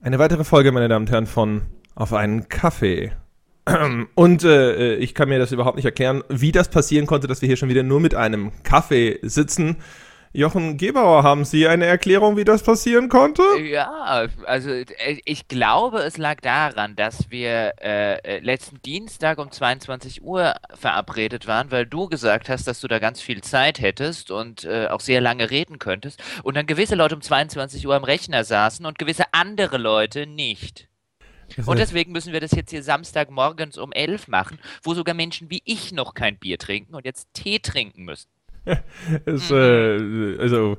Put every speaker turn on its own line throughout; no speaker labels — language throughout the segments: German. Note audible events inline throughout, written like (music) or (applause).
Eine weitere Folge, meine Damen und Herren, von Auf einen Kaffee. (clears throat) Und äh, ich kann mir das überhaupt nicht erklären, wie das passieren konnte, dass wir hier schon wieder nur mit einem Kaffee sitzen. Jochen Gebauer, haben Sie eine Erklärung, wie das passieren konnte?
Ja, also äh, ich glaube, es lag daran, dass wir äh, äh, letzten Dienstag um 22 Uhr verabredet waren, weil du gesagt hast, dass du da ganz viel Zeit hättest und äh, auch sehr lange reden könntest und dann gewisse Leute um 22 Uhr am Rechner saßen und gewisse andere Leute nicht. Und deswegen müssen wir das jetzt hier Samstagmorgens um 11 machen, wo sogar Menschen wie ich noch kein Bier trinken und jetzt Tee trinken müssen. (laughs)
es, äh, also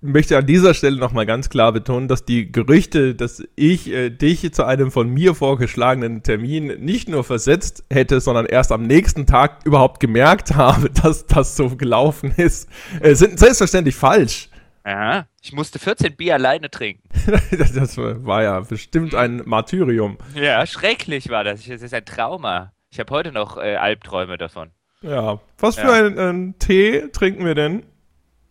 möchte an dieser Stelle nochmal ganz klar betonen, dass die Gerüchte, dass ich äh, dich zu einem von mir vorgeschlagenen Termin nicht nur versetzt hätte, sondern erst am nächsten Tag überhaupt gemerkt habe, (laughs) dass das so gelaufen ist, äh, sind selbstverständlich falsch.
Ja, ich musste 14 Bier alleine trinken. (laughs)
das war ja bestimmt ein Martyrium.
Ja, schrecklich war das. Das ist ein Trauma. Ich habe heute noch äh, Albträume davon.
Ja. Was für ja. einen, einen, Tee trinken wir denn?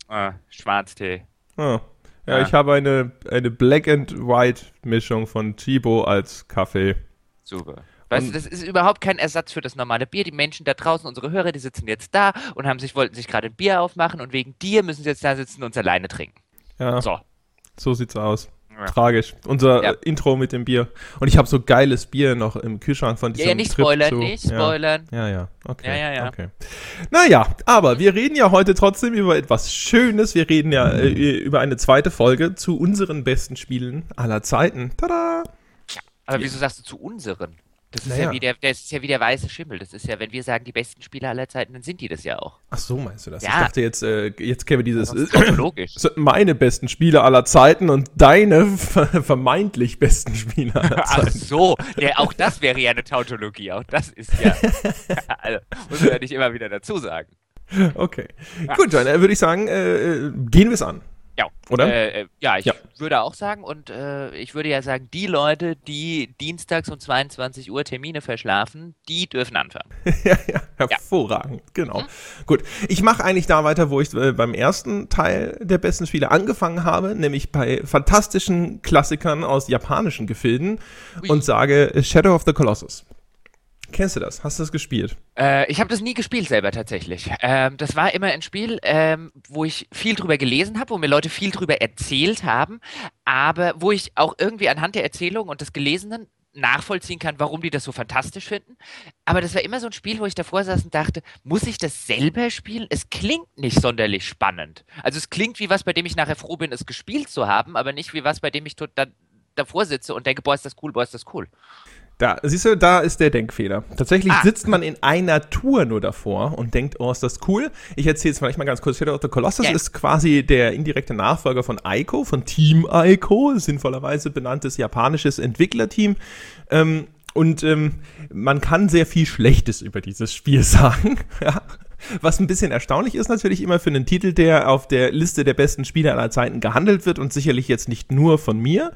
Ah, Schwarztee.
Ah. Ja, ja, ich habe eine, eine Black and White Mischung von Chibo als Kaffee.
Super. Weißt und du, das ist überhaupt kein Ersatz für das normale Bier. Die Menschen da draußen, unsere Hörer, die sitzen jetzt da und haben sich, wollten sich gerade ein Bier aufmachen und wegen dir müssen sie jetzt da sitzen und uns alleine trinken.
Ja. So. So sieht's aus. Ja. Tragisch. Unser ja. Intro mit dem Bier. Und ich habe so geiles Bier noch im Kühlschrank von diesem
Ja, ja nicht
Trip
spoilern,
zu,
nicht spoilern.
Ja, ja, okay.
Ja, ja, ja.
Okay. Naja, aber wir reden ja heute trotzdem über etwas Schönes. Wir reden ja äh, über eine zweite Folge zu unseren besten Spielen aller Zeiten. Tada!
Aber wieso sagst du zu unseren? Das ist, naja. ja wie der, das ist ja wie der weiße Schimmel. Das ist ja, wenn wir sagen, die besten Spieler aller Zeiten, dann sind die das ja auch.
Ach so, meinst du das? Ja. Ich dachte jetzt, äh, jetzt käme dieses.
Das ist logisch. (clears throat)
meine besten Spieler aller Zeiten und deine vermeintlich besten Spieler aller Zeiten.
Ach so, ja, auch das wäre ja eine Tautologie. Auch das ist ja. (laughs) also, muss man ja nicht immer wieder dazu sagen.
Okay. Ja. Gut, dann äh, würde ich sagen, äh, äh gehen wir es an.
Ja.
Oder?
Äh, äh, ja, ich ja. würde auch sagen, und äh, ich würde ja sagen, die Leute, die dienstags um 22 Uhr Termine verschlafen, die dürfen anfangen. (laughs)
ja, ja, hervorragend, ja. genau. Mhm. Gut, ich mache eigentlich da weiter, wo ich äh, beim ersten Teil der besten Spiele angefangen habe, nämlich bei fantastischen Klassikern aus japanischen Gefilden Ui. und sage Shadow of the Colossus. Kennst du das? Hast du das gespielt?
Äh, ich habe das nie gespielt selber tatsächlich. Ähm, das war immer ein Spiel, ähm, wo ich viel drüber gelesen habe, wo mir Leute viel drüber erzählt haben, aber wo ich auch irgendwie anhand der Erzählung und des Gelesenen nachvollziehen kann, warum die das so fantastisch finden. Aber das war immer so ein Spiel, wo ich davor saß und dachte, muss ich das selber spielen? Es klingt nicht sonderlich spannend. Also es klingt wie was, bei dem ich nachher froh bin, es gespielt zu haben, aber nicht wie was, bei dem ich da, davor sitze und denke, boah, ist das cool, boah, ist das cool.
Da, siehst du, da ist der Denkfehler. Tatsächlich ah. sitzt man in einer Tour nur davor und denkt, oh, ist das cool. Ich erzähle es vielleicht mal ganz kurz. Shadow of the Colossus yeah. ist quasi der indirekte Nachfolger von Ico, von Team Ico, sinnvollerweise benanntes japanisches Entwicklerteam. Ähm, und ähm, man kann sehr viel Schlechtes über dieses Spiel (laughs) sagen. ja. Was ein bisschen erstaunlich ist natürlich immer für einen Titel, der auf der Liste der besten Spiele aller Zeiten gehandelt wird und sicherlich jetzt nicht nur von mir.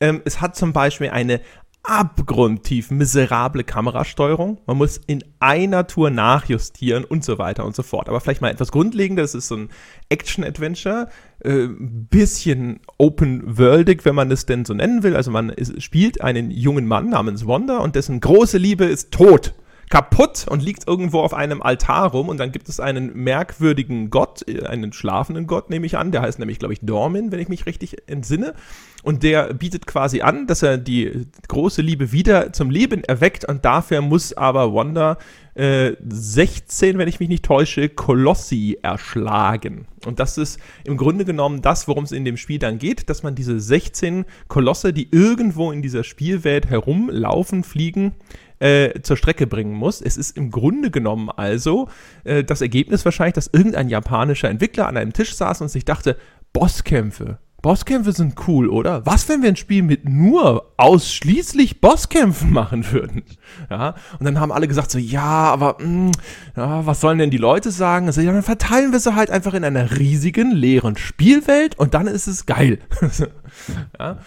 Ähm, es hat zum Beispiel eine abgrundtief miserable Kamerasteuerung. Man muss in einer Tour nachjustieren und so weiter und so fort. Aber vielleicht mal etwas Grundlegendes. Das ist so ein Action-Adventure. Äh, bisschen open-worldig, wenn man es denn so nennen will. Also man ist, spielt einen jungen Mann namens Wanda und dessen große Liebe ist tot kaputt und liegt irgendwo auf einem Altar rum und dann gibt es einen merkwürdigen Gott, äh, einen schlafenden Gott nehme ich an, der heißt nämlich, glaube ich, Dormin, wenn ich mich richtig entsinne. Und der bietet quasi an, dass er die große Liebe wieder zum Leben erweckt und dafür muss aber Wanda äh, 16, wenn ich mich nicht täusche, Kolossi erschlagen. Und das ist im Grunde genommen das, worum es in dem Spiel dann geht, dass man diese 16 Kolosse, die irgendwo in dieser Spielwelt herumlaufen, fliegen, äh, zur Strecke bringen muss. Es ist im Grunde genommen also äh, das Ergebnis wahrscheinlich, dass irgendein japanischer Entwickler an einem Tisch saß und sich dachte, Bosskämpfe. Bosskämpfe sind cool, oder? Was, wenn wir ein Spiel mit nur ausschließlich Bosskämpfen machen würden? Ja, und dann haben alle gesagt so, ja, aber mh, hm, ja, was sollen denn die Leute sagen? Also, ja, dann verteilen wir sie halt einfach in einer riesigen, leeren Spielwelt und dann ist es geil. (laughs) ja,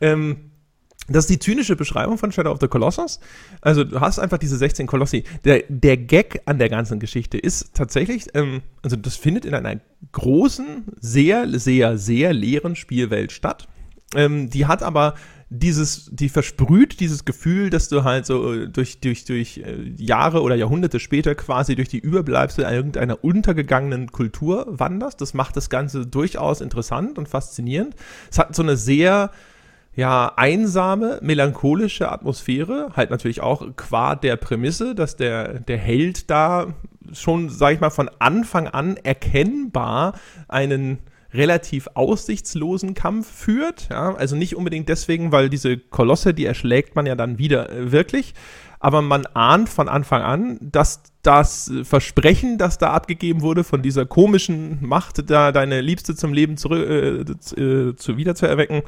ähm, das ist die zynische Beschreibung von Shadow of the Colossus. Also du hast einfach diese 16 Kolossi. Der, der Gag an der ganzen Geschichte ist tatsächlich, ähm, also das findet in einer großen, sehr, sehr, sehr leeren Spielwelt statt. Ähm, die hat aber dieses, die versprüht dieses Gefühl, dass du halt so äh, durch, durch, durch äh, Jahre oder Jahrhunderte später quasi durch die Überbleibsel irgendeiner untergegangenen Kultur wanderst. Das macht das Ganze durchaus interessant und faszinierend. Es hat so eine sehr, ja, einsame, melancholische Atmosphäre, halt natürlich auch qua der Prämisse, dass der, der Held da schon, sag ich mal, von Anfang an erkennbar einen relativ aussichtslosen Kampf führt. Ja? Also nicht unbedingt deswegen, weil diese Kolosse, die erschlägt man ja dann wieder äh, wirklich. Aber man ahnt von Anfang an, dass das Versprechen, das da abgegeben wurde, von dieser komischen Macht, da deine Liebste zum Leben zurück, äh, äh, zu wieder zu erwecken,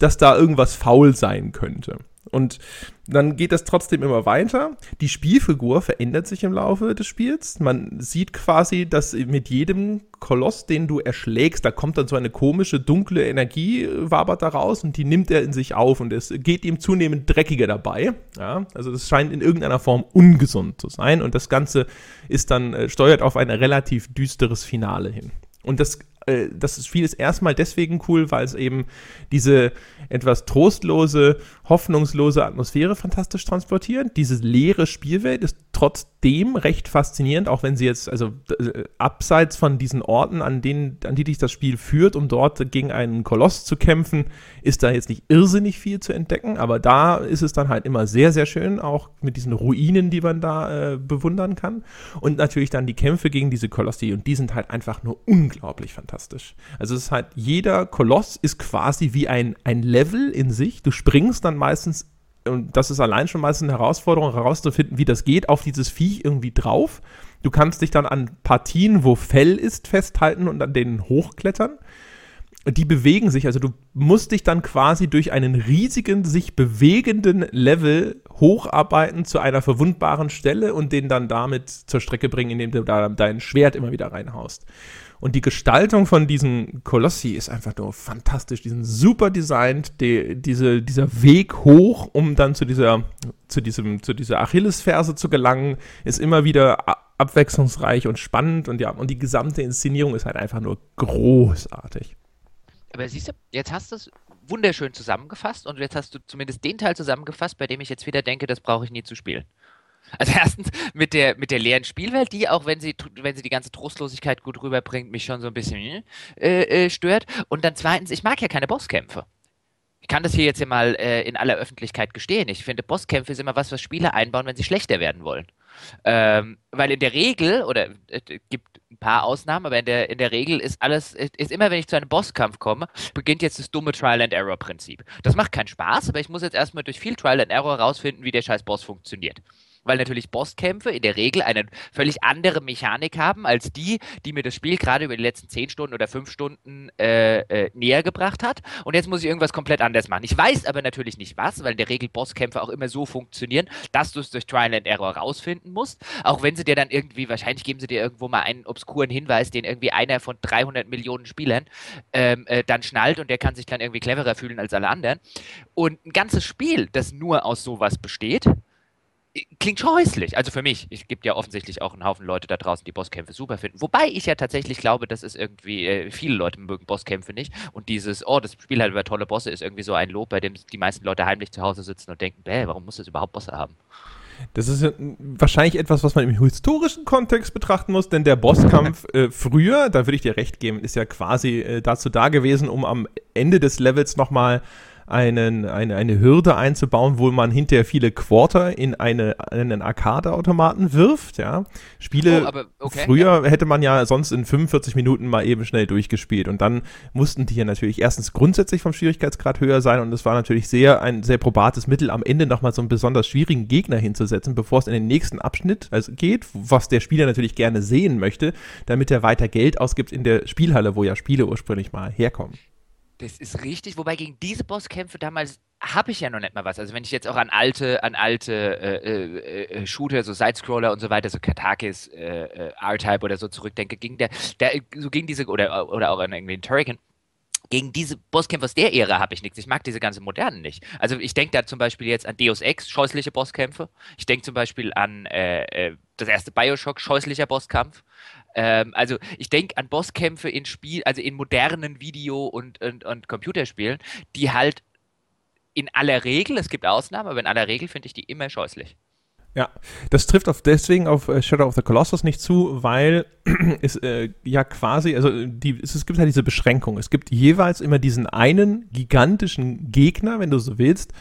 dass da irgendwas faul sein könnte. Und dann geht das trotzdem immer weiter. Die Spielfigur verändert sich im Laufe des Spiels. Man sieht quasi, dass mit jedem Koloss, den du erschlägst, da kommt dann so eine komische, dunkle Energie, äh, wabert da raus und die nimmt er in sich auf und es geht ihm zunehmend dreckiger dabei. Ja, also das scheint in irgendeiner Form ungesund zu sein und das Ganze ist dann, äh, steuert auf ein relativ düsteres Finale hin. Und das äh, das Spiel ist erstmal deswegen cool, weil es eben diese etwas trostlose, hoffnungslose Atmosphäre fantastisch transportiert. Diese leere Spielwelt ist trotzdem recht faszinierend, auch wenn sie jetzt, also äh, abseits von diesen Orten, an denen, an die dich das Spiel führt, um dort gegen einen Koloss zu kämpfen, ist da jetzt nicht irrsinnig viel zu entdecken, aber da ist es dann halt immer sehr, sehr schön, auch mit diesen Ruinen, die man da äh, bewundern kann. Und natürlich dann die Kämpfe gegen diese Kolossi und die sind halt einfach nur unglaublich fantastisch. Also es ist halt, jeder Koloss ist quasi wie ein, ein Level in sich. Du springst dann meistens und das ist allein schon meistens eine Herausforderung, herauszufinden, wie das geht, auf dieses Viech irgendwie drauf. Du kannst dich dann an Partien, wo Fell ist, festhalten und an denen hochklettern. Die bewegen sich, also du musst dich dann quasi durch einen riesigen, sich bewegenden Level hocharbeiten zu einer verwundbaren Stelle und den dann damit zur Strecke bringen, indem du da dein Schwert immer wieder reinhaust. Und die Gestaltung von diesen Kolossi ist einfach nur fantastisch. Die sind super designt. Die, diese, dieser Weg hoch, um dann zu dieser, zu diesem, zu dieser Achillesferse zu gelangen, ist immer wieder abwechslungsreich und spannend. Und ja, und die gesamte Inszenierung ist halt einfach nur großartig.
Aber siehst du, jetzt hast du es wunderschön zusammengefasst und jetzt hast du zumindest den Teil zusammengefasst, bei dem ich jetzt wieder denke, das brauche ich nie zu spielen. Also erstens mit der, mit der leeren Spielwelt, die auch, wenn sie, wenn sie die ganze Trostlosigkeit gut rüberbringt, mich schon so ein bisschen äh, äh, stört. Und dann zweitens, ich mag ja keine Bosskämpfe. Ich kann das hier jetzt ja mal äh, in aller Öffentlichkeit gestehen. Ich finde, Bosskämpfe ist immer was, was Spieler einbauen, wenn sie schlechter werden wollen. Ähm, weil in der Regel, oder es äh, gibt ein paar Ausnahmen, aber in der, in der Regel ist alles, ist immer, wenn ich zu einem Bosskampf komme, beginnt jetzt das dumme Trial-and-Error-Prinzip. Das macht keinen Spaß, aber ich muss jetzt erstmal durch viel Trial-and-Error rausfinden, wie der scheiß Boss funktioniert weil natürlich Bosskämpfe in der Regel eine völlig andere Mechanik haben als die, die mir das Spiel gerade über die letzten 10 Stunden oder 5 Stunden äh, äh, näher gebracht hat. Und jetzt muss ich irgendwas komplett anders machen. Ich weiß aber natürlich nicht was, weil in der Regel Bosskämpfe auch immer so funktionieren, dass du es durch Trial and Error rausfinden musst. Auch wenn sie dir dann irgendwie, wahrscheinlich geben sie dir irgendwo mal einen obskuren Hinweis, den irgendwie einer von 300 Millionen Spielern ähm, äh, dann schnallt und der kann sich dann irgendwie cleverer fühlen als alle anderen. Und ein ganzes Spiel, das nur aus sowas besteht, klingt schon häuslich. Also für mich. Es gibt ja offensichtlich auch einen Haufen Leute da draußen, die Bosskämpfe super finden. Wobei ich ja tatsächlich glaube, dass es irgendwie, äh, viele Leute mögen Bosskämpfe nicht. Und dieses, oh, das Spiel hat über tolle Bosse, ist irgendwie so ein Lob, bei dem die meisten Leute heimlich zu Hause sitzen und denken, bäh, warum muss das überhaupt Bosse haben?
Das ist wahrscheinlich etwas, was man im historischen Kontext betrachten muss, denn der Bosskampf äh, früher, da würde ich dir recht geben, ist ja quasi äh, dazu da gewesen, um am Ende des Levels nochmal einen, eine, eine Hürde einzubauen, wo man hinterher viele Quarter in eine, einen Arcade-Automaten wirft. Ja. Spiele, oh, okay, früher ja. hätte man ja sonst in 45 Minuten mal eben schnell durchgespielt und dann mussten die ja natürlich erstens grundsätzlich vom Schwierigkeitsgrad höher sein und es war natürlich sehr ein sehr probates Mittel, am Ende nochmal so einen besonders schwierigen Gegner hinzusetzen, bevor es in den nächsten Abschnitt also geht, was der Spieler natürlich gerne sehen möchte, damit er weiter Geld ausgibt in der Spielhalle, wo ja Spiele ursprünglich mal herkommen.
Das ist richtig, wobei gegen diese Bosskämpfe damals habe ich ja noch nicht mal was. Also wenn ich jetzt auch an alte, an alte äh, äh, äh Shooter, so Sidescroller und so weiter, so Katakis, äh, äh, R-Type oder so zurückdenke, ging der, der, so ging diese, oder, oder auch an irgendwie einen Turrican, gegen diese Bosskämpfe aus der Ära habe ich nichts. Ich mag diese ganzen modernen nicht. Also ich denke da zum Beispiel jetzt an Deus Ex, scheußliche Bosskämpfe. Ich denke zum Beispiel an äh, äh, das erste Bioshock, scheußlicher Bosskampf. Ähm, also ich denke an Bosskämpfe in Spiel, also in modernen Video- und, und, und Computerspielen, die halt in aller Regel, es gibt Ausnahmen, aber in aller Regel finde ich die immer scheußlich.
Ja, das trifft auf deswegen auf äh, Shadow of the Colossus nicht zu, weil (clears throat) es äh, ja quasi, also die, es, es, gibt halt diese Beschränkung. Es gibt jeweils immer diesen einen gigantischen Gegner, wenn du so willst,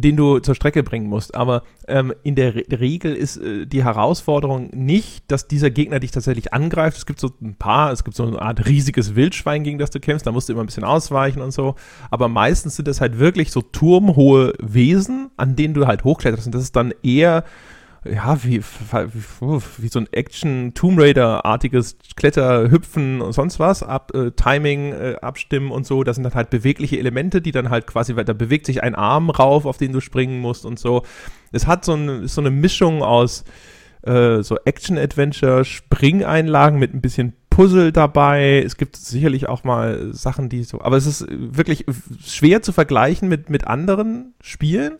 den du zur Strecke bringen musst. Aber ähm, in der Re Regel ist äh, die Herausforderung nicht, dass dieser Gegner dich tatsächlich angreift. Es gibt so ein paar, es gibt so eine Art riesiges Wildschwein, gegen das du kämpfst, da musst du immer ein bisschen ausweichen und so. Aber meistens sind das halt wirklich so turmhohe Wesen, an denen du halt hochkletterst. Und das ist dann eher ja, wie, wie, so ein Action-Tomb Raider-artiges Kletter, Hüpfen und sonst was, ab, äh, Timing äh, abstimmen und so. Das sind dann halt bewegliche Elemente, die dann halt quasi, da bewegt sich ein Arm rauf, auf den du springen musst und so. Es hat so, ein, so eine Mischung aus äh, so Action-Adventure, Springeinlagen mit ein bisschen Puzzle dabei. Es gibt sicherlich auch mal Sachen, die so, aber es ist wirklich schwer zu vergleichen mit, mit anderen Spielen.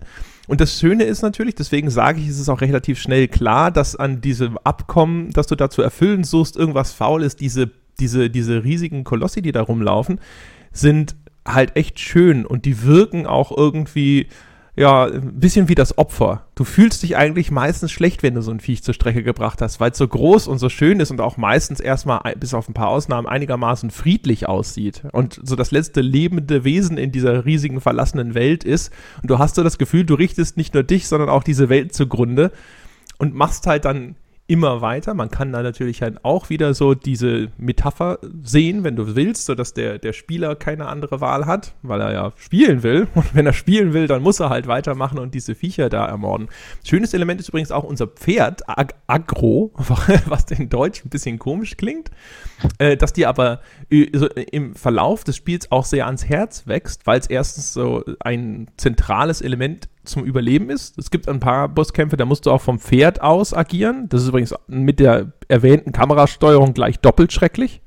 Und das Schöne ist natürlich, deswegen sage ich, ist es auch relativ schnell klar, dass an diesem Abkommen, das du da zu erfüllen suchst, irgendwas faul ist. Diese, diese, diese riesigen Kolossi, die da rumlaufen, sind halt echt schön und die wirken auch irgendwie ja, ein bisschen wie das Opfer. Du fühlst dich eigentlich meistens schlecht, wenn du so ein Viech zur Strecke gebracht hast, weil es so groß und so schön ist und auch meistens erstmal, bis auf ein paar Ausnahmen, einigermaßen friedlich aussieht und so das letzte lebende Wesen in dieser riesigen verlassenen Welt ist. Und du hast so das Gefühl, du richtest nicht nur dich, sondern auch diese Welt zugrunde und machst halt dann immer weiter. Man kann da natürlich halt auch wieder so diese Metapher sehen, wenn du willst, sodass der, der Spieler keine andere Wahl hat, weil er ja spielen will. Und wenn er spielen will, dann muss er halt weitermachen und diese Viecher da ermorden. Schönes Element ist übrigens auch unser Pferd, Ag Agro, (laughs) was in Deutsch ein bisschen komisch klingt, äh, dass die aber im Verlauf des Spiels auch sehr ans Herz wächst, weil es erstens so ein zentrales Element zum Überleben ist. Es gibt ein paar Bosskämpfe, da musst du auch vom Pferd aus agieren. Das ist übrigens mit der erwähnten Kamerasteuerung gleich doppelt schrecklich.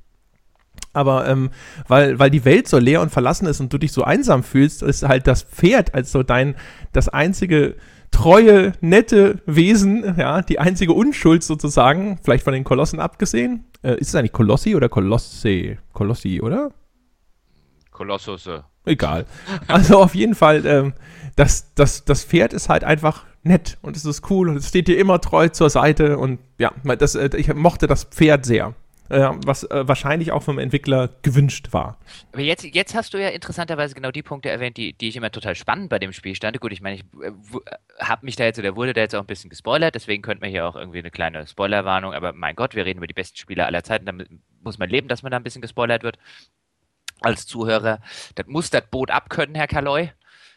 Aber ähm, weil, weil die Welt so leer und verlassen ist und du dich so einsam fühlst, ist halt das Pferd als so dein, das einzige treue, nette Wesen, ja, die einzige Unschuld sozusagen, vielleicht von den Kolossen abgesehen. Äh, ist es eigentlich Kolossi oder Kolosse? Kolossi, oder?
Kolossus.
Egal. Also auf jeden Fall, ähm, das, das, das Pferd ist halt einfach nett und es ist cool und es steht dir immer treu zur Seite und ja, das, äh, ich mochte das Pferd sehr. Äh, was äh, wahrscheinlich auch vom Entwickler gewünscht war.
Aber jetzt, jetzt hast du ja interessanterweise genau die Punkte erwähnt, die, die ich immer total spannend bei dem Spiel stand. Gut, ich meine, ich äh, habe mich da jetzt oder wurde da jetzt auch ein bisschen gespoilert, deswegen könnte man hier auch irgendwie eine kleine Spoilerwarnung, aber mein Gott, wir reden über die besten Spieler aller Zeiten, damit muss man leben, dass man da ein bisschen gespoilert wird als Zuhörer. Das muss das Boot abkönnen, Herr Kaloy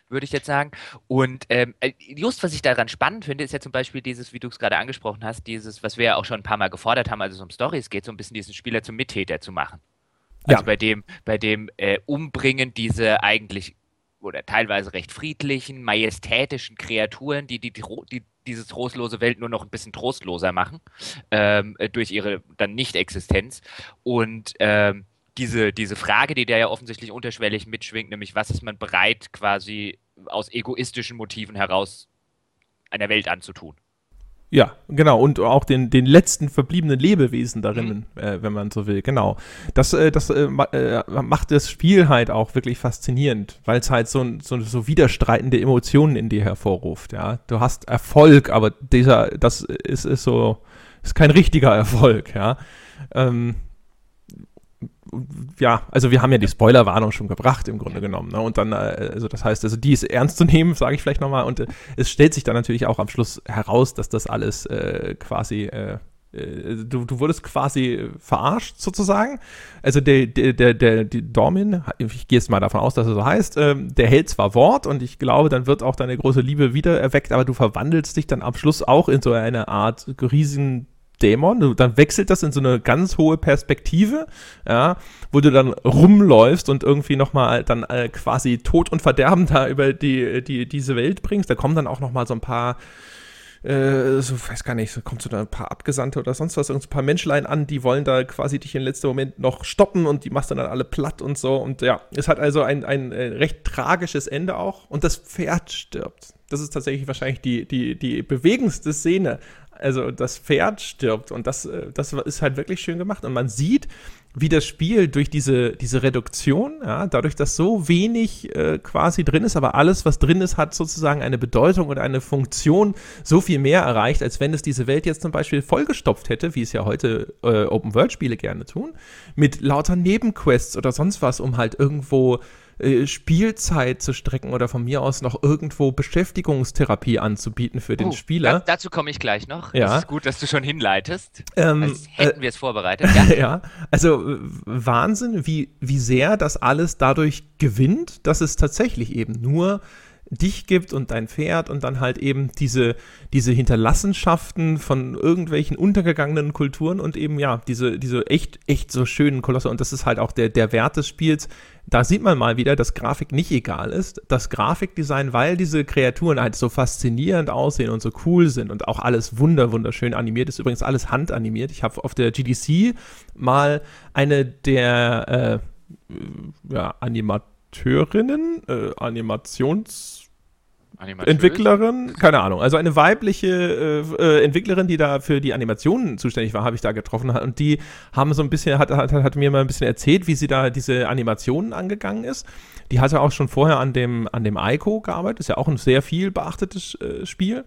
würde ich jetzt sagen. Und ähm, äh, just was ich daran spannend finde, ist ja zum Beispiel dieses, wie du es gerade angesprochen hast, dieses, was wir ja auch schon ein paar Mal gefordert haben, also es um Stories geht, so ein bisschen diesen Spieler zum Mittäter zu machen. Also ja. bei dem, bei dem äh, Umbringen diese eigentlich oder teilweise recht friedlichen, majestätischen Kreaturen, die, die, die, die diese trostlose Welt nur noch ein bisschen trostloser machen, ähm, äh, durch ihre dann Nicht-Existenz. Und ähm, diese, diese Frage, die der ja offensichtlich unterschwellig mitschwingt, nämlich was ist man bereit quasi aus egoistischen Motiven heraus einer Welt anzutun.
Ja, genau. Und auch den, den letzten verbliebenen Lebewesen darin, mhm. äh, wenn man so will. Genau. Das, äh, das äh, äh macht das Spiel halt auch wirklich faszinierend, weil es halt so, so, so widerstreitende Emotionen in dir hervorruft. Ja, du hast Erfolg, aber dieser, das ist, ist so, ist kein richtiger Erfolg. Ja. Ähm, ja, also wir haben ja die Spoilerwarnung schon gebracht im Grunde genommen. Ne? Und dann, äh, also das heißt, also die ist ernst zu nehmen, sage ich vielleicht nochmal. Und äh, es stellt sich dann natürlich auch am Schluss heraus, dass das alles äh, quasi äh, äh, Du, du, wurdest quasi verarscht sozusagen. Also der, der, der, der die Dormin, ich gehe jetzt mal davon aus, dass er so heißt, ähm, der hält zwar Wort und ich glaube, dann wird auch deine große Liebe wieder erweckt, aber du verwandelst dich dann am Schluss auch in so eine Art riesen Dämon, dann wechselt das in so eine ganz hohe Perspektive, ja, wo du dann rumläufst und irgendwie nochmal dann äh, quasi Tod und Verderben da über die, die, diese Welt bringst. Da kommen dann auch nochmal so ein paar, äh, so, weiß gar nicht, so kommt so ein paar Abgesandte oder sonst was, so ein paar Menschlein an, die wollen da quasi dich im letzten Moment noch stoppen und die machst dann, dann alle platt und so. Und ja, es hat also ein, ein äh, recht tragisches Ende auch und das Pferd stirbt. Das ist tatsächlich wahrscheinlich die, die, die bewegendste Szene also das Pferd stirbt und das, äh, das ist halt wirklich schön gemacht. Und man sieht, wie das Spiel durch diese, diese Reduktion, ja, dadurch, dass so wenig äh, quasi drin ist, aber alles, was drin ist, hat sozusagen eine Bedeutung und eine Funktion so viel mehr erreicht, als wenn es diese Welt jetzt zum Beispiel vollgestopft hätte, wie es ja heute äh, Open-World-Spiele gerne tun, mit lauter Nebenquests oder sonst was, um halt irgendwo äh, Spielzeit zu strecken oder von mir aus noch irgendwo Beschäftigungstherapie anzubieten für den oh, Spieler.
dazu komme ich gleich noch.
Ja.
Es ist gut, dass du schon hinleitest.
Ähm, als
hätten äh, wir es vorbereitet.
Ja. (laughs) ja, also äh, Wahnsinn, wie, wie sehr das alles dadurch gewinnt, dass es tatsächlich eben nur dich gibt und dein Pferd und dann halt eben diese, diese Hinterlassenschaften von irgendwelchen untergegangenen Kulturen und eben ja, diese, diese echt, echt so schönen Kolosse. Und das ist halt auch der, der Wert des Spiels. Da sieht man mal wieder, dass Grafik nicht egal ist. Das Grafikdesign, weil diese Kreaturen halt so faszinierend aussehen und so cool sind und auch alles wunder, wunderschön animiert ist. Übrigens alles handanimiert. Ich habe auf der GDC mal eine der äh, ja, Animateurinnen, äh, Animations Entwicklerin, keine Ahnung, also eine weibliche äh, äh, Entwicklerin, die da für die Animationen zuständig war, habe ich da getroffen und die haben so ein bisschen, hat, hat, hat mir mal ein bisschen erzählt, wie sie da diese Animationen angegangen ist. Die hatte auch schon vorher an dem, an dem Ico gearbeitet, ist ja auch ein sehr viel beachtetes äh, Spiel.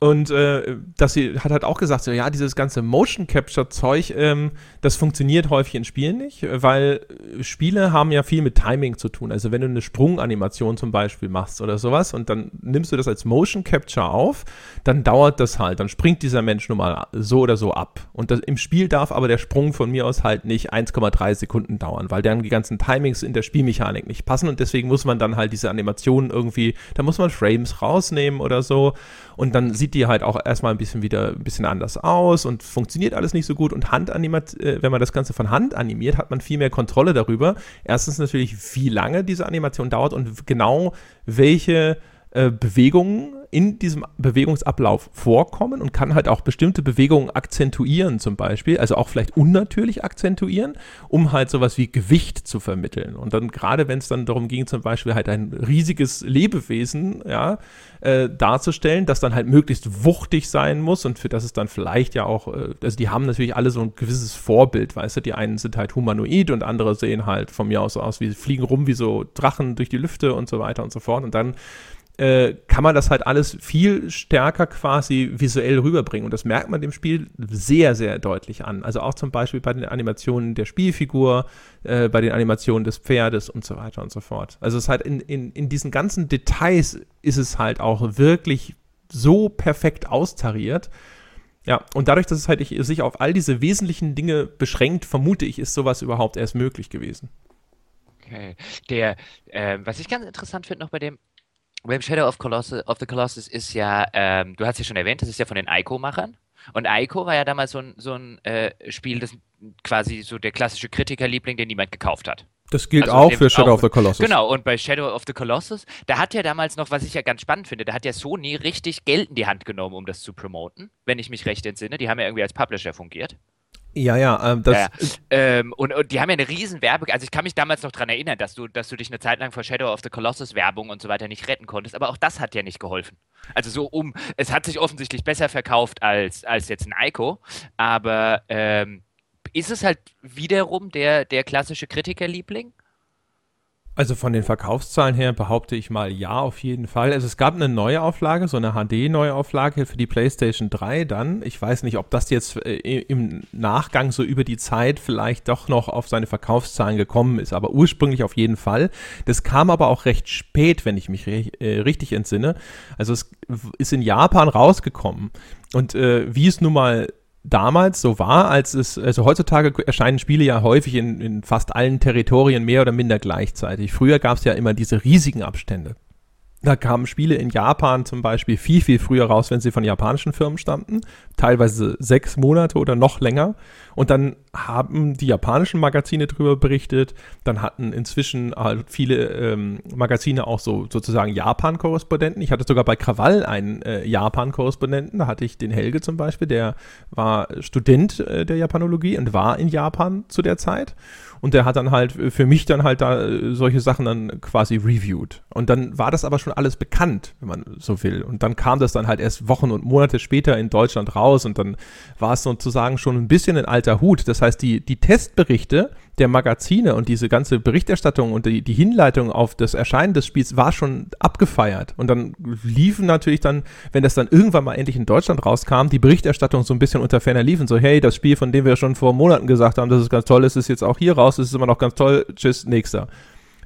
Und äh, dass sie hat halt auch gesagt, so ja, dieses ganze Motion Capture Zeug, ähm, das funktioniert häufig in Spielen nicht, weil Spiele haben ja viel mit Timing zu tun. Also wenn du eine Sprunganimation zum Beispiel machst oder sowas und dann nimmst du das als Motion Capture auf, dann dauert das halt, dann springt dieser Mensch nun mal so oder so ab. Und das, im Spiel darf aber der Sprung von mir aus halt nicht 1,3 Sekunden dauern, weil dann die ganzen Timings in der Spielmechanik nicht passen und deswegen muss man dann halt diese Animationen irgendwie, da muss man Frames rausnehmen oder so und dann sieht die halt auch erstmal ein bisschen wieder ein bisschen anders aus und funktioniert alles nicht so gut. Und Handanimiert, äh, wenn man das Ganze von Hand animiert, hat man viel mehr Kontrolle darüber. Erstens natürlich, wie lange diese Animation dauert und genau welche äh, Bewegungen in diesem Bewegungsablauf vorkommen und kann halt auch bestimmte Bewegungen akzentuieren zum Beispiel, also auch vielleicht unnatürlich akzentuieren, um halt sowas wie Gewicht zu vermitteln. Und dann gerade wenn es dann darum ging, zum Beispiel halt ein riesiges Lebewesen, ja, äh, darzustellen, das dann halt möglichst wuchtig sein muss und für das es dann vielleicht ja auch, äh, also die haben natürlich alle so ein gewisses Vorbild, weißt du, die einen sind halt humanoid und andere sehen halt von mir aus aus wie fliegen rum wie so Drachen durch die Lüfte und so weiter und so fort und dann äh, kann man das halt alles viel stärker quasi visuell rüberbringen. Und das merkt man dem Spiel sehr, sehr deutlich an. Also auch zum Beispiel bei den Animationen der Spielfigur, äh, bei den Animationen des Pferdes und so weiter und so fort. Also es ist halt in, in, in diesen ganzen Details ist es halt auch wirklich so perfekt austariert. Ja, und dadurch, dass es halt sich auf all diese wesentlichen Dinge beschränkt, vermute ich, ist sowas überhaupt erst möglich gewesen.
Okay. Der, äh, was ich ganz interessant finde noch bei dem beim Shadow of, Colossus, of the Colossus ist ja, ähm, du hast ja schon erwähnt, das ist ja von den Ico-Machern. Und Ico war ja damals so ein, so ein äh, Spiel, das quasi so der klassische Kritikerliebling, den niemand gekauft hat.
Das gilt also auch für Shadow auch, of the Colossus.
Genau, und bei Shadow of the Colossus, da hat ja damals noch, was ich ja ganz spannend finde, da hat ja Sony richtig Geld in die Hand genommen, um das zu promoten, wenn ich mich recht entsinne. Die haben ja irgendwie als Publisher fungiert.
Ja, ja, ähm, das. Ja,
ähm, und, und die haben ja eine riesen Werbe. Also ich kann mich damals noch daran erinnern, dass du, dass du dich eine Zeit lang vor Shadow of the Colossus Werbung und so weiter nicht retten konntest. Aber auch das hat ja nicht geholfen. Also so um, es hat sich offensichtlich besser verkauft als, als jetzt ein Ico. Aber ähm, ist es halt wiederum der, der klassische Kritikerliebling?
Also von den Verkaufszahlen her behaupte ich mal ja, auf jeden Fall. Also es gab eine Neuauflage, so eine HD-Neuauflage für die PlayStation 3 dann. Ich weiß nicht, ob das jetzt äh, im Nachgang so über die Zeit vielleicht doch noch auf seine Verkaufszahlen gekommen ist, aber ursprünglich auf jeden Fall. Das kam aber auch recht spät, wenn ich mich äh, richtig entsinne. Also es ist in Japan rausgekommen. Und äh, wie es nun mal damals so war, als es, also heutzutage erscheinen Spiele ja häufig in, in fast allen Territorien mehr oder minder gleichzeitig. Früher gab es ja immer diese riesigen Abstände. Da kamen Spiele in Japan zum Beispiel viel, viel früher raus, wenn sie von japanischen Firmen stammten. Teilweise sechs Monate oder noch länger. Und dann haben die japanischen Magazine darüber berichtet. Dann hatten inzwischen halt viele ähm, Magazine auch so sozusagen Japan-Korrespondenten. Ich hatte sogar bei Krawall einen äh, Japan-Korrespondenten. Da hatte ich den Helge zum Beispiel, der war Student äh, der Japanologie und war in Japan zu der Zeit. Und der hat dann halt für mich dann halt da äh, solche Sachen dann quasi reviewed. Und dann war das aber schon alles bekannt, wenn man so will. Und dann kam das dann halt erst Wochen und Monate später in Deutschland raus und dann war es sozusagen schon ein bisschen ein alter Hut. Das heißt, die, die Testberichte der Magazine und diese ganze Berichterstattung und die, die Hinleitung auf das Erscheinen des Spiels war schon abgefeiert. Und dann liefen natürlich dann, wenn das dann irgendwann mal endlich in Deutschland rauskam, die Berichterstattung so ein bisschen unter ferner liefen. So, hey, das Spiel, von dem wir schon vor Monaten gesagt haben, dass es ganz toll ist, ist jetzt auch hier raus, es ist immer noch ganz toll, tschüss, nächster.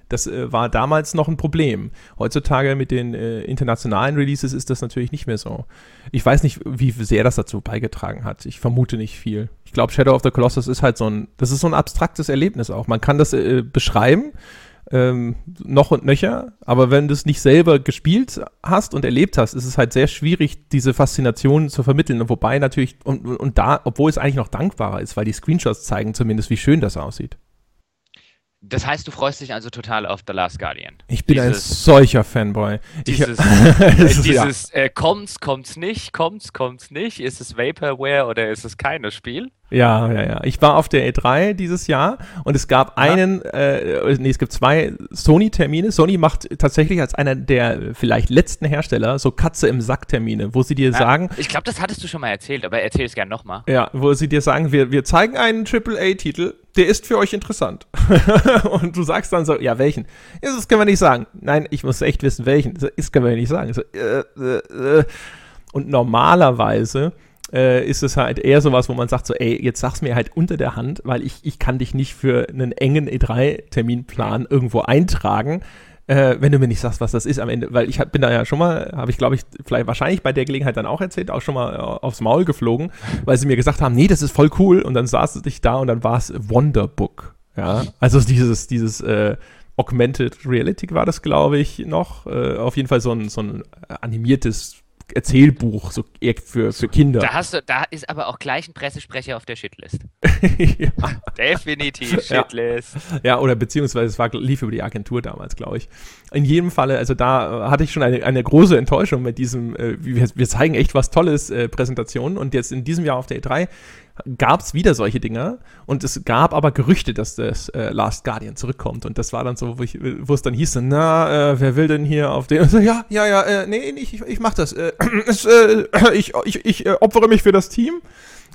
Das äh, war damals noch ein Problem. Heutzutage mit den äh, internationalen Releases ist das natürlich nicht mehr so. Ich weiß nicht, wie sehr das dazu beigetragen hat. Ich vermute nicht viel. Ich glaube, Shadow of the Colossus ist halt so ein, das ist so ein abstraktes Erlebnis auch. Man kann das äh, beschreiben, ähm, noch und nöcher, aber wenn du es nicht selber gespielt hast und erlebt hast, ist es halt sehr schwierig, diese Faszination zu vermitteln. Wobei natürlich, und, und da, obwohl es eigentlich noch dankbarer ist, weil die Screenshots zeigen zumindest, wie schön das aussieht.
Das heißt, du freust dich also total auf The Last Guardian.
Ich bin dieses, ein solcher Fanboy.
Dieses, (laughs) äh, dieses ja. äh, kommt's, kommt's nicht, kommt's, kommt's nicht. Ist es Vaporware oder ist es keines Spiel?
Ja, ja, ja. Ich war auf der E3 dieses Jahr und es gab ja. einen, äh, nee, es gibt zwei Sony-Termine. Sony macht tatsächlich als einer der vielleicht letzten Hersteller so Katze im Sack-Termine, wo sie dir ja, sagen.
Ich glaube, das hattest du schon mal erzählt, aber erzähl es gerne nochmal.
Ja, wo sie dir sagen, wir, wir zeigen einen AAA-Titel, der ist für euch interessant. (laughs) und du sagst dann so, ja, welchen? Ja, das können wir nicht sagen. Nein, ich muss echt wissen, welchen. Das können wir nicht sagen. So, äh, äh, äh. Und normalerweise äh, ist es halt eher sowas, wo man sagt so, ey, jetzt sag's mir halt unter der Hand, weil ich, ich kann dich nicht für einen engen E3-Terminplan irgendwo eintragen. Äh, wenn du mir nicht sagst, was das ist am Ende, weil ich hab, bin da ja schon mal, habe ich glaube ich vielleicht wahrscheinlich bei der Gelegenheit dann auch erzählt, auch schon mal äh, aufs Maul geflogen, (laughs) weil sie mir gesagt haben, nee, das ist voll cool. Und dann saß ich da und dann war es Wonderbook, ja, also dieses, dieses äh, Augmented Reality war das, glaube ich, noch, äh, auf jeden Fall so ein, so ein animiertes Erzählbuch so für, für Kinder.
Da, hast du, da ist aber auch gleich ein Pressesprecher auf der Shitlist. (laughs) ja. Definitiv Shitlist.
Ja. ja, oder beziehungsweise es war, lief über die Agentur damals, glaube ich. In jedem Falle, also da hatte ich schon eine, eine große Enttäuschung mit diesem, äh, wir, wir, zeigen echt was Tolles äh, Präsentationen und jetzt in diesem Jahr auf der E3 gab es wieder solche Dinger und es gab aber Gerüchte, dass das äh, Last Guardian zurückkommt. Und das war dann so, wo, es dann hieß, na, äh, wer will denn hier auf den, so, ja, ja, ja, äh, nee, ich, ich mach das, äh, (clears throat) es, äh, (clears throat) ich, ich, ich äh, opfere mich für das Team.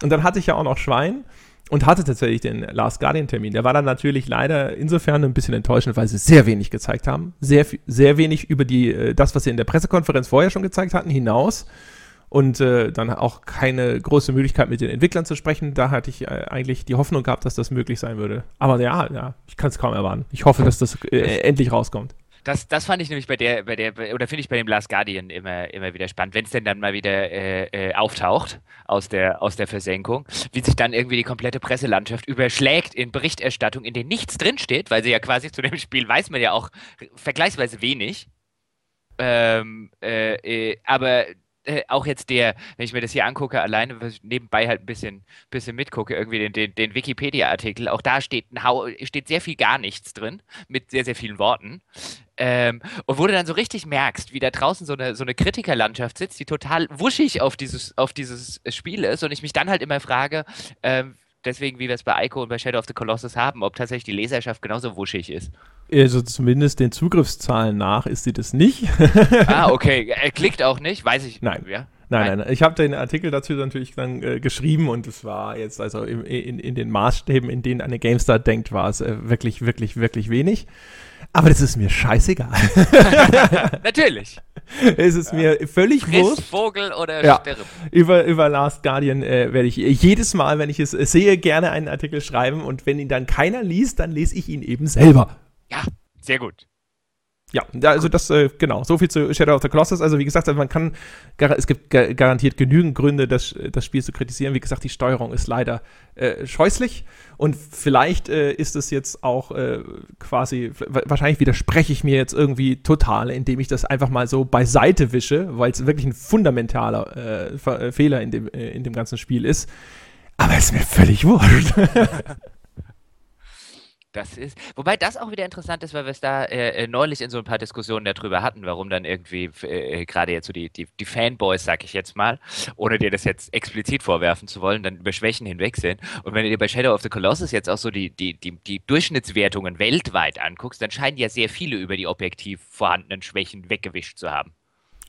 Und dann hatte ich ja auch noch Schwein und hatte tatsächlich den Last Guardian Termin. Der war dann natürlich leider insofern ein bisschen enttäuschend, weil sie sehr wenig gezeigt haben, sehr, sehr wenig über die, das, was sie in der Pressekonferenz vorher schon gezeigt hatten, hinaus und äh, dann auch keine große Möglichkeit mit den Entwicklern zu sprechen. Da hatte ich äh, eigentlich die Hoffnung gehabt, dass das möglich sein würde. Aber ja, ja ich kann es kaum erwarten. Ich hoffe, dass das äh, endlich rauskommt.
Das, das fand ich nämlich bei der, bei der, oder finde ich bei dem Last Guardian immer, immer wieder spannend, wenn es denn dann mal wieder äh, äh, auftaucht aus der, aus der Versenkung, wie sich dann irgendwie die komplette Presselandschaft überschlägt in Berichterstattung, in denen nichts drinsteht, weil sie ja quasi (laughs) zu dem Spiel weiß man ja auch vergleichsweise wenig. Ähm, äh, äh aber äh, auch jetzt der, wenn ich mir das hier angucke, alleine nebenbei halt ein bisschen, bisschen mitgucke, irgendwie den, den, den Wikipedia-Artikel, auch da steht, steht sehr viel gar nichts drin, mit sehr, sehr vielen Worten. Ähm, und wo du dann so richtig merkst, wie da draußen so eine, so eine Kritikerlandschaft sitzt, die total wuschig auf dieses, auf dieses Spiel ist und ich mich dann halt immer frage, ähm, deswegen, wie wir es bei Ico und bei Shadow of the Colossus haben, ob tatsächlich die Leserschaft genauso wuschig ist.
Also zumindest den Zugriffszahlen nach ist sie das nicht. (laughs)
ah, okay. (laughs) Er klickt auch nicht, weiß ich.
Nein. Ja? Nein, nein, nein. Ich habe den Artikel dazu natürlich dann äh, geschrieben und es war jetzt also in, in, in, den Maßstäben, in denen eine GameStar denkt, war es äh, wirklich, wirklich, wirklich wenig. Aber das ist mir scheißegal. (laughs)
natürlich.
Es ist ja. mir völlig
Friss,
wurscht.
Vogel oder ja. stirb.
Über, über Last Guardian äh, werde ich jedes Mal, wenn ich es sehe, gerne einen Artikel schreiben und wenn ihn dann keiner liest, dann lese ich ihn eben selber.
Ja, sehr gut.
Ja, also das, äh, genau, so viel zu Shadow of the Colossus. Also wie gesagt, also man kann, es gibt garantiert genügend Gründe, das, das Spiel zu kritisieren. Wie gesagt, die Steuerung ist leider äh, scheußlich und vielleicht äh, ist es jetzt auch äh, quasi, wahrscheinlich widerspreche ich mir jetzt irgendwie total, indem ich das einfach mal so beiseite wische, weil es wirklich ein fundamentaler äh, Fehler in dem, äh, in dem ganzen Spiel ist. Aber es ist mir völlig wurscht. (laughs)
Das ist, wobei das auch wieder interessant ist, weil wir es da äh, äh, neulich in so ein paar Diskussionen darüber hatten, warum dann irgendwie äh, gerade jetzt so die, die, die Fanboys, sag ich jetzt mal, ohne dir das jetzt explizit vorwerfen zu wollen, dann über Schwächen hinweg sind. Und wenn du dir bei Shadow of the Colossus jetzt auch so die, die, die, die Durchschnittswertungen weltweit anguckst, dann scheinen ja sehr viele über die objektiv vorhandenen Schwächen weggewischt zu haben.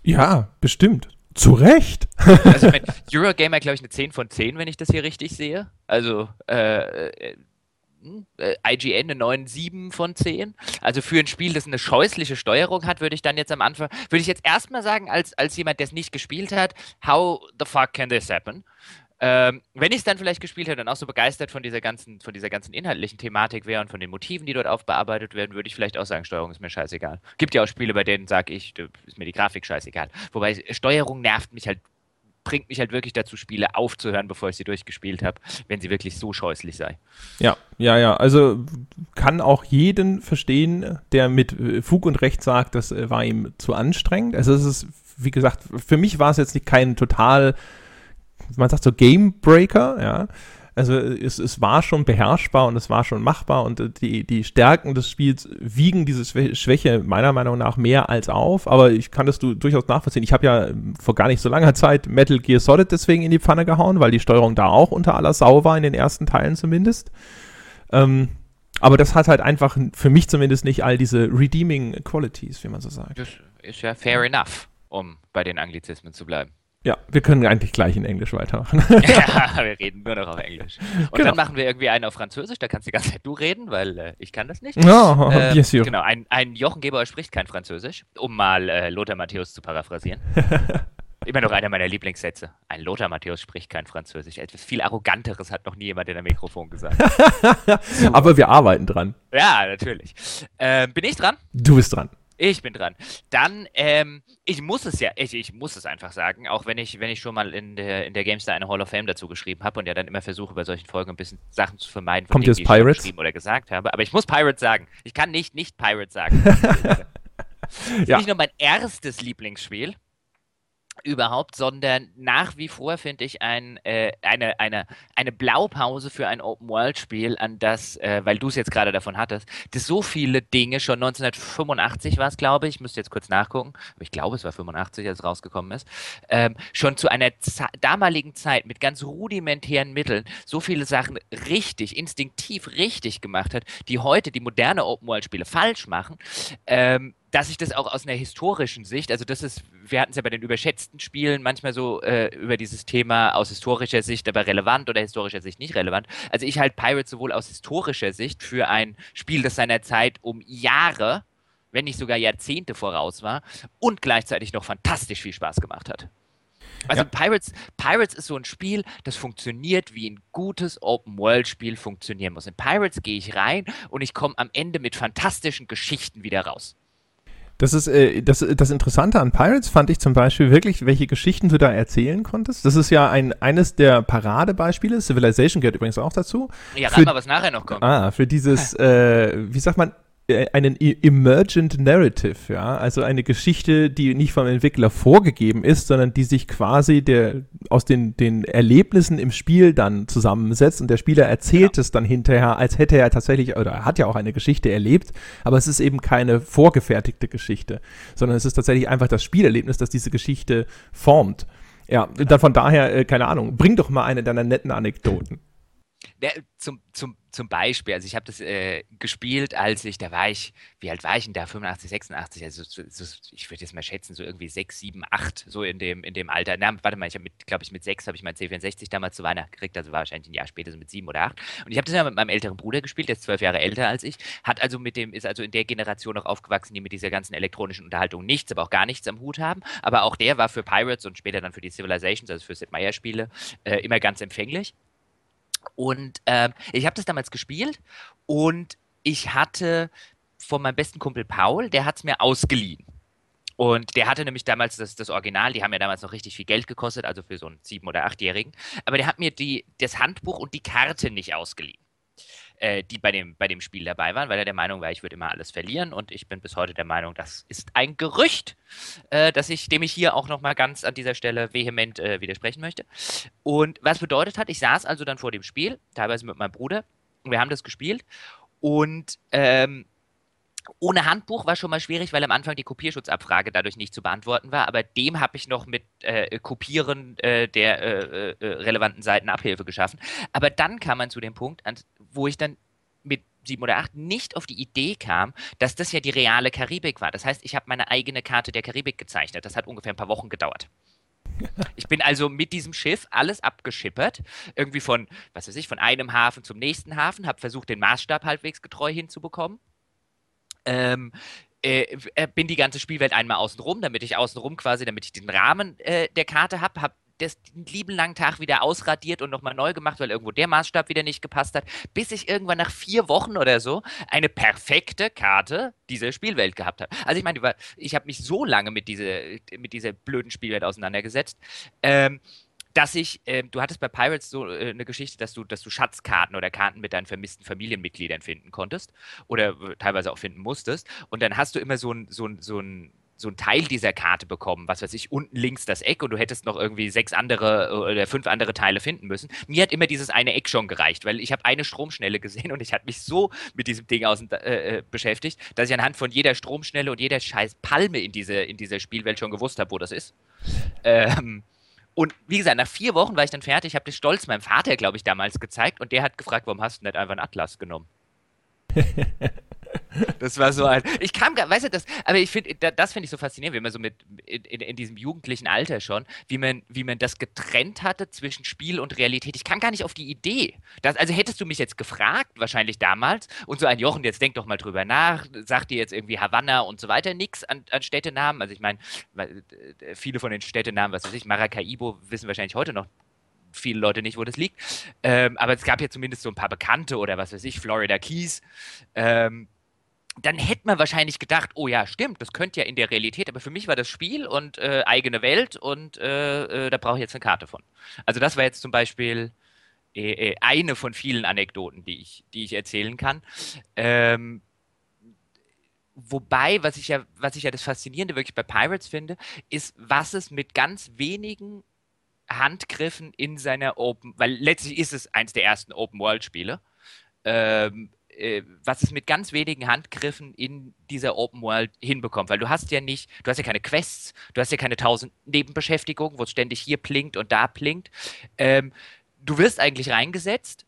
Ja, bestimmt. Zu Recht.
also wenn (laughs) Eurogamer, glaube ich, eine 10 von 10, wenn ich das hier richtig sehe. Also äh, äh, IGN eine 9,7 von 10. Also für ein Spiel, das eine scheußliche Steuerung hat, würde ich dann jetzt am Anfang, würde ich jetzt erstmal sagen, als, als jemand, der es nicht gespielt hat, how the fuck can this happen? Ähm, wenn ich es dann vielleicht gespielt hätte und auch so begeistert von dieser ganzen, von dieser ganzen inhaltlichen Thematik wäre und von den Motiven, die dort aufbearbeitet werden, würde ich vielleicht auch sagen, Steuerung ist mir scheißegal. Gibt ja auch Spiele, bei denen sage ich, ist mir die Grafik scheißegal. Wobei Steuerung nervt mich halt, bringt mich halt wirklich dazu, Spiele aufzuhören, bevor ich sie durchgespielt habe, wenn sie wirklich so scheußlich sei.
Ja, ja, ja. Also kann auch jeden verstehen, der mit äh, Fug und Recht sagt, das äh, war ihm zu anstrengend. Also es ist, wie gesagt, für mich war es jetzt nicht kein total man sagt so Game Breaker, ja. Also es, es war schon beherrschbar und es war schon machbar und die, die Stärken des Spiels wiegen diese Schwäche meiner Meinung nach mehr als auf, aber ich kann das du durchaus nachvollziehen. Ich habe ja vor gar nicht so langer Zeit Metal Gear Solid deswegen in die Pfanne gehauen, weil die Steuerung da auch unter aller Sau war, in den ersten Teilen zumindest. Ähm, aber das hat halt einfach für mich zumindest nicht all diese redeeming Qualities, wie man so sagt. Das
ist ja fair enough, um bei den Anglizismen zu bleiben.
Ja, wir können eigentlich gleich in Englisch weitermachen. (laughs) (laughs)
ja, wir reden nur noch auf Englisch. Und genau. dann machen wir irgendwie einen auf Französisch, da kannst du die ganze Zeit du reden, weil äh, ich kann das nicht.
Oh, äh, yes, you.
Genau, ein, ein Jochen Geber spricht kein Französisch, um mal äh, Lothar Matthäus zu paraphrasieren. (laughs) Immer noch einer meiner Lieblingssätze. Ein Lothar Matthäus spricht kein Französisch. Etwas viel Arroganteres hat noch nie jemand in der Mikrofon gesagt.
Aber wir arbeiten dran.
Ja, natürlich. Ähm, bin ich dran?
Du bist dran.
Ich bin dran. Dann, ähm, ich muss es ja, ich, ich muss es einfach sagen, auch wenn ich, wenn ich schon mal in der, in der GameStar eine Hall of Fame dazu geschrieben habe und ja dann immer versuche, bei solchen Folgen ein bisschen Sachen zu vermeiden,
Kommt Dingen, jetzt Pirates? ich
geschrieben oder gesagt habe. Aber ich muss Pirates sagen. Ich kann nicht nicht Pirates sagen. (laughs) das ist ja. nicht nur mein erstes Lieblingsspiel, überhaupt, sondern nach wie vor finde ich ein, äh, eine, eine, eine Blaupause für ein Open-World-Spiel, an das, äh, weil du es jetzt gerade davon hattest, dass so viele Dinge, schon 1985 war es, glaube ich, müsste jetzt kurz nachgucken, aber ich glaube, es war 85, als es rausgekommen ist, ähm, schon zu einer damaligen Zeit mit ganz rudimentären Mitteln so viele Sachen richtig, instinktiv richtig gemacht hat, die heute die moderne Open-World-Spiele falsch machen, ähm, dass ich das auch aus einer historischen Sicht, also das ist, wir hatten es ja bei den überschätzten Spielen manchmal so äh, über dieses Thema aus historischer Sicht aber relevant oder historischer Sicht nicht relevant. Also ich halte Pirates sowohl aus historischer Sicht für ein Spiel, das seiner Zeit um Jahre, wenn nicht sogar Jahrzehnte voraus war und gleichzeitig noch fantastisch viel Spaß gemacht hat. Also ja. Pirates, Pirates ist so ein Spiel, das funktioniert, wie ein gutes Open-World-Spiel funktionieren muss. In Pirates gehe ich rein und ich komme am Ende mit fantastischen Geschichten wieder raus.
Das ist äh, das, das Interessante an Pirates fand ich zum Beispiel wirklich, welche Geschichten du da erzählen konntest. Das ist ja ein eines der Paradebeispiele. Civilization gehört übrigens auch dazu.
Ja, rat mal, was nachher noch kommt.
Ah, für dieses, (laughs) äh, wie sagt man, einen emergent narrative, ja, also eine Geschichte, die nicht vom Entwickler vorgegeben ist, sondern die sich quasi der aus den, den Erlebnissen im Spiel dann zusammensetzt und der Spieler erzählt genau. es dann hinterher, als hätte er tatsächlich oder er hat ja auch eine Geschichte erlebt, aber es ist eben keine vorgefertigte Geschichte, sondern es ist tatsächlich einfach das Spielerlebnis, das diese Geschichte formt. Ja, genau. dann von daher, äh, keine Ahnung, bring doch mal eine deiner netten Anekdoten.
Der, zum, zum, zum Beispiel, also ich habe das äh, gespielt, als ich, da war ich, wie alt war ich denn da? 85, 86, also so, so, ich würde jetzt mal schätzen, so irgendwie 6, 7, 8, so in dem, in dem Alter. Na, warte mal, ich habe glaube ich, mit 6 habe ich mein C64 damals zu Weihnachten gekriegt, also war wahrscheinlich ein Jahr später, so mit 7 oder 8. Und ich habe das ja mit meinem älteren Bruder gespielt, der ist zwölf Jahre älter als ich, hat also mit dem, ist also in der Generation noch aufgewachsen, die mit dieser ganzen elektronischen Unterhaltung nichts, aber auch gar nichts am Hut haben. Aber auch der war für Pirates und später dann für die Civilizations, also für Sid Meier-Spiele, äh, immer ganz empfänglich. Und ähm, ich habe das damals gespielt und ich hatte von meinem besten Kumpel Paul, der hat es mir ausgeliehen. Und der hatte nämlich damals das, das Original, die haben ja damals noch richtig viel Geld gekostet, also für so einen sieben- oder achtjährigen. Aber der hat mir die, das Handbuch und die Karte nicht ausgeliehen äh, die bei dem, bei dem Spiel dabei waren, weil er der Meinung war, ich würde immer alles verlieren und ich bin bis heute der Meinung, das ist ein Gerücht, äh, dass ich, dem ich hier auch nochmal ganz an dieser Stelle vehement äh, widersprechen möchte. Und was bedeutet hat, ich saß also dann vor dem Spiel, teilweise mit meinem Bruder, und wir haben das gespielt und ähm, ohne Handbuch war schon mal schwierig, weil am Anfang die Kopierschutzabfrage dadurch nicht zu beantworten war, aber dem habe ich noch mit äh, Kopieren äh, der äh, äh relevanten Seiten Abhilfe geschaffen. Aber dann kam man zu dem Punkt, wo ich dann mit sieben oder acht nicht auf die Idee kam, dass das ja die reale Karibik war. Das heißt, ich habe meine eigene Karte der Karibik gezeichnet. Das hat ungefähr ein paar Wochen gedauert. (laughs) Ich bin also mit diesem Schiff alles abgeschippert, irgendwie von, was weiß ich, von einem Hafen zum nächsten Hafen, habe versucht, den Maßstab halbwegs getreu hinzubekommen. Ähm, äh, bin die ganze Spielwelt einmal außenrum, damit ich außenrum quasi, damit ich den Rahmen äh, der Karte habe, habe das, lieben langen Tag wieder ausradiert und nochmal neu gemacht, weil irgendwo der Maßstab wieder nicht gepasst hat, bis ich irgendwann nach vier Wochen oder so eine perfekte Karte dieser Spielwelt gehabt habe. Also ich meine, ich habe mich so lange mit, diese, mit dieser blöden Spielwelt auseinandergesetzt. Ähm, dass ich, äh, du hattest bei Pirates so äh, eine Geschichte, dass du, dass du Schatzkarten oder Karten mit deinen vermissten Familienmitgliedern finden konntest oder äh, teilweise auch finden musstest. Und dann hast du immer so ein, so ein, so ein so ein Teil dieser Karte bekommen, was weiß ich, unten links das Eck und du hättest noch irgendwie sechs andere oder fünf andere Teile finden müssen. Mir hat immer dieses eine Eck schon gereicht, weil ich habe eine Stromschnelle gesehen und ich hatte mich so mit diesem Ding aus, äh, äh, beschäftigt, dass ich anhand von jeder Stromschnelle und jeder scheiß Palme in, diese, in dieser Spielwelt schon gewusst habe, wo das ist. Ähm, und wie gesagt, nach vier Wochen war ich dann fertig, habe das stolz meinem Vater, glaube ich, damals gezeigt und der hat gefragt, warum hast du nicht einfach einen Atlas genommen? (laughs) Das war so ein. Ich kam gar, weißt du, das, aber ich finde, das finde ich so faszinierend, wie man so mit in, in, diesem jugendlichen Alter schon, wie man, wie man das getrennt hatte zwischen Spiel und Realität. Ich kam gar nicht auf die Idee. Dass, also hättest du mich jetzt gefragt, wahrscheinlich damals, und so ein Jochen, jetzt denk doch mal drüber nach, sagt dir jetzt irgendwie Havanna und so weiter nichts an, an Städtenamen. Also ich meine, äh, viele von den Städtenamen, was weiß ich, Maracaibo wissen wahrscheinlich heute noch viele Leute nicht, wo das liegt. Ähm, aber es gab ja zumindest so ein paar Bekannte oder was weiß ich, Florida Keys. Ähm, dann hätte man wahrscheinlich gedacht, oh ja, stimmt, das könnte ja in der Realität, aber für mich war das Spiel und äh, eigene Welt und äh, äh, da brauche ich jetzt eine Karte von. Also das war jetzt zum Beispiel äh, äh, eine von vielen Anekdoten, die ich, die ich erzählen kann. Ähm, wobei, was ich ja, was ich ja das Faszinierende wirklich bei Pirates finde, ist, was es mit ganz wenigen Handgriffen in seiner Open, weil letztlich ist es eins der ersten Open-World-Spiele, ähm, äh, was es mit ganz wenigen Handgriffen in dieser Open World hinbekommt. Weil du hast ja nicht, du hast ja keine Quests, du hast ja keine tausend Nebenbeschäftigungen, wo es ständig hier plinkt und da plinkt. Ähm, du wirst eigentlich reingesetzt.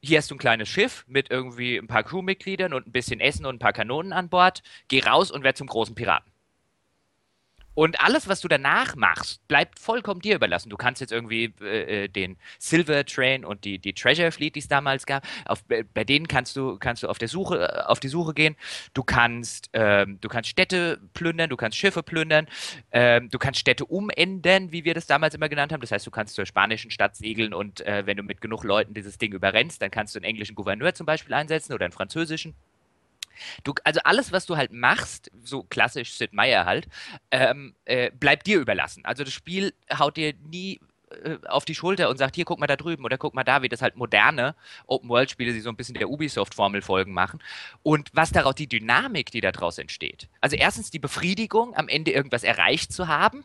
Hier hast du ein kleines Schiff mit irgendwie ein paar Crewmitgliedern und ein bisschen Essen und ein paar Kanonen an Bord. Geh raus und werd zum großen Piraten. Und alles, was du danach machst, bleibt vollkommen dir überlassen. Du kannst jetzt irgendwie äh, äh den Silver Train und die, die Treasure Fleet, die es damals gab, auf, bei denen kannst du, kannst du auf, der Suche, äh, auf die Suche gehen. Du kannst, ähm, du kannst Städte plündern, du kannst Schiffe plündern, ähm, du kannst Städte umändern, wie wir das damals immer genannt haben. Das heißt, du kannst zur spanischen Stadt segeln und äh, wenn du mit genug Leuten dieses Ding überrennst, dann kannst du einen englischen Gouverneur zum Beispiel einsetzen oder einen französischen. Du, also alles, was du halt machst, so klassisch Sid Meier halt, ähm, äh, bleibt dir überlassen. Also das Spiel haut dir nie äh, auf die Schulter und sagt, hier, guck mal da drüben oder guck mal da, wie das halt moderne Open-World-Spiele, die so ein bisschen der Ubisoft-Formel folgen machen. Und was daraus, die Dynamik, die daraus entsteht. Also erstens die Befriedigung, am Ende irgendwas erreicht zu haben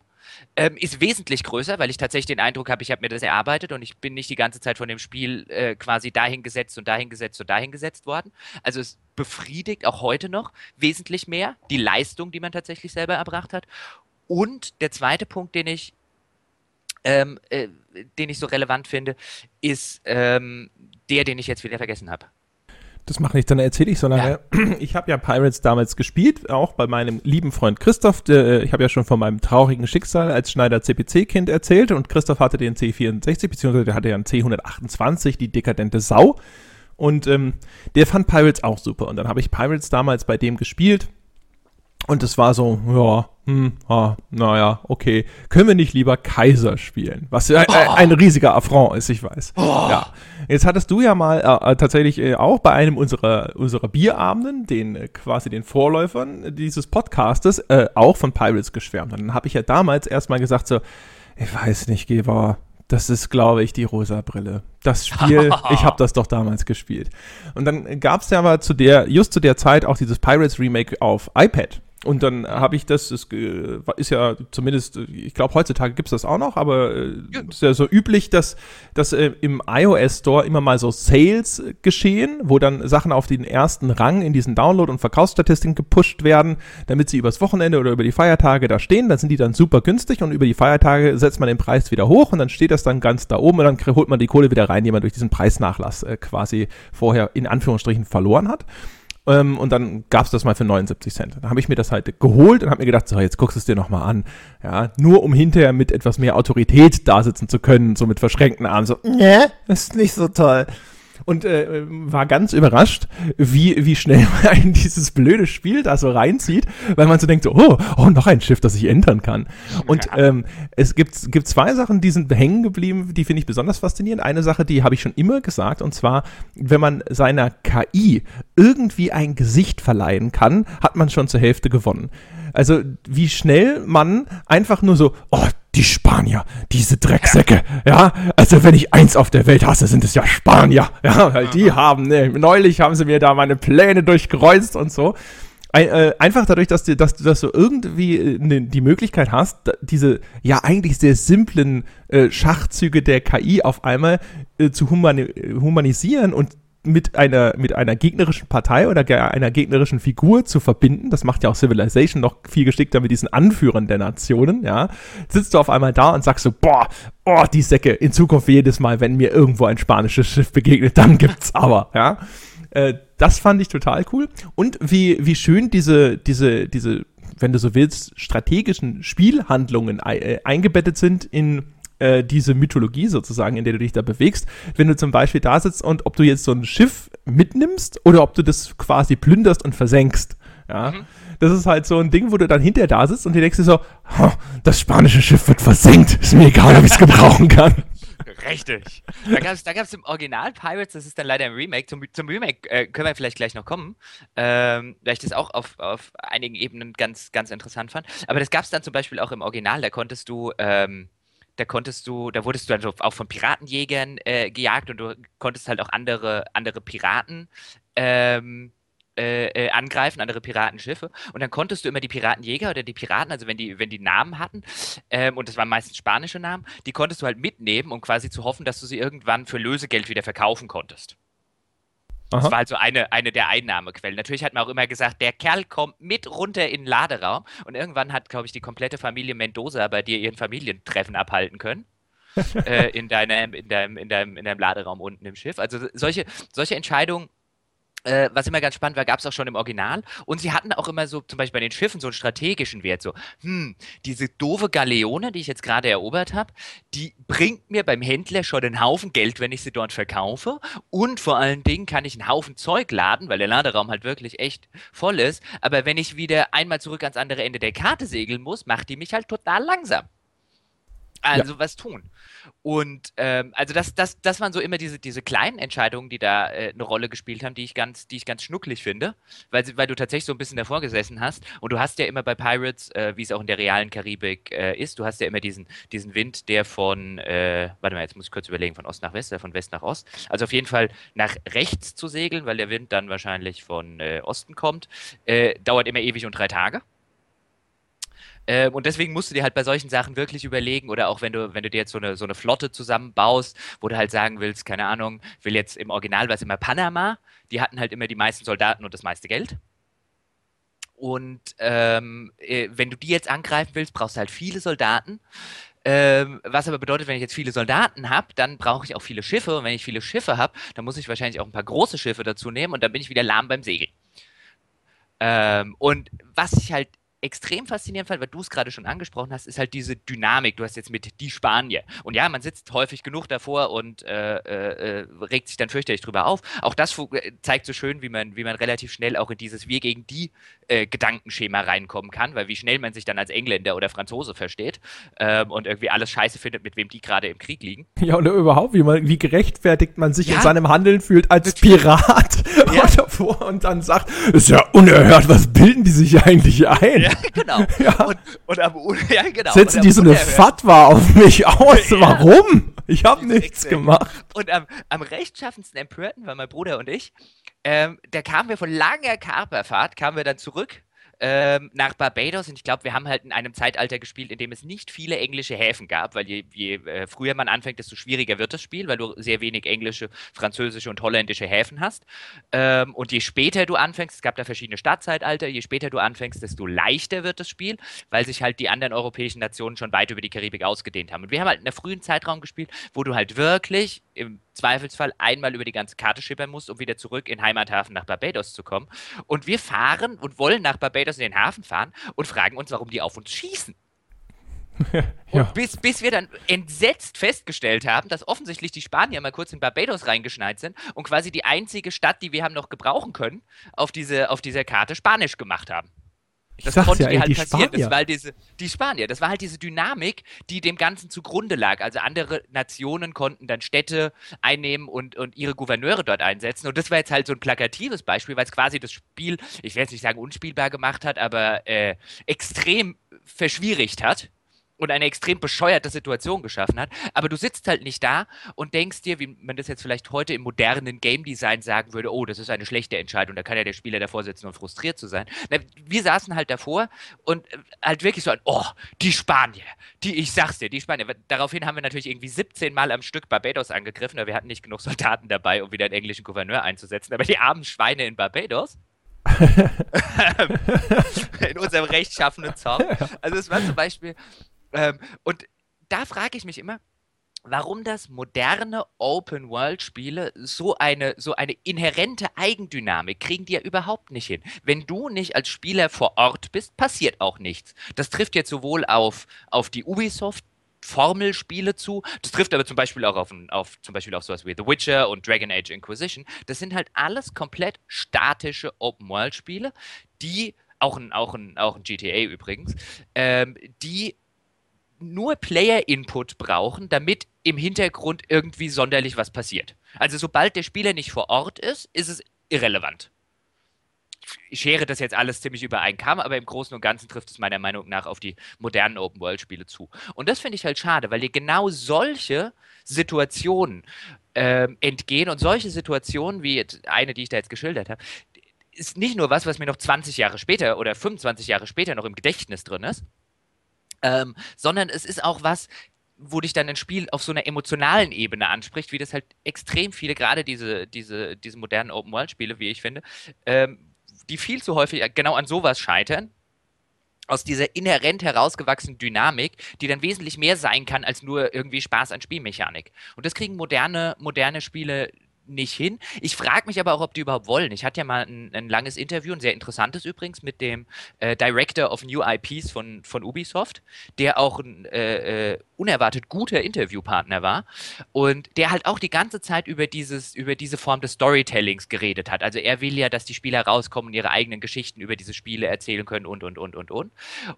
ähm, ist wesentlich größer, weil ich tatsächlich den Eindruck habe, ich habe mir das erarbeitet und ich bin nicht die ganze Zeit von dem Spiel äh, quasi dahingesetzt und dahingesetzt und dahingesetzt worden. Also es befriedigt auch heute noch wesentlich mehr die Leistung, die man tatsächlich selber erbracht hat. Und der zweite Punkt, den ich ähm, äh, den ich so relevant finde, ist ähm, der, den ich jetzt wieder vergessen habe.
Das mache ich, dann erzähle ich so lange. Ja. (clears throat) Ich habe ja Pirates damals gespielt, auch bei meinem lieben Freund Christoph. Der, ich habe ja schon von meinem traurigen Schicksal als Schneider CPC-Kind erzählt und Christoph hatte den C64, beziehungsweise der hatte ja einen C128, die dekadente Sau. Und ähm, der fand Pirates auch super. Und dann habe ich Pirates damals bei dem gespielt. Und es war so, ja, hm, ah, naja, okay. Können wir nicht lieber Kaiser spielen? Was ja oh. ein, riesiger Affront ist, ich weiß. Oh. Ja. Jetzt hattest du ja mal äh, äh, tatsächlich äh, auch bei einem unserer, unserer Bierabenden, den äh, quasi den Vorläufern dieses Podcastes, äh, auch von Pirates geschwärmt. Und dann habe ich ja damals erstmal gesagt so, ich weiß nicht, Geber, das ist, glaube ich, die rosa Brille. Das Spiel, (laughs) ich habe das doch damals gespielt. Und dann gab es ja aber zu der, just zu der Zeit auch dieses Pirates Remake auf iPad. Und dann habe ich das, das ist ja zumindest, ich glaube heutzutage gibt es das auch noch, aber es äh, ist ja so üblich, dass, dass äh, im iOS Store immer mal so Sales geschehen, wo dann Sachen auf den ersten Rang in diesen Download- und Verkaufsstatistiken gepusht werden, damit sie übers Wochenende oder über die Feiertage da stehen. Dann sind die dann super günstig und über die Feiertage setzt man den Preis wieder hoch und dann steht das dann ganz da oben und dann holt man die Kohle wieder rein, die man durch diesen Preisnachlass äh, quasi vorher in Anführungsstrichen verloren hat. Ähm, und dann gab es das mal für 79 Cent. Dann habe ich mir das halt geholt und habe mir gedacht, so, jetzt guckst du es dir nochmal an. Ja, nur um hinterher mit etwas mehr Autorität da sitzen zu können, so mit verschränkten Armen, so, ne, ist nicht so toll und äh, war ganz überrascht, wie, wie schnell (laughs) man dieses blöde Spiel da so reinzieht, weil man so denkt, so, oh, oh, noch ein Schiff, das ich entern kann. Und ähm, es gibt, gibt zwei Sachen, die sind hängen geblieben, die finde ich besonders faszinierend. Eine Sache, die habe ich schon immer gesagt, und zwar, wenn man seiner KI irgendwie ein Gesicht verleihen kann, hat man schon zur Hälfte gewonnen. Also wie schnell man einfach nur so, oh, die Spanier, diese Drecksäcke, ja, also wenn ich eins auf der Welt hasse, sind es ja Spanier, ja, weil die haben, ne, neulich haben sie mir da meine Pläne durchkreuzt und so. Ein, äh, einfach dadurch, dass du, dass du, dass du irgendwie ne, die Möglichkeit hast, diese ja eigentlich sehr simplen äh, Schachzüge der KI auf einmal äh, zu humani humanisieren und mit einer, mit einer gegnerischen Partei oder einer gegnerischen Figur zu verbinden, das macht ja auch Civilization noch viel geschickter mit diesen Anführern der Nationen, ja, sitzt du auf einmal da und sagst so, boah, oh, die Säcke, in Zukunft jedes Mal, wenn mir irgendwo ein spanisches Schiff begegnet, dann gibt's aber, (laughs) ja. Äh, das fand ich total cool. Und wie, wie schön diese, diese, diese, wenn du so willst, strategischen Spielhandlungen äh, eingebettet sind in äh, diese Mythologie sozusagen, in der du dich da bewegst. Wenn du zum Beispiel da sitzt und ob du jetzt so ein Schiff mitnimmst oder ob du das quasi plünderst und versenkst. Ja. Mhm. Das ist halt so ein Ding, wo du dann hinterher da sitzt und dir denkst dir so, das spanische Schiff wird versenkt. Ist mir egal, ob ich es gebrauchen kann. (laughs)
Richtig. Da gab es da gab's im Original Pirates, das ist dann leider im Remake. Zum, zum Remake äh, können wir vielleicht gleich noch kommen, ähm, weil ich das auch auf, auf einigen Ebenen ganz, ganz interessant fand. Aber das gab es dann zum Beispiel auch im Original, da konntest du ähm, da konntest du, da wurdest du dann auch von Piratenjägern äh, gejagt und du konntest halt auch andere, andere Piraten ähm, äh, äh, angreifen, andere Piratenschiffe. Und dann konntest du immer die Piratenjäger oder die Piraten, also wenn die, wenn die Namen hatten, ähm, und das waren meistens spanische Namen, die konntest du halt mitnehmen, um quasi zu hoffen, dass du sie irgendwann für Lösegeld wieder verkaufen konntest. Aha. Das war also eine, eine der Einnahmequellen. Natürlich hat man auch immer gesagt, der Kerl kommt mit runter in den Laderaum. Und irgendwann hat, glaube ich, die komplette Familie Mendoza bei dir ihren Familientreffen abhalten können. (laughs) äh, in, deinem, in, deinem, in, deinem, in deinem Laderaum unten im Schiff. Also solche, solche Entscheidungen äh, was immer ganz spannend war, gab es auch schon im Original. Und sie hatten auch immer so, zum Beispiel bei den Schiffen, so einen strategischen Wert. So, hm, diese doofe Galeone, die ich jetzt gerade erobert habe, die bringt mir beim Händler schon einen Haufen Geld, wenn ich sie dort verkaufe. Und vor allen Dingen kann ich einen Haufen Zeug laden, weil der Laderaum halt wirklich echt voll ist. Aber wenn ich wieder einmal zurück ans andere Ende der Karte segeln muss, macht die mich halt total langsam. Also ja. was tun. Und ähm, also das, das, das waren so immer diese, diese kleinen Entscheidungen, die da äh, eine Rolle gespielt haben, die ich ganz, die ich ganz schnucklig finde, weil, weil du tatsächlich so ein bisschen davor gesessen hast. Und du hast ja immer bei Pirates, äh, wie es auch in der realen Karibik äh, ist, du hast ja immer diesen, diesen Wind, der von, äh, warte mal, jetzt muss ich kurz überlegen, von Ost nach West, oder von West nach Ost. Also auf jeden Fall nach rechts zu segeln, weil der Wind dann wahrscheinlich von äh, Osten kommt, äh, dauert immer ewig und drei Tage. Ähm, und deswegen musst du dir halt bei solchen Sachen wirklich überlegen, oder auch wenn du, wenn du dir jetzt so eine, so eine Flotte zusammenbaust, wo du halt sagen willst, keine Ahnung, will jetzt im Original war es immer Panama, die hatten halt immer die meisten Soldaten und das meiste Geld. Und ähm, äh, wenn du die jetzt angreifen willst, brauchst du halt viele Soldaten. Ähm, was aber bedeutet, wenn ich jetzt viele Soldaten habe, dann brauche ich auch viele Schiffe. Und wenn ich viele Schiffe habe, dann muss ich wahrscheinlich auch ein paar große Schiffe dazu nehmen und dann bin ich wieder lahm beim Segeln. Ähm, und was ich halt extrem faszinierend fand, weil du es gerade schon angesprochen hast, ist halt diese Dynamik. Du hast jetzt mit die Spanier. Und ja, man sitzt häufig genug davor und äh, äh, äh regt sich dann fürchterlich drüber auf. Auch das äh, zeigt so schön, wie man, wie man relativ schnell auch in dieses Wir gegen die äh, Gedankenschema reinkommen kann, weil wie schnell man sich dann als Engländer oder Franzose versteht ähm, und irgendwie alles scheiße findet, mit wem die gerade im Krieg liegen.
Ja, oder überhaupt, wie, man, wie gerechtfertigt man sich ja. in seinem Handeln fühlt als Pirat ja. (laughs) davor und dann sagt, ist ja unerhört, was bilden die sich eigentlich ein? Ja, (laughs) genau. Ja. Und, und am, (laughs) ja, genau. Setzen die so eine Fatwa auf mich aus? (laughs) Warum? Ich habe nichts gemacht.
Und am, am rechtschaffensten empörten war mein Bruder und ich. Ähm, da kamen wir von langer Kaperfahrt, kamen wir dann zurück ähm, nach Barbados und ich glaube, wir haben halt in einem Zeitalter gespielt, in dem es nicht viele englische Häfen gab, weil je, je äh, früher man anfängt, desto schwieriger wird das Spiel, weil du sehr wenig englische, französische und holländische Häfen hast. Ähm, und je später du anfängst, es gab da verschiedene Startzeitalter, je später du anfängst, desto leichter wird das Spiel, weil sich halt die anderen europäischen Nationen schon weit über die Karibik ausgedehnt haben. Und wir haben halt in einem frühen Zeitraum gespielt, wo du halt wirklich im Zweifelsfall einmal über die ganze Karte schippern musst, um wieder zurück in Heimathafen nach Barbados zu kommen. Und wir fahren und wollen nach Barbados in den Hafen fahren und fragen uns, warum die auf uns schießen. (laughs) ja. Bis, bis wir dann entsetzt festgestellt haben, dass offensichtlich die Spanier mal kurz in Barbados reingeschneit sind und quasi die einzige Stadt, die wir haben noch gebrauchen können, auf, diese, auf dieser Karte Spanisch gemacht haben. Das konnte ja, dir halt die passieren. Spanier. Das war halt diese, die Spanier, das war halt diese Dynamik, die dem Ganzen zugrunde lag. Also andere Nationen konnten dann Städte einnehmen und, und ihre Gouverneure dort einsetzen. Und das war jetzt halt so ein plakatives Beispiel, weil es quasi das Spiel, ich will jetzt nicht sagen unspielbar gemacht hat, aber äh, extrem verschwierigt hat und eine extrem bescheuerte Situation geschaffen hat. Aber du sitzt halt nicht da und denkst dir, wie man das jetzt vielleicht heute im modernen Game Design sagen würde, oh, das ist eine schlechte Entscheidung, da kann ja der Spieler davor sitzen und frustriert zu sein. Wir saßen halt davor und äh, halt wirklich so ein, oh, die Spanier, die, ich sag's dir, die Spanier. Daraufhin haben wir natürlich irgendwie 17 Mal am Stück Barbados angegriffen, aber wir hatten nicht genug Soldaten dabei, um wieder einen englischen Gouverneur einzusetzen. Aber die armen Schweine in Barbados, (laughs) (laughs) in unserem rechtschaffenen Zorn. Also es war zum Beispiel, ähm, und da frage ich mich immer, warum das moderne Open-World-Spiele so eine, so eine inhärente Eigendynamik kriegen die ja überhaupt nicht hin. Wenn du nicht als Spieler vor Ort bist, passiert auch nichts. Das trifft jetzt sowohl auf, auf die Ubisoft Formelspiele zu. Das trifft aber zum Beispiel auch auf, auf zum Beispiel auf sowas wie The Witcher und Dragon Age Inquisition. Das sind halt alles komplett statische Open-World-Spiele, die auch ein, auch ein, auch ein GTA übrigens, ähm, die nur Player-Input brauchen, damit im Hintergrund irgendwie sonderlich was passiert. Also sobald der Spieler nicht vor Ort ist, ist es irrelevant. Ich schere das jetzt alles ziemlich über einen Kamm, aber im Großen und Ganzen trifft es meiner Meinung nach auf die modernen Open-World-Spiele zu. Und das finde ich halt schade, weil dir genau solche Situationen äh, entgehen und solche Situationen wie eine, die ich da jetzt geschildert habe, ist nicht nur was, was mir noch 20 Jahre später oder 25 Jahre später noch im Gedächtnis drin ist, ähm, sondern es ist auch was, wo dich dann ein Spiel auf so einer emotionalen Ebene anspricht, wie das halt extrem viele, gerade diese, diese, diese modernen Open-World-Spiele, wie ich finde, ähm, die viel zu häufig genau an sowas scheitern, aus dieser inhärent herausgewachsenen Dynamik, die dann wesentlich mehr sein kann als nur irgendwie Spaß an Spielmechanik. Und das kriegen moderne, moderne Spiele nicht hin. Ich frage mich aber auch, ob die überhaupt wollen. Ich hatte ja mal ein, ein langes Interview, ein sehr interessantes übrigens, mit dem äh, Director of New IPs von, von Ubisoft, der auch ein äh, äh, unerwartet guter Interviewpartner war und der halt auch die ganze Zeit über, dieses, über diese Form des Storytellings geredet hat. Also er will ja, dass die Spieler rauskommen und ihre eigenen Geschichten über diese Spiele erzählen können und, und, und, und, und.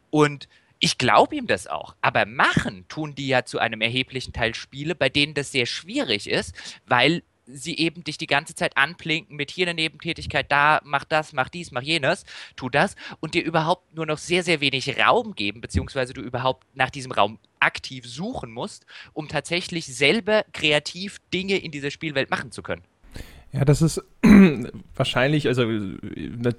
Und ich glaube ihm das auch. Aber machen tun die ja zu einem erheblichen Teil Spiele, bei denen das sehr schwierig ist, weil sie eben dich die ganze Zeit anplinken mit hier eine Nebentätigkeit, da, mach das, mach dies, mach jenes, tu das und dir überhaupt nur noch sehr, sehr wenig Raum geben, beziehungsweise du überhaupt nach diesem Raum aktiv suchen musst, um tatsächlich selber kreativ Dinge in dieser Spielwelt machen zu können.
Ja, das ist (clears throat) wahrscheinlich, also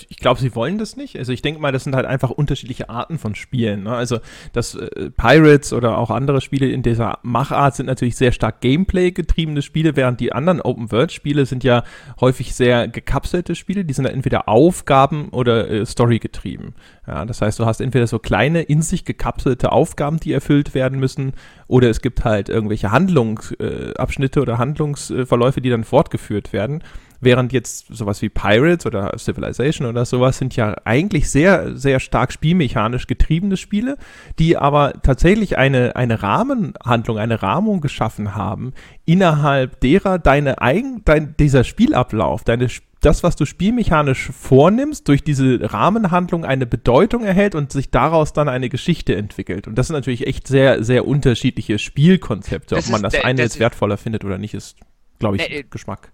ich glaube, sie wollen das nicht. Also ich denke mal, das sind halt einfach unterschiedliche Arten von Spielen. Ne? Also das äh, Pirates oder auch andere Spiele in dieser Machart sind natürlich sehr stark Gameplay getriebene Spiele, während die anderen Open World Spiele sind ja häufig sehr gekapselte Spiele. Die sind ja entweder Aufgaben oder äh, Story getrieben. Ja, das heißt, du hast entweder so kleine in sich gekapselte Aufgaben, die erfüllt werden müssen, oder es gibt halt irgendwelche Handlungsabschnitte äh, oder Handlungsverläufe, die dann fortgeführt werden. Während jetzt sowas wie Pirates oder Civilization oder sowas sind ja eigentlich sehr, sehr stark spielmechanisch getriebene Spiele, die aber tatsächlich eine, eine Rahmenhandlung, eine Rahmung geschaffen haben, innerhalb derer deine eigen, dein, dieser Spielablauf, deine das, was du spielmechanisch vornimmst, durch diese Rahmenhandlung eine Bedeutung erhält und sich daraus dann eine Geschichte entwickelt. Und das sind natürlich echt sehr, sehr unterschiedliche Spielkonzepte. Das Ob man ist, das eine das jetzt wertvoller findet oder nicht, ist, glaube ich, äh, Geschmack.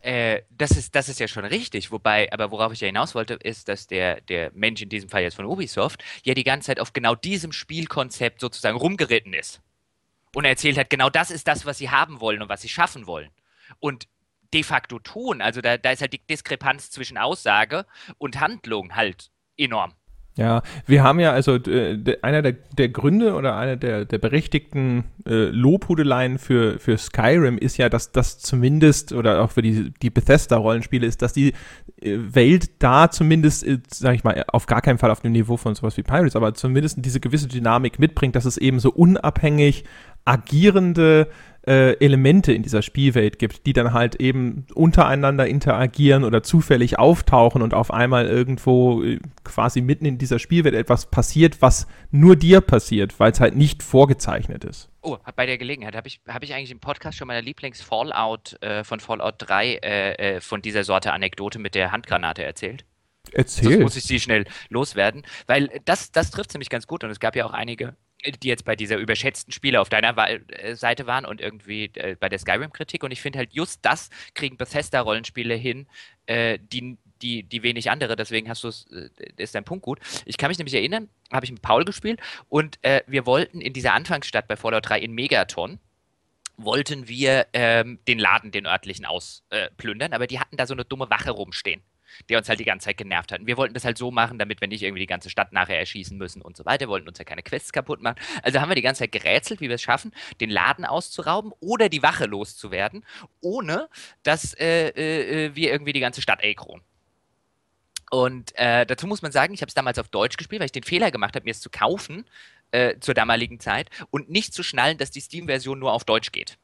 Äh, das, ist, das ist ja schon richtig. Wobei, aber worauf ich ja hinaus wollte, ist, dass der, der Mensch in diesem Fall jetzt von Ubisoft ja die ganze Zeit auf genau diesem Spielkonzept sozusagen rumgeritten ist. Und er erzählt hat, genau das ist das, was sie haben wollen und was sie schaffen wollen. Und de facto tun. Also da, da ist halt die Diskrepanz zwischen Aussage und Handlung halt enorm.
Ja, wir haben ja also äh, einer der, der Gründe oder einer der, der berechtigten äh, Lobhudeleien für, für Skyrim ist ja, dass das zumindest oder auch für die, die Bethesda-Rollenspiele ist, dass die äh, Welt da zumindest, äh, sag ich mal, auf gar keinen Fall auf dem Niveau von sowas wie Pirates, aber zumindest diese gewisse Dynamik mitbringt, dass es eben so unabhängig agierende äh, Elemente in dieser Spielwelt gibt, die dann halt eben untereinander interagieren oder zufällig auftauchen und auf einmal irgendwo äh, quasi mitten in dieser Spielwelt etwas passiert, was nur dir passiert, weil es halt nicht vorgezeichnet ist.
Oh, bei der Gelegenheit habe ich, hab ich eigentlich im Podcast schon meiner Lieblings-Fallout äh, von Fallout 3 äh, äh, von dieser Sorte Anekdote mit der Handgranate erzählt.
Erzähl.
Sonst muss ich sie schnell loswerden, weil das, das trifft ziemlich ganz gut und es gab ja auch einige die jetzt bei dieser überschätzten Spiele auf deiner äh, Seite waren und irgendwie äh, bei der Skyrim-Kritik. Und ich finde halt, just das kriegen Bethesda-Rollenspiele hin, äh, die, die, die wenig andere. Deswegen hast du äh, ist dein Punkt gut. Ich kann mich nämlich erinnern, habe ich mit Paul gespielt und äh, wir wollten in dieser Anfangsstadt bei Fallout 3 in Megaton wollten wir ähm, den Laden, den örtlichen, ausplündern, aber die hatten da so eine dumme Wache rumstehen der uns halt die ganze Zeit genervt hat. Und wir wollten das halt so machen, damit wir nicht irgendwie die ganze Stadt nachher erschießen müssen und so weiter. Wir wollten uns ja keine Quests kaputt machen. Also haben wir die ganze Zeit gerätselt, wie wir es schaffen, den Laden auszurauben oder die Wache loszuwerden, ohne dass äh, äh, wir irgendwie die ganze Stadt aggro. Und äh, dazu muss man sagen, ich habe es damals auf Deutsch gespielt, weil ich den Fehler gemacht habe, mir es zu kaufen äh, zur damaligen Zeit und nicht zu schnallen, dass die Steam-Version nur auf Deutsch geht.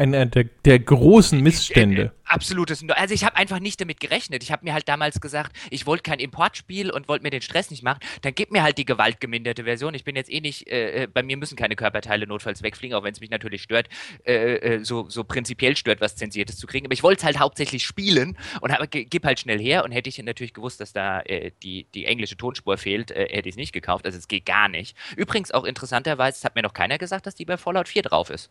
Einer der, der großen Missstände. Äh, äh,
absolutes. Also ich habe einfach nicht damit gerechnet. Ich habe mir halt damals gesagt, ich wollte kein Importspiel und wollte mir den Stress nicht machen. Dann gib mir halt die gewaltgeminderte Version. Ich bin jetzt eh nicht, äh, äh bei mir müssen keine Körperteile notfalls wegfliegen, auch wenn es mich natürlich stört, äh, so, so prinzipiell stört, was Zensiertes zu kriegen. Aber ich wollte es halt hauptsächlich spielen und hab, gib halt schnell her. Und hätte ich natürlich gewusst, dass da äh, die, die englische Tonspur fehlt, hätte ich es nicht gekauft. Also es geht gar nicht. Übrigens auch interessanterweise, es hat mir noch keiner gesagt, dass die bei Fallout 4 drauf ist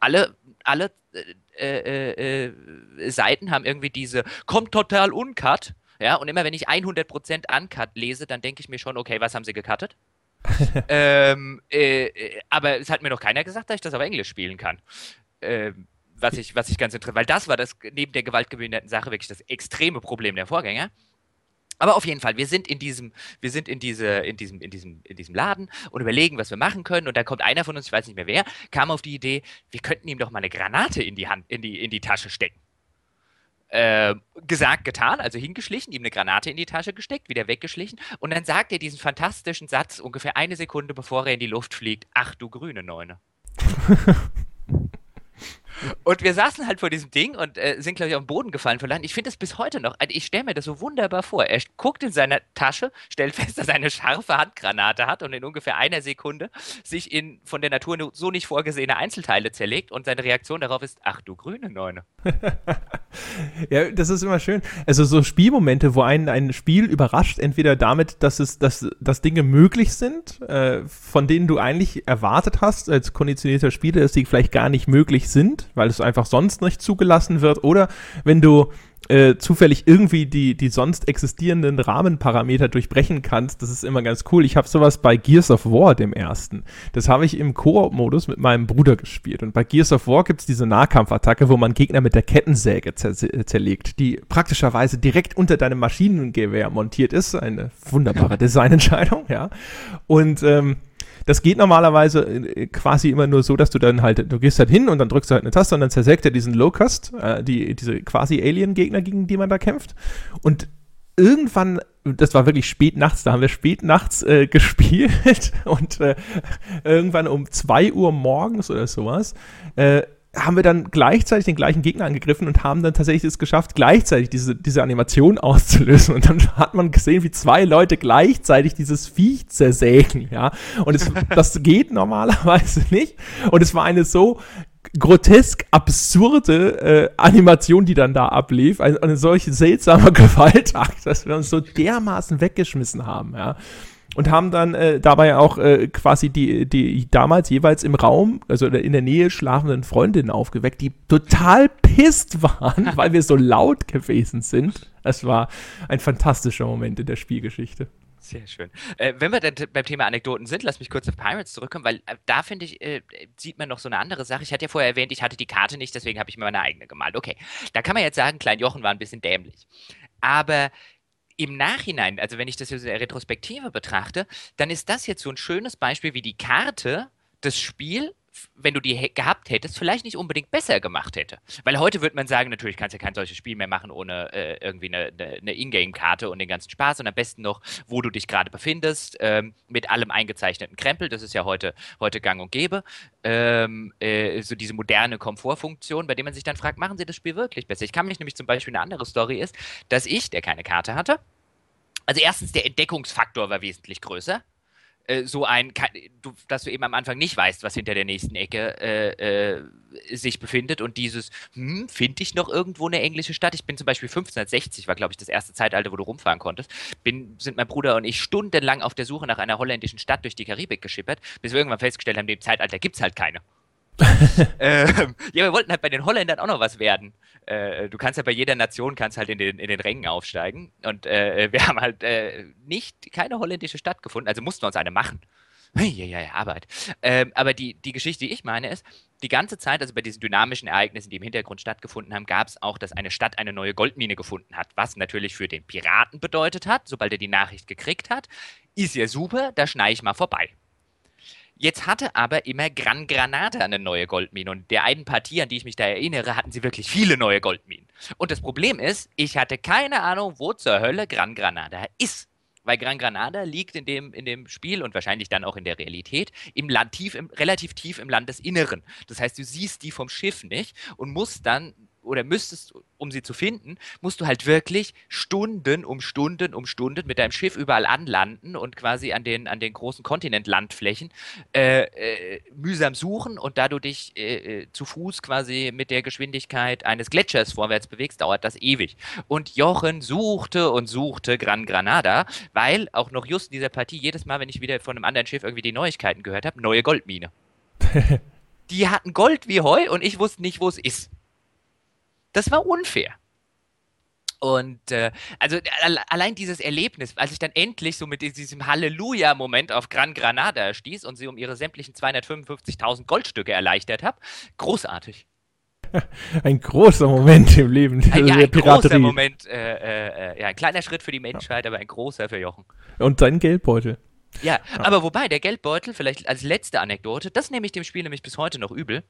alle, alle äh, äh, äh, Seiten haben irgendwie diese, kommt total uncut. Ja, und immer wenn ich 100% uncut lese, dann denke ich mir schon, okay, was haben sie gecuttet? (laughs) ähm, äh, äh, aber es hat mir noch keiner gesagt, dass ich das auf Englisch spielen kann. Ähm, was ich, was ich ganz interessant, weil das war das neben der gewaltgeminderten Sache wirklich das extreme Problem der Vorgänger. Aber auf jeden Fall, wir sind in diesem, wir sind in diese, in diesem, in diesem, in diesem Laden und überlegen, was wir machen können. Und da kommt einer von uns, ich weiß nicht mehr wer, kam auf die Idee, wir könnten ihm doch mal eine Granate in die Hand, in die, in die Tasche stecken. Äh, gesagt, getan, also hingeschlichen, ihm eine Granate in die Tasche gesteckt, wieder weggeschlichen und dann sagt er diesen fantastischen Satz ungefähr eine Sekunde bevor er in die Luft fliegt: Ach du grüne Neune. (laughs) Und wir saßen halt vor diesem Ding und äh, sind, glaube ich, auf den Boden gefallen vor Lachen. Ich finde es bis heute noch, also ich stelle mir das so wunderbar vor. Er guckt in seine Tasche, stellt fest, dass er eine scharfe Handgranate hat und in ungefähr einer Sekunde sich in von der Natur so nicht vorgesehene Einzelteile zerlegt und seine Reaktion darauf ist, ach du grüne Neune. (laughs)
ja, das ist immer schön. Also so Spielmomente, wo einen ein Spiel überrascht, entweder damit, dass es, dass, dass Dinge möglich sind, äh, von denen du eigentlich erwartet hast, als konditionierter Spieler, dass sie vielleicht gar nicht möglich sind weil es einfach sonst nicht zugelassen wird. Oder wenn du äh, zufällig irgendwie die, die sonst existierenden Rahmenparameter durchbrechen kannst, das ist immer ganz cool. Ich habe sowas bei Gears of War, dem ersten. Das habe ich im Koop-Modus mit meinem Bruder gespielt. Und bei Gears of War gibt es diese Nahkampfattacke, wo man Gegner mit der Kettensäge zer zerlegt, die praktischerweise direkt unter deinem Maschinengewehr montiert ist. Eine wunderbare (laughs) Designentscheidung, ja. Und ähm, das geht normalerweise äh, quasi immer nur so, dass du dann halt, du gehst halt hin und dann drückst du halt eine Taste und dann zersägt er diesen Locust, äh, die, diese quasi Alien-Gegner, gegen die man da kämpft. Und irgendwann, das war wirklich spät nachts, da haben wir spät nachts äh, (laughs) gespielt und äh, irgendwann um 2 Uhr morgens oder sowas, äh, haben wir dann gleichzeitig den gleichen Gegner angegriffen und haben dann tatsächlich es geschafft, gleichzeitig diese, diese Animation (laughs) auszulösen. Und dann hat man gesehen, wie zwei Leute gleichzeitig dieses Viech zersägen, ja. Und es, (laughs) das geht normalerweise nicht. Und es war eine so grotesk absurde äh, Animation, die dann da ablief. Eine, eine solche seltsame (laughs) Gewaltakt, dass wir uns so dermaßen weggeschmissen haben, ja und haben dann äh, dabei auch äh, quasi die, die damals jeweils im Raum, also in der Nähe schlafenden Freundinnen aufgeweckt, die total pisst waren, (laughs) weil wir so laut gewesen sind. Es war ein fantastischer Moment in der Spielgeschichte.
Sehr schön. Äh, wenn wir dann beim Thema Anekdoten sind, lass mich kurz auf Pirates zurückkommen, weil äh, da finde ich, äh, sieht man noch so eine andere Sache. Ich hatte ja vorher erwähnt, ich hatte die Karte nicht, deswegen habe ich mir meine eigene gemalt. Okay, da kann man jetzt sagen, Klein Jochen war ein bisschen dämlich. Aber im Nachhinein, also wenn ich das jetzt in der Retrospektive betrachte, dann ist das jetzt so ein schönes Beispiel, wie die Karte das Spiel wenn du die gehabt hättest, vielleicht nicht unbedingt besser gemacht hätte. Weil heute würde man sagen, natürlich kannst du ja kein solches Spiel mehr machen ohne äh, irgendwie eine, eine Ingame-Karte und den ganzen Spaß und am besten noch, wo du dich gerade befindest, ähm, mit allem eingezeichneten Krempel. Das ist ja heute, heute gang und gäbe. Ähm, äh, so diese moderne Komfortfunktion, bei der man sich dann fragt, machen sie das Spiel wirklich besser? Ich kann mich nämlich zum Beispiel eine andere Story ist, dass ich, der keine Karte hatte, also erstens der Entdeckungsfaktor war wesentlich größer. Äh, so ein, du, dass du eben am Anfang nicht weißt, was hinter der nächsten Ecke äh, äh, sich befindet und dieses, hm, finde ich noch irgendwo eine englische Stadt? Ich bin zum Beispiel 1560, war glaube ich das erste Zeitalter, wo du rumfahren konntest, bin, sind mein Bruder und ich stundenlang auf der Suche nach einer holländischen Stadt durch die Karibik geschippert, bis wir irgendwann festgestellt haben, in dem Zeitalter gibt es halt keine. (laughs) ähm, ja, wir wollten halt bei den Holländern auch noch was werden. Äh, du kannst ja bei jeder Nation kannst halt in den, in den Rängen aufsteigen. Und äh, wir haben halt äh, nicht keine holländische Stadt gefunden, also mussten wir uns eine machen. Ja, ja, ja, Arbeit. Ähm, aber die, die Geschichte, die ich meine, ist, die ganze Zeit, also bei diesen dynamischen Ereignissen, die im Hintergrund stattgefunden haben, gab es auch, dass eine Stadt eine neue Goldmine gefunden hat, was natürlich für den Piraten bedeutet hat, sobald er die Nachricht gekriegt hat, ist ja super, da schneide ich mal vorbei. Jetzt hatte aber immer Gran Granada eine neue Goldmine. Und der einen Partie, an die ich mich da erinnere, hatten sie wirklich viele neue Goldminen. Und das Problem ist, ich hatte keine Ahnung, wo zur Hölle Gran Granada ist. Weil Gran Granada liegt in dem, in dem Spiel und wahrscheinlich dann auch in der Realität im Land tief, im, relativ tief im Landesinneren. Das heißt, du siehst die vom Schiff nicht und musst dann oder müsstest, um sie zu finden, musst du halt wirklich Stunden um Stunden um Stunden mit deinem Schiff überall anlanden und quasi an den, an den großen Kontinentlandflächen äh, äh, mühsam suchen und da du dich äh, äh, zu Fuß quasi mit der Geschwindigkeit eines Gletschers vorwärts bewegst, dauert das ewig. Und Jochen suchte und suchte Gran Granada, weil auch noch just in dieser Partie, jedes Mal, wenn ich wieder von einem anderen Schiff irgendwie die Neuigkeiten gehört habe, neue Goldmine. (laughs) die hatten Gold wie Heu und ich wusste nicht, wo es ist. Das war unfair. Und äh, also allein dieses Erlebnis, als ich dann endlich so mit diesem Halleluja-Moment auf Gran Granada stieß und sie um ihre sämtlichen 255.000 Goldstücke erleichtert habe, großartig. (laughs)
Ein großer Moment im Leben
ein, ja, ein großer Moment, äh, äh, äh, ja, ein kleiner Schritt für die Menschheit, ja. aber ein großer für Jochen.
Und sein Geldbeutel.
Ja, ja, aber wobei, der Geldbeutel, vielleicht als letzte Anekdote, das nehme ich dem Spiel nämlich bis heute noch übel.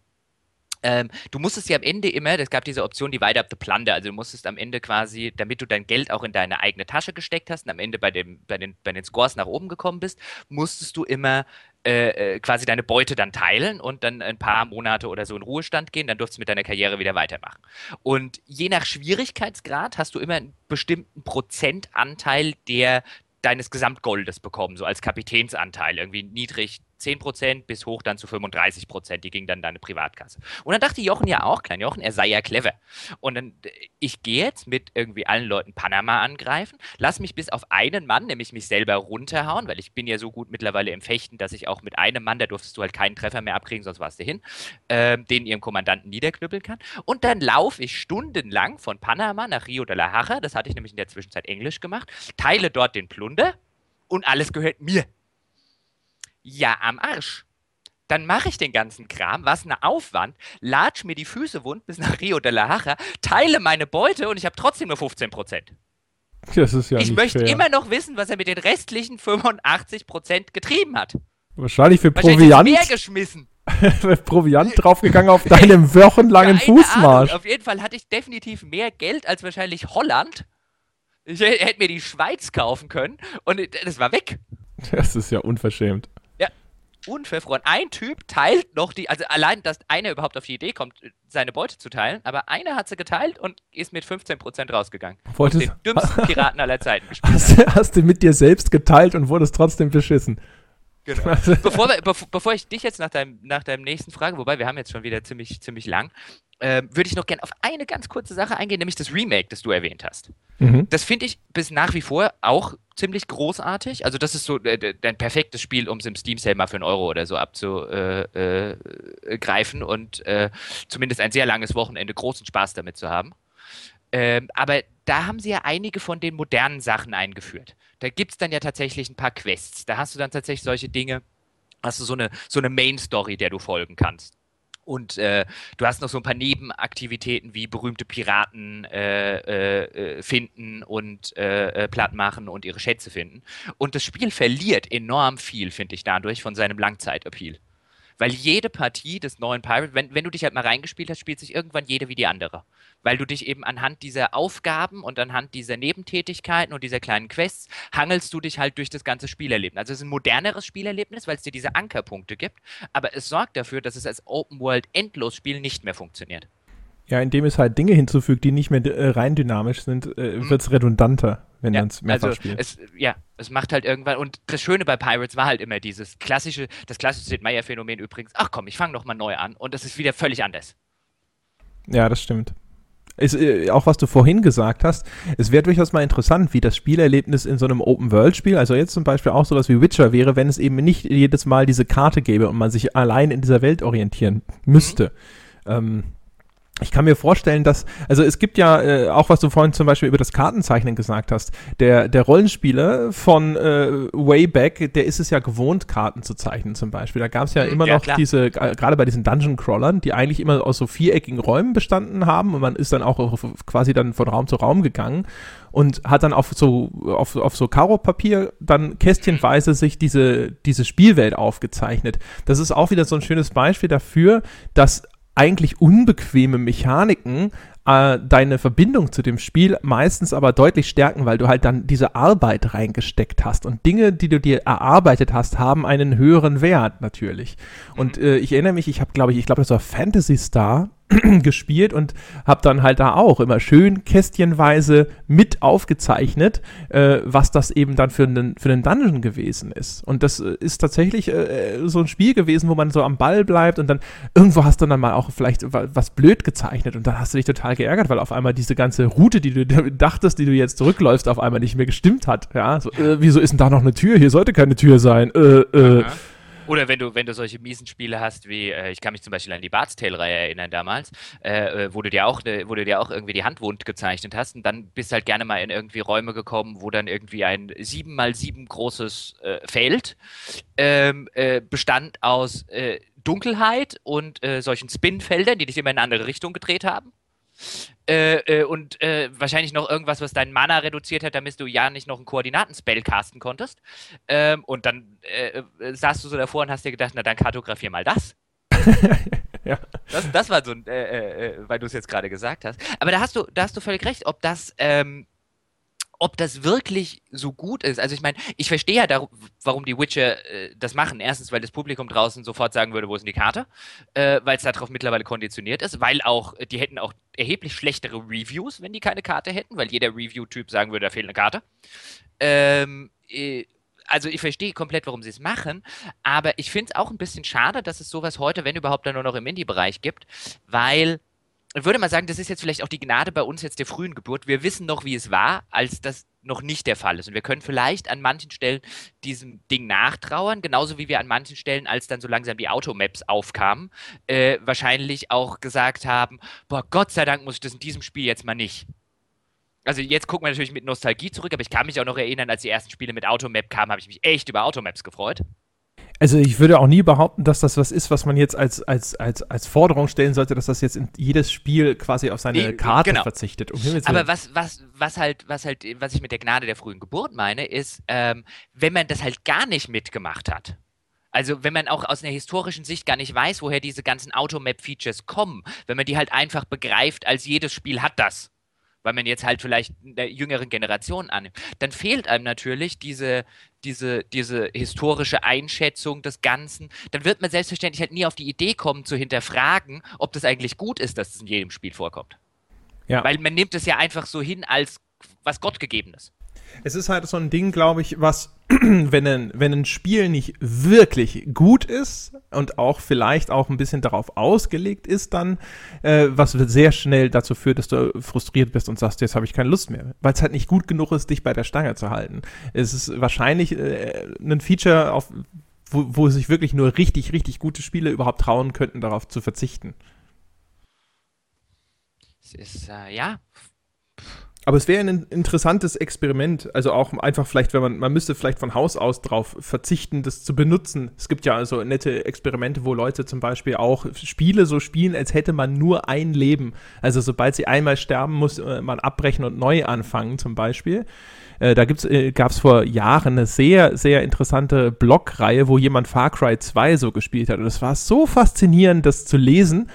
Ähm, du musstest ja am Ende immer, es gab diese Option, die Wide Up the Plunder, also du musstest am Ende quasi, damit du dein Geld auch in deine eigene Tasche gesteckt hast und am Ende bei, dem, bei, den, bei den Scores nach oben gekommen bist, musstest du immer äh, äh, quasi deine Beute dann teilen und dann ein paar Monate oder so in Ruhestand gehen, dann durftest du mit deiner Karriere wieder weitermachen. Und je nach Schwierigkeitsgrad hast du immer einen bestimmten Prozentanteil der deines Gesamtgoldes bekommen, so als Kapitänsanteil, irgendwie niedrig 10% bis hoch dann zu 35%, die ging dann in deine Privatkasse. Und dann dachte Jochen ja auch, klein Jochen, er sei ja clever. Und dann, ich gehe jetzt mit irgendwie allen Leuten Panama angreifen, lass mich bis auf einen Mann, nämlich mich selber runterhauen, weil ich bin ja so gut mittlerweile im Fechten, dass ich auch mit einem Mann, da durftest du halt keinen Treffer mehr abkriegen, sonst warst du hin, äh, den ihrem Kommandanten niederknüppeln kann. Und dann laufe ich stundenlang von Panama nach Rio de la Haja, das hatte ich nämlich in der Zwischenzeit Englisch gemacht, teile dort den Plunder und alles gehört mir ja am Arsch. Dann mache ich den ganzen Kram, was ein Aufwand, latsch mir die Füße wund bis nach Rio de la Haja, teile meine Beute und ich habe trotzdem nur 15 Prozent.
Das ist ja
Ich möchte fair. immer noch wissen, was er mit den restlichen 85 Prozent getrieben hat.
Wahrscheinlich für Wahrscheinlich Proviant.
mehr geschmissen. (laughs)
Proviant draufgegangen auf deinem wochenlangen (laughs) Fußmarsch.
Ahnung. Auf jeden Fall hatte ich definitiv mehr Geld als wahrscheinlich Holland. Ich hätte mir die Schweiz kaufen können und das war weg.
Das ist ja unverschämt
unverfroren. Ein Typ teilt noch die, also allein, dass einer überhaupt auf die Idee kommt, seine Beute zu teilen, aber einer hat sie geteilt und ist mit 15% rausgegangen.
Wolltest,
den dümmsten (laughs) Piraten aller Zeiten gespielt.
Hast, hast, du mit dir selbst geteilt und wurdest trotzdem beschissen.
Genau. (laughs) bevor, wir, bevor, bevor, ich dich jetzt nach deinem, nach deinem nächsten Frage, wobei wir haben jetzt schon wieder ziemlich, ziemlich lang, äh, würde ich noch gerne auf eine ganz kurze Sache eingehen, nämlich das Remake, das du erwähnt hast. Mhm. Das finde ich bis nach wie vor auch ziemlich großartig. Also das ist so äh, ein perfektes Spiel, um es im Steam Sale mal für einen Euro oder so abzugreifen äh, äh, und äh, zumindest ein sehr langes Wochenende großen Spaß damit zu haben. Ähm, aber da haben sie ja einige von den modernen Sachen eingeführt. Da gibt es dann ja tatsächlich ein paar Quests. Da hast du dann tatsächlich solche Dinge, hast du so eine, so eine Main-Story, der du folgen kannst. Und äh, du hast noch so ein paar Nebenaktivitäten wie berühmte Piraten äh, äh, finden und äh, äh, platt machen und ihre Schätze finden. Und das Spiel verliert enorm viel, finde ich, dadurch von seinem Langzeitappeal. Weil jede Partie des neuen Pirate, wenn, wenn du dich halt mal reingespielt hast, spielt sich irgendwann jede wie die andere. Weil du dich eben anhand dieser Aufgaben und anhand dieser Nebentätigkeiten und dieser kleinen Quests hangelst du dich halt durch das ganze Spielerlebnis. Also es ist ein moderneres Spielerlebnis, weil es dir diese Ankerpunkte gibt, aber es sorgt dafür, dass es als Open-World-Endlosspiel nicht mehr funktioniert.
Ja, indem es halt Dinge hinzufügt, die nicht mehr äh, rein dynamisch sind, äh, mhm. wird es redundanter, wenn ja, man es mehrfach also spielt.
Es, ja, es macht halt irgendwann, und das Schöne bei Pirates war halt immer dieses klassische, das klassische Sid Meier-Phänomen übrigens, ach komm, ich fange nochmal neu an und das ist wieder völlig anders.
Ja, das stimmt. Ist, äh, auch was du vorhin gesagt hast, es wäre durchaus mal interessant, wie das Spielerlebnis in so einem Open-World-Spiel, also jetzt zum Beispiel auch sowas wie Witcher wäre, wenn es eben nicht jedes Mal diese Karte gäbe und man sich allein in dieser Welt orientieren müsste. Mhm. Ähm, ich kann mir vorstellen, dass, also es gibt ja äh, auch, was du vorhin zum Beispiel über das Kartenzeichnen gesagt hast, der, der Rollenspieler von äh, Wayback, der ist es ja gewohnt, Karten zu zeichnen zum Beispiel. Da gab es ja mhm, immer ja, noch klar. diese, gerade bei diesen Dungeon-Crawlern, die eigentlich immer aus so viereckigen Räumen bestanden haben und man ist dann auch quasi dann von Raum zu Raum gegangen und hat dann auf so, auf, auf so Karo-Papier dann kästchenweise sich diese, diese Spielwelt aufgezeichnet. Das ist auch wieder so ein schönes Beispiel dafür, dass eigentlich unbequeme Mechaniken äh, deine Verbindung zu dem Spiel meistens aber deutlich stärken, weil du halt dann diese Arbeit reingesteckt hast. Und Dinge, die du dir erarbeitet hast, haben einen höheren Wert natürlich. Und äh, ich erinnere mich, ich habe, glaube ich, ich glaube, das war Fantasy Star (clears throat) gespielt und habe dann halt da auch immer schön kästchenweise mit aufgezeichnet, äh, was das eben dann für einen, für einen Dungeon gewesen ist. Und das äh, ist tatsächlich äh, so ein Spiel gewesen, wo man so am Ball bleibt und dann irgendwo hast du dann mal auch vielleicht was blöd gezeichnet und dann hast du dich total geärgert, weil auf einmal diese ganze Route, die du (laughs) dachtest, die du jetzt zurückläufst, auf einmal nicht mehr gestimmt hat. Ja, so, äh, wieso ist denn da noch eine Tür? Hier sollte keine Tür sein. Äh, äh.
Oder wenn du, wenn du solche miesen Spiele hast, wie, äh, ich kann mich zum Beispiel an die Bart's Tale-Reihe erinnern damals, äh, äh wo du dir auch, äh, wo du dir auch irgendwie die Hand wund gezeichnet hast und dann bist halt gerne mal in irgendwie Räume gekommen, wo dann irgendwie ein 7x7 großes äh, Feld ähm, äh, bestand aus Dunkelheit und solchen Spinfeldern, die dich immer in eine andere Richtung gedreht haben. Äh, äh, und äh, wahrscheinlich noch irgendwas, was deinen Mana reduziert hat, damit du ja nicht noch einen Koordinatenspell casten konntest. Ähm, und dann äh, äh, saßt du so davor und hast dir gedacht, na dann kartografier mal das. (laughs) ja. das, das war so ein, äh, weil du es jetzt gerade gesagt hast. Aber da hast du, da hast du völlig recht, ob das ähm, ob das wirklich so gut ist. Also ich meine, ich verstehe ja, darum, warum die Witcher äh, das machen. Erstens, weil das Publikum draußen sofort sagen würde, wo ist denn die Karte? Äh, weil es darauf mittlerweile konditioniert ist, weil auch, die hätten auch erheblich schlechtere Reviews, wenn die keine Karte hätten, weil jeder Review-Typ sagen würde, da fehlt eine Karte. Ähm, äh, also ich verstehe komplett, warum sie es machen, aber ich finde es auch ein bisschen schade, dass es sowas heute, wenn überhaupt, dann nur noch im Indie-Bereich gibt, weil würde mal sagen, das ist jetzt vielleicht auch die Gnade bei uns jetzt der frühen Geburt. Wir wissen noch, wie es war, als das noch nicht der Fall ist. Und wir können vielleicht an manchen Stellen diesem Ding nachtrauern, genauso wie wir an manchen Stellen, als dann so langsam die Automaps aufkamen, äh, wahrscheinlich auch gesagt haben, boah, Gott sei Dank muss ich das in diesem Spiel jetzt mal nicht. Also jetzt gucken wir natürlich mit Nostalgie zurück, aber ich kann mich auch noch erinnern, als die ersten Spiele mit Automap kamen, habe ich mich echt über Automaps gefreut.
Also ich würde auch nie behaupten, dass das was ist, was man jetzt als, als, als, als Forderung stellen sollte, dass das jetzt in jedes Spiel quasi auf seine nee, Karte genau. verzichtet. Um
Aber was, was, was halt, was halt, was ich mit der Gnade der frühen Geburt meine, ist, ähm, wenn man das halt gar nicht mitgemacht hat. Also wenn man auch aus einer historischen Sicht gar nicht weiß, woher diese ganzen Automap-Features kommen, wenn man die halt einfach begreift, als jedes Spiel hat das weil man jetzt halt vielleicht der jüngeren Generation annimmt, dann fehlt einem natürlich diese, diese, diese historische Einschätzung des Ganzen. Dann wird man selbstverständlich halt nie auf die Idee kommen, zu hinterfragen, ob das eigentlich gut ist, dass es in jedem Spiel vorkommt. Ja. Weil man nimmt es ja einfach so hin als was Gottgegebenes.
Es ist halt so ein Ding, glaube ich, was, (clears throat) wenn ein, wenn ein Spiel nicht wirklich gut ist und auch vielleicht auch ein bisschen darauf ausgelegt ist, dann, äh, was sehr schnell dazu führt, dass du frustriert bist und sagst, jetzt habe ich keine Lust mehr, weil es halt nicht gut genug ist, dich bei der Stange zu halten. Es ist wahrscheinlich äh, ein Feature, auf, wo, wo sich wirklich nur richtig, richtig gute Spiele überhaupt trauen könnten, darauf zu verzichten.
Es ist, äh, ja,
Aber es wäre ein interessantes Experiment, also auch einfach vielleicht, wenn man, man müsste vielleicht von Haus aus darauf verzichten, das zu benutzen. Es gibt ja also nette Experimente, wo Leute zum Beispiel auch Spiele so spielen, als hätte man nur ein Leben. Also sobald sie einmal sterben, muss äh, man abbrechen und neu anfangen zum Beispiel. Äh, da äh, gab es vor Jahren eine sehr, sehr interessante Blogreihe, wo jemand Far Cry 2 so gespielt hat. Und es war so faszinierend, das zu lesen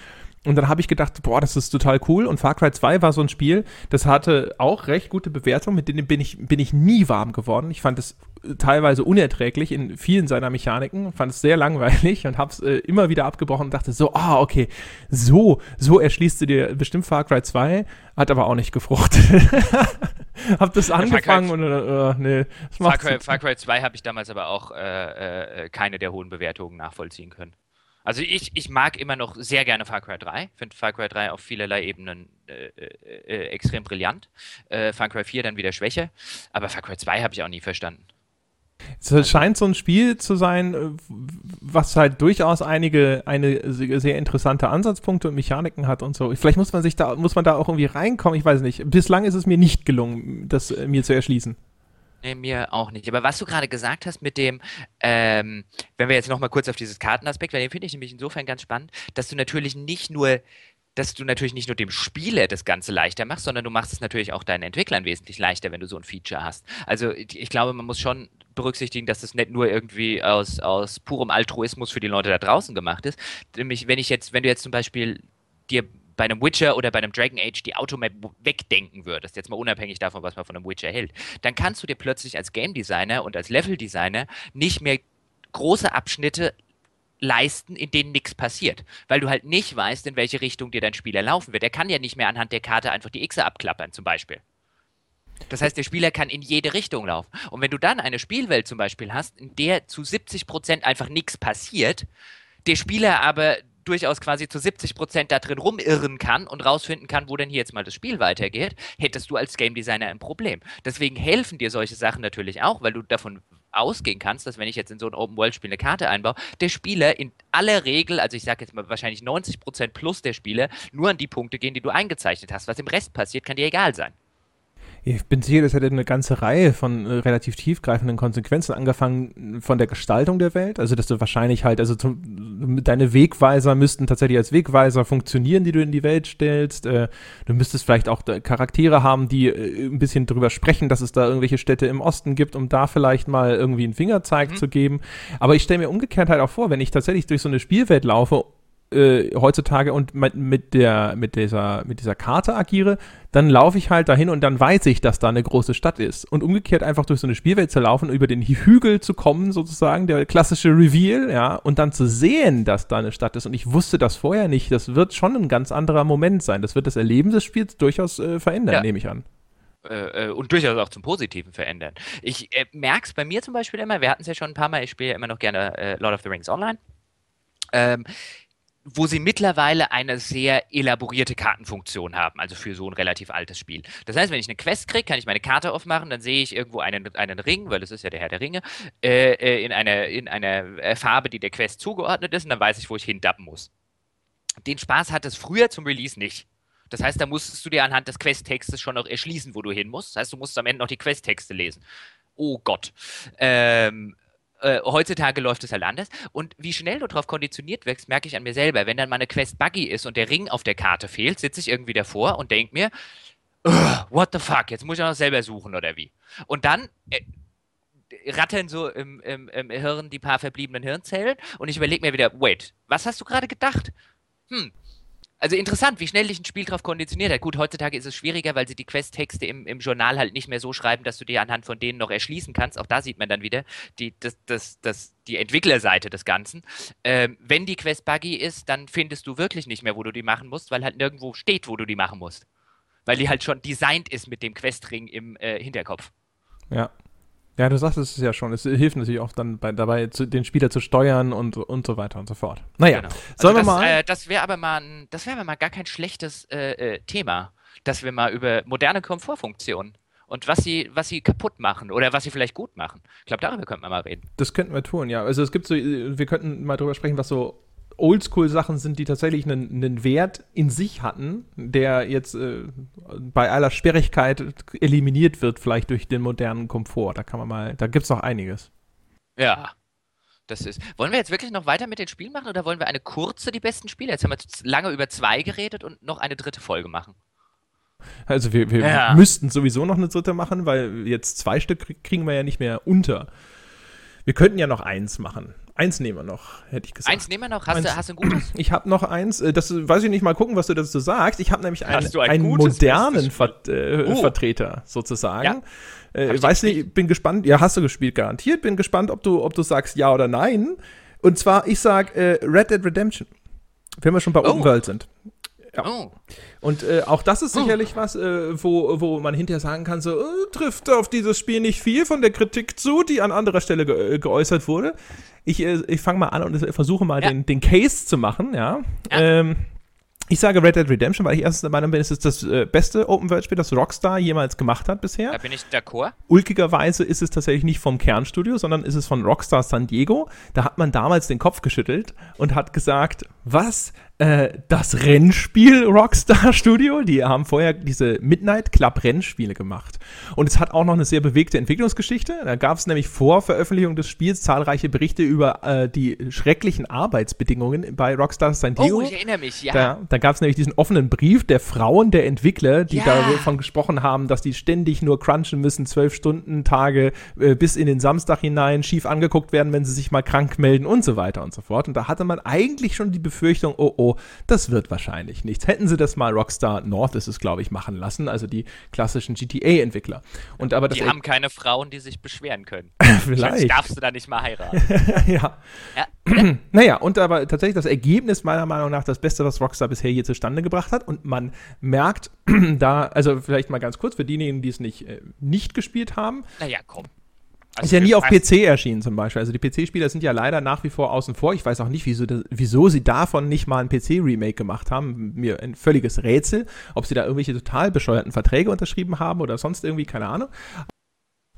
und dann habe ich gedacht, boah, das ist total cool. Und Far Cry 2 war so ein Spiel, das hatte auch recht gute Bewertungen, mit denen bin ich, bin ich nie warm geworden. Ich fand es teilweise unerträglich in vielen seiner Mechaniken, fand es sehr langweilig und habe es äh, immer wieder abgebrochen und dachte so, ah, okay, so, so erschließt du dir bestimmt Far Cry 2, hat aber auch nicht gefruchtet. (laughs) hab das angefangen
ja,
und
äh, nee, Far Cry, Far Cry 2 habe ich damals aber auch äh, äh, keine der hohen Bewertungen nachvollziehen können. Also ich, ich mag immer noch sehr gerne Far Cry 3. Finde Far Cry 3 auf vielerlei Ebenen äh, äh, äh, extrem brillant. Äh, Far Cry 4 dann wieder Schwäche. Aber Far Cry 2 habe ich auch nie verstanden.
Es scheint so ein Spiel zu sein, äh, was halt durchaus einige eine sehr interessante Ansatzpunkte und Mechaniken hat und so. Vielleicht muss man sich da muss man da auch irgendwie reinkommen. Ich weiß nicht. Bislang ist es mir nicht gelungen, das äh, mir zu erschließen.
Nee, mir auch nicht. Aber was du gerade gesagt hast mit dem, ähm, wenn wir jetzt nochmal kurz auf dieses Kartenaspekt, weil den finde ich nämlich insofern ganz spannend, dass du natürlich nicht nur dass du natürlich nicht nur dem Spieler das Ganze leichter machst, sondern du machst es natürlich auch deinen Entwicklern wesentlich leichter, wenn du so ein Feature hast. Also ich glaube, man muss schon berücksichtigen, dass das nicht nur irgendwie aus, aus purem Altruismus für die Leute da draußen gemacht ist. Nämlich, wenn ich jetzt, wenn du jetzt zum Beispiel dir bei einem Witcher oder bei einem Dragon Age die Automap wegdenken würdest, jetzt mal unabhängig davon, was man von einem Witcher hält, dann kannst du dir plötzlich als Game Designer und als Level Designer nicht mehr große Abschnitte leisten, in denen nichts passiert, weil du halt nicht weißt, in welche Richtung dir dein Spieler laufen wird. Er kann ja nicht mehr anhand der Karte einfach die Xe abklappern, zum Beispiel. Das heißt, der Spieler kann in jede Richtung laufen. Und wenn du dann eine Spielwelt zum Beispiel hast, in der zu 70 Prozent einfach nichts passiert, der Spieler aber durchaus quasi zu 70 Prozent da drin rumirren kann und rausfinden kann, wo denn hier jetzt mal das Spiel weitergeht, hättest du als Game Designer ein Problem. Deswegen helfen dir solche Sachen natürlich auch, weil du davon ausgehen kannst, dass wenn ich jetzt in so ein Open-World-Spiel eine Karte einbaue, der Spieler in aller Regel, also ich sage jetzt mal wahrscheinlich 90 Prozent plus der Spieler, nur an die Punkte gehen, die du eingezeichnet hast. Was im Rest passiert, kann dir egal sein.
Ich bin sicher, das hätte eine ganze Reihe von äh, relativ tiefgreifenden Konsequenzen angefangen von der Gestaltung der Welt. Also, dass du wahrscheinlich halt, also zum, deine Wegweiser müssten tatsächlich als Wegweiser funktionieren, die du in die Welt stellst. Äh, du müsstest vielleicht auch Charaktere haben, die äh, ein bisschen drüber sprechen, dass es da irgendwelche Städte im Osten gibt, um da vielleicht mal irgendwie einen Fingerzeig mhm. zu geben. Aber ich stelle mir umgekehrt halt auch vor, wenn ich tatsächlich durch so eine Spielwelt laufe äh, heutzutage und mit, der, mit, dieser, mit dieser Karte agiere, dann laufe ich halt dahin und dann weiß ich, dass da eine große Stadt ist. Und umgekehrt einfach durch so eine Spielwelt zu laufen, über den Hügel zu kommen, sozusagen, der klassische Reveal, ja, und dann zu sehen, dass da eine Stadt ist. Und ich wusste das vorher nicht. Das wird schon ein ganz anderer Moment sein. Das wird das Erleben des Spiels durchaus äh, verändern, ja. nehme ich an.
Äh, äh, und durchaus auch zum Positiven verändern. Ich äh, merke es bei mir zum Beispiel immer, wir hatten es ja schon ein paar Mal, ich spiele ja immer noch gerne äh, Lord of the Rings Online. Ähm, wo sie mittlerweile eine sehr elaborierte Kartenfunktion haben, also für so ein relativ altes Spiel. Das heißt, wenn ich eine Quest kriege, kann ich meine Karte aufmachen, dann sehe ich irgendwo einen, einen Ring, weil das ist ja der Herr der Ringe, äh, äh in einer in eine äh, Farbe, die der Quest zugeordnet ist, und dann weiß ich, wo ich hindappen muss. Den Spaß hat es früher zum Release nicht. Das heißt, da musstest du dir anhand des Questtextes schon noch erschließen, wo du hin musst. Das heißt, du musst am Ende noch die Questtexte lesen. Oh Gott. Ähm, äh, heutzutage läuft es halt anders. Und wie schnell du darauf konditioniert wirkst, merke ich an mir selber. Wenn dann meine Quest buggy ist und der Ring auf der Karte fehlt, sitze ich irgendwie davor und denke mir, what the fuck, jetzt muss ich auch noch selber suchen oder wie. Und dann äh, rattern so im, im, im, Hirn die paar verbliebenen Hirnzellen und ich überlege mir wieder, wait, was hast du gerade gedacht? Hm, also interessant, wie schnell dich ein Spiel darauf konditioniert hat. Gut, heutzutage ist es schwieriger, weil sie die Questtexte im, im Journal halt nicht mehr so schreiben, dass du dir anhand von denen noch erschließen kannst. Auch da sieht man dann wieder die, das, das, das, die Entwicklerseite des Ganzen. Ähm, wenn die Quest buggy ist, dann findest du wirklich nicht mehr, wo du die machen musst, weil halt nirgendwo steht, wo du die machen musst. Weil die halt schon designt ist mit dem Questring im äh, Hinterkopf.
Ja, ja, du sagst es ja schon. Es hilft natürlich auch dann bei, dabei, zu, den Spieler zu steuern und, und so weiter und so fort. Naja, genau.
sollen also wir mal. Äh, das wäre aber mal, ein, das wäre mal gar kein schlechtes äh, äh, Thema, dass wir mal über moderne Komfortfunktionen und was sie, was sie kaputt machen oder was sie vielleicht gut machen. Ich glaube, darüber könnten wir mal reden.
Das könnten wir tun, ja. Also es gibt so, wir könnten mal drüber sprechen, was so Oldschool-Sachen sind, die tatsächlich einen, einen, Wert in sich hatten, der jetzt äh, bei aller Sperrigkeit eliminiert wird, vielleicht durch den modernen Komfort. Da kann man mal, da gibt es noch einiges.
Ja. Das ist. Wollen wir jetzt wirklich noch weiter mit den Spielen machen oder wollen wir eine kurze, die besten Spiele? Jetzt haben wir lange über zwei geredet und noch eine dritte Folge machen.
Also wir, wir ja. müssten sowieso noch eine dritte machen, weil jetzt zwei Stück kriegen wir ja nicht mehr unter. Wir könnten ja noch eins machen. Eins nehmen wir noch, hätte ich gesagt.
Eins nehmen wir noch? Hast, eins, du, hast du ein gutes?
Ich habe noch eins. Äh, das weiß ich nicht mal gucken, was du dazu sagst. Ich habe nämlich einen, ein einen modernen Ver äh, oh. Vertreter sozusagen. Ja. Äh, weiß nicht, bin gespannt. Ja, hast du gespielt, garantiert. Bin gespannt, ob du, ob du sagst ja oder nein. Und zwar, ich sag äh, Red Dead Redemption. Wenn wir schon bei oh. Open World sind. Ja. Oh. Und äh, auch das ist sicherlich oh. was, äh, wo, wo man hinterher sagen kann, so, äh, trifft auf dieses Spiel nicht viel von der Kritik zu, die an anderer Stelle ge äh, geäußert wurde. Ich, äh, ich fange mal an und versuche mal ja. den, den Case zu machen, ja. ja. Ähm, ich sage Red Dead Redemption, weil ich erstens der Meinung bin, es ist das äh, beste Open-World-Spiel, das Rockstar jemals gemacht hat bisher.
Da bin ich d'accord.
Ulkigerweise ist es tatsächlich nicht vom Kernstudio, sondern ist es von Rockstar San Diego. Da hat man damals den Kopf geschüttelt und hat gesagt, was? Äh, das Rennspiel Rockstar Studio? Die haben vorher diese Midnight Club Rennspiele gemacht. Und es hat auch noch eine sehr bewegte Entwicklungsgeschichte. Da gab es nämlich vor Veröffentlichung des Spiels zahlreiche Berichte über äh, die schrecklichen Arbeitsbedingungen bei Rockstar San Diego. Oh,
ich erinnere mich, ja.
Da, da gab es nämlich diesen offenen Brief der Frauen der Entwickler, die ja. davon gesprochen haben, dass die ständig nur crunchen müssen, zwölf Stunden Tage äh, bis in den Samstag hinein, schief angeguckt werden, wenn sie sich mal krank melden und so weiter und so fort. Und da hatte man eigentlich schon die Befürchtung, oh oh, das wird wahrscheinlich nichts. Hätten sie das mal Rockstar North ist es, glaube ich, machen lassen, also die klassischen GTA-Entwickler. Und aber die
haben keine Frauen, die sich beschweren können. (laughs)
Vielleicht.
Sonst darfst du da nicht mal heiraten. (laughs)
ja. ja. (clears throat) naja, und aber tatsächlich das Ergebnis meiner Meinung nach das Beste, was Rockstar bisher hier zustande gebracht hat. Und man merkt (clears throat) da, also vielleicht mal ganz kurz für diejenigen, die es nicht, äh, nicht gespielt haben.
Naja, komm.
Also ist ja nie auf PC erschienen zum Beispiel. Also die PC-Spieler sind ja leider nach wie vor außen vor. Ich weiß auch nicht, wieso, wieso sie davon nicht mal ein PC-Remake gemacht haben. Mir ein völliges Rätsel. Ob sie da irgendwelche total bescheuerten Verträge unterschrieben haben oder sonst irgendwie, keine Ahnung.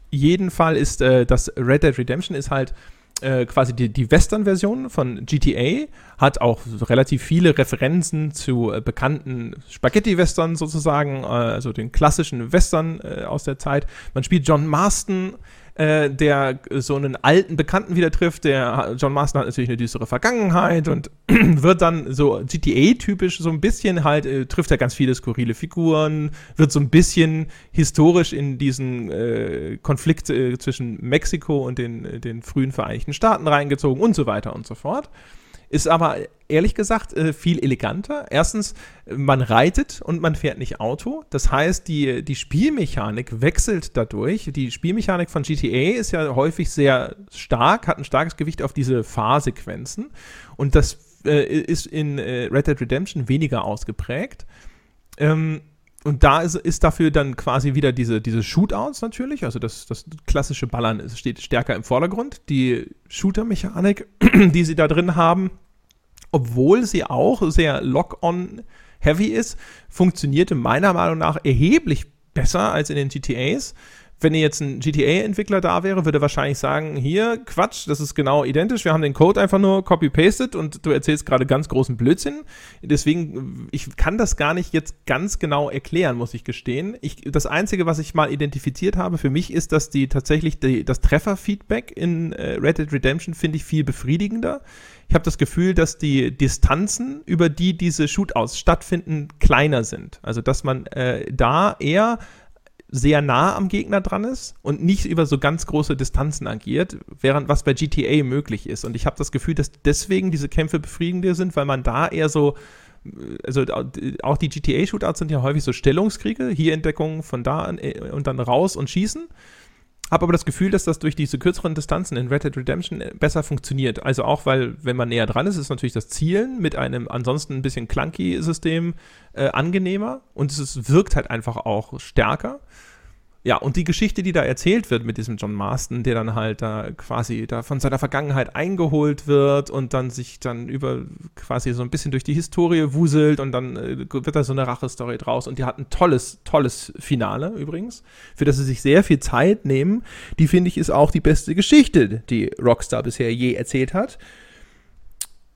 Jeden Fall ist äh, das Red Dead Redemption ist halt äh, quasi die, die Western-Version von GTA, hat auch relativ viele Referenzen zu äh, bekannten Spaghetti-Western sozusagen, äh, also den klassischen Western äh, aus der Zeit. Man spielt John Marston, äh, der so einen alten Bekannten wieder trifft. Der John Marston hat natürlich eine düstere Vergangenheit und (clears throat) wird dann so GTA-typisch so ein bisschen halt, äh, trifft er ganz viele skurrile Figuren, wird so ein bisschen historisch in diesen äh, Konflikt äh, zwischen Mexiko und den, den frühen Vereinigten Staaten reingezogen und so weiter und so fort. Ist aber ehrlich gesagt äh, viel eleganter. Erstens, man reitet und man fährt nicht Auto. Das heißt, die, die Spielmechanik wechselt dadurch. Die Spielmechanik von GTA ist ja häufig sehr stark, hat ein starkes Gewicht auf diese Fahrsequenzen. Und das äh, ist in äh, Red Dead Redemption weniger ausgeprägt. Ähm, und da ist, ist dafür dann quasi wieder diese, diese Shootouts natürlich, also das, das klassische Ballern steht stärker im Vordergrund. Die Shooter-Mechanik, (clears throat) die sie da drin haben, obwohl sie auch sehr Lock-on-heavy ist, funktionierte meiner Meinung nach erheblich besser als in den GTAs wenn jetzt ein GTA-Entwickler da wäre, würde wahrscheinlich sagen, hier, Quatsch, das ist genau identisch, wir haben den Code einfach nur copy-pasted und du erzählst gerade ganz großen Blödsinn. Deswegen, ich kann das gar nicht jetzt ganz genau erklären, muss ich gestehen. Ich, das Einzige, was ich mal identifiziert habe für mich, ist, dass die tatsächlich die, das Trefferfeedback in äh, Red Dead Redemption finde ich viel befriedigender. Ich habe das Gefühl, dass die Distanzen, über die diese Shootouts stattfinden, kleiner sind. Also, dass man äh, da eher sehr nah am Gegner dran ist und nicht über so ganz große Distanzen agiert, während was bei GTA möglich ist. Und ich habe das Gefühl, dass deswegen diese Kämpfe befriedigender sind, weil man da eher so also auch die GTA-Shootouts sind ja häufig so Stellungskriege, hier Entdeckung von da an äh, und dann raus und schießen. Habe aber das Gefühl, dass das durch diese kürzeren Distanzen in Red Dead Redemption äh, besser funktioniert. Also auch, weil, wenn man näher dran ist, ist natürlich das Zielen mit einem ansonsten ein bisschen clunky System äh, angenehmer und es wirkt halt einfach auch stärker. Ja, und die Geschichte, die da erzählt wird mit diesem John Marston, der dann halt da quasi da von seiner Vergangenheit eingeholt wird und dann sich dann über quasi so ein bisschen durch die Historie wuselt und dann äh, wird da so eine Rache-Story draus und die hat ein tolles, tolles Finale übrigens, für das sie sich sehr viel Zeit nehmen. Die finde ich ist auch die beste Geschichte, die Rockstar bisher je erzählt hat.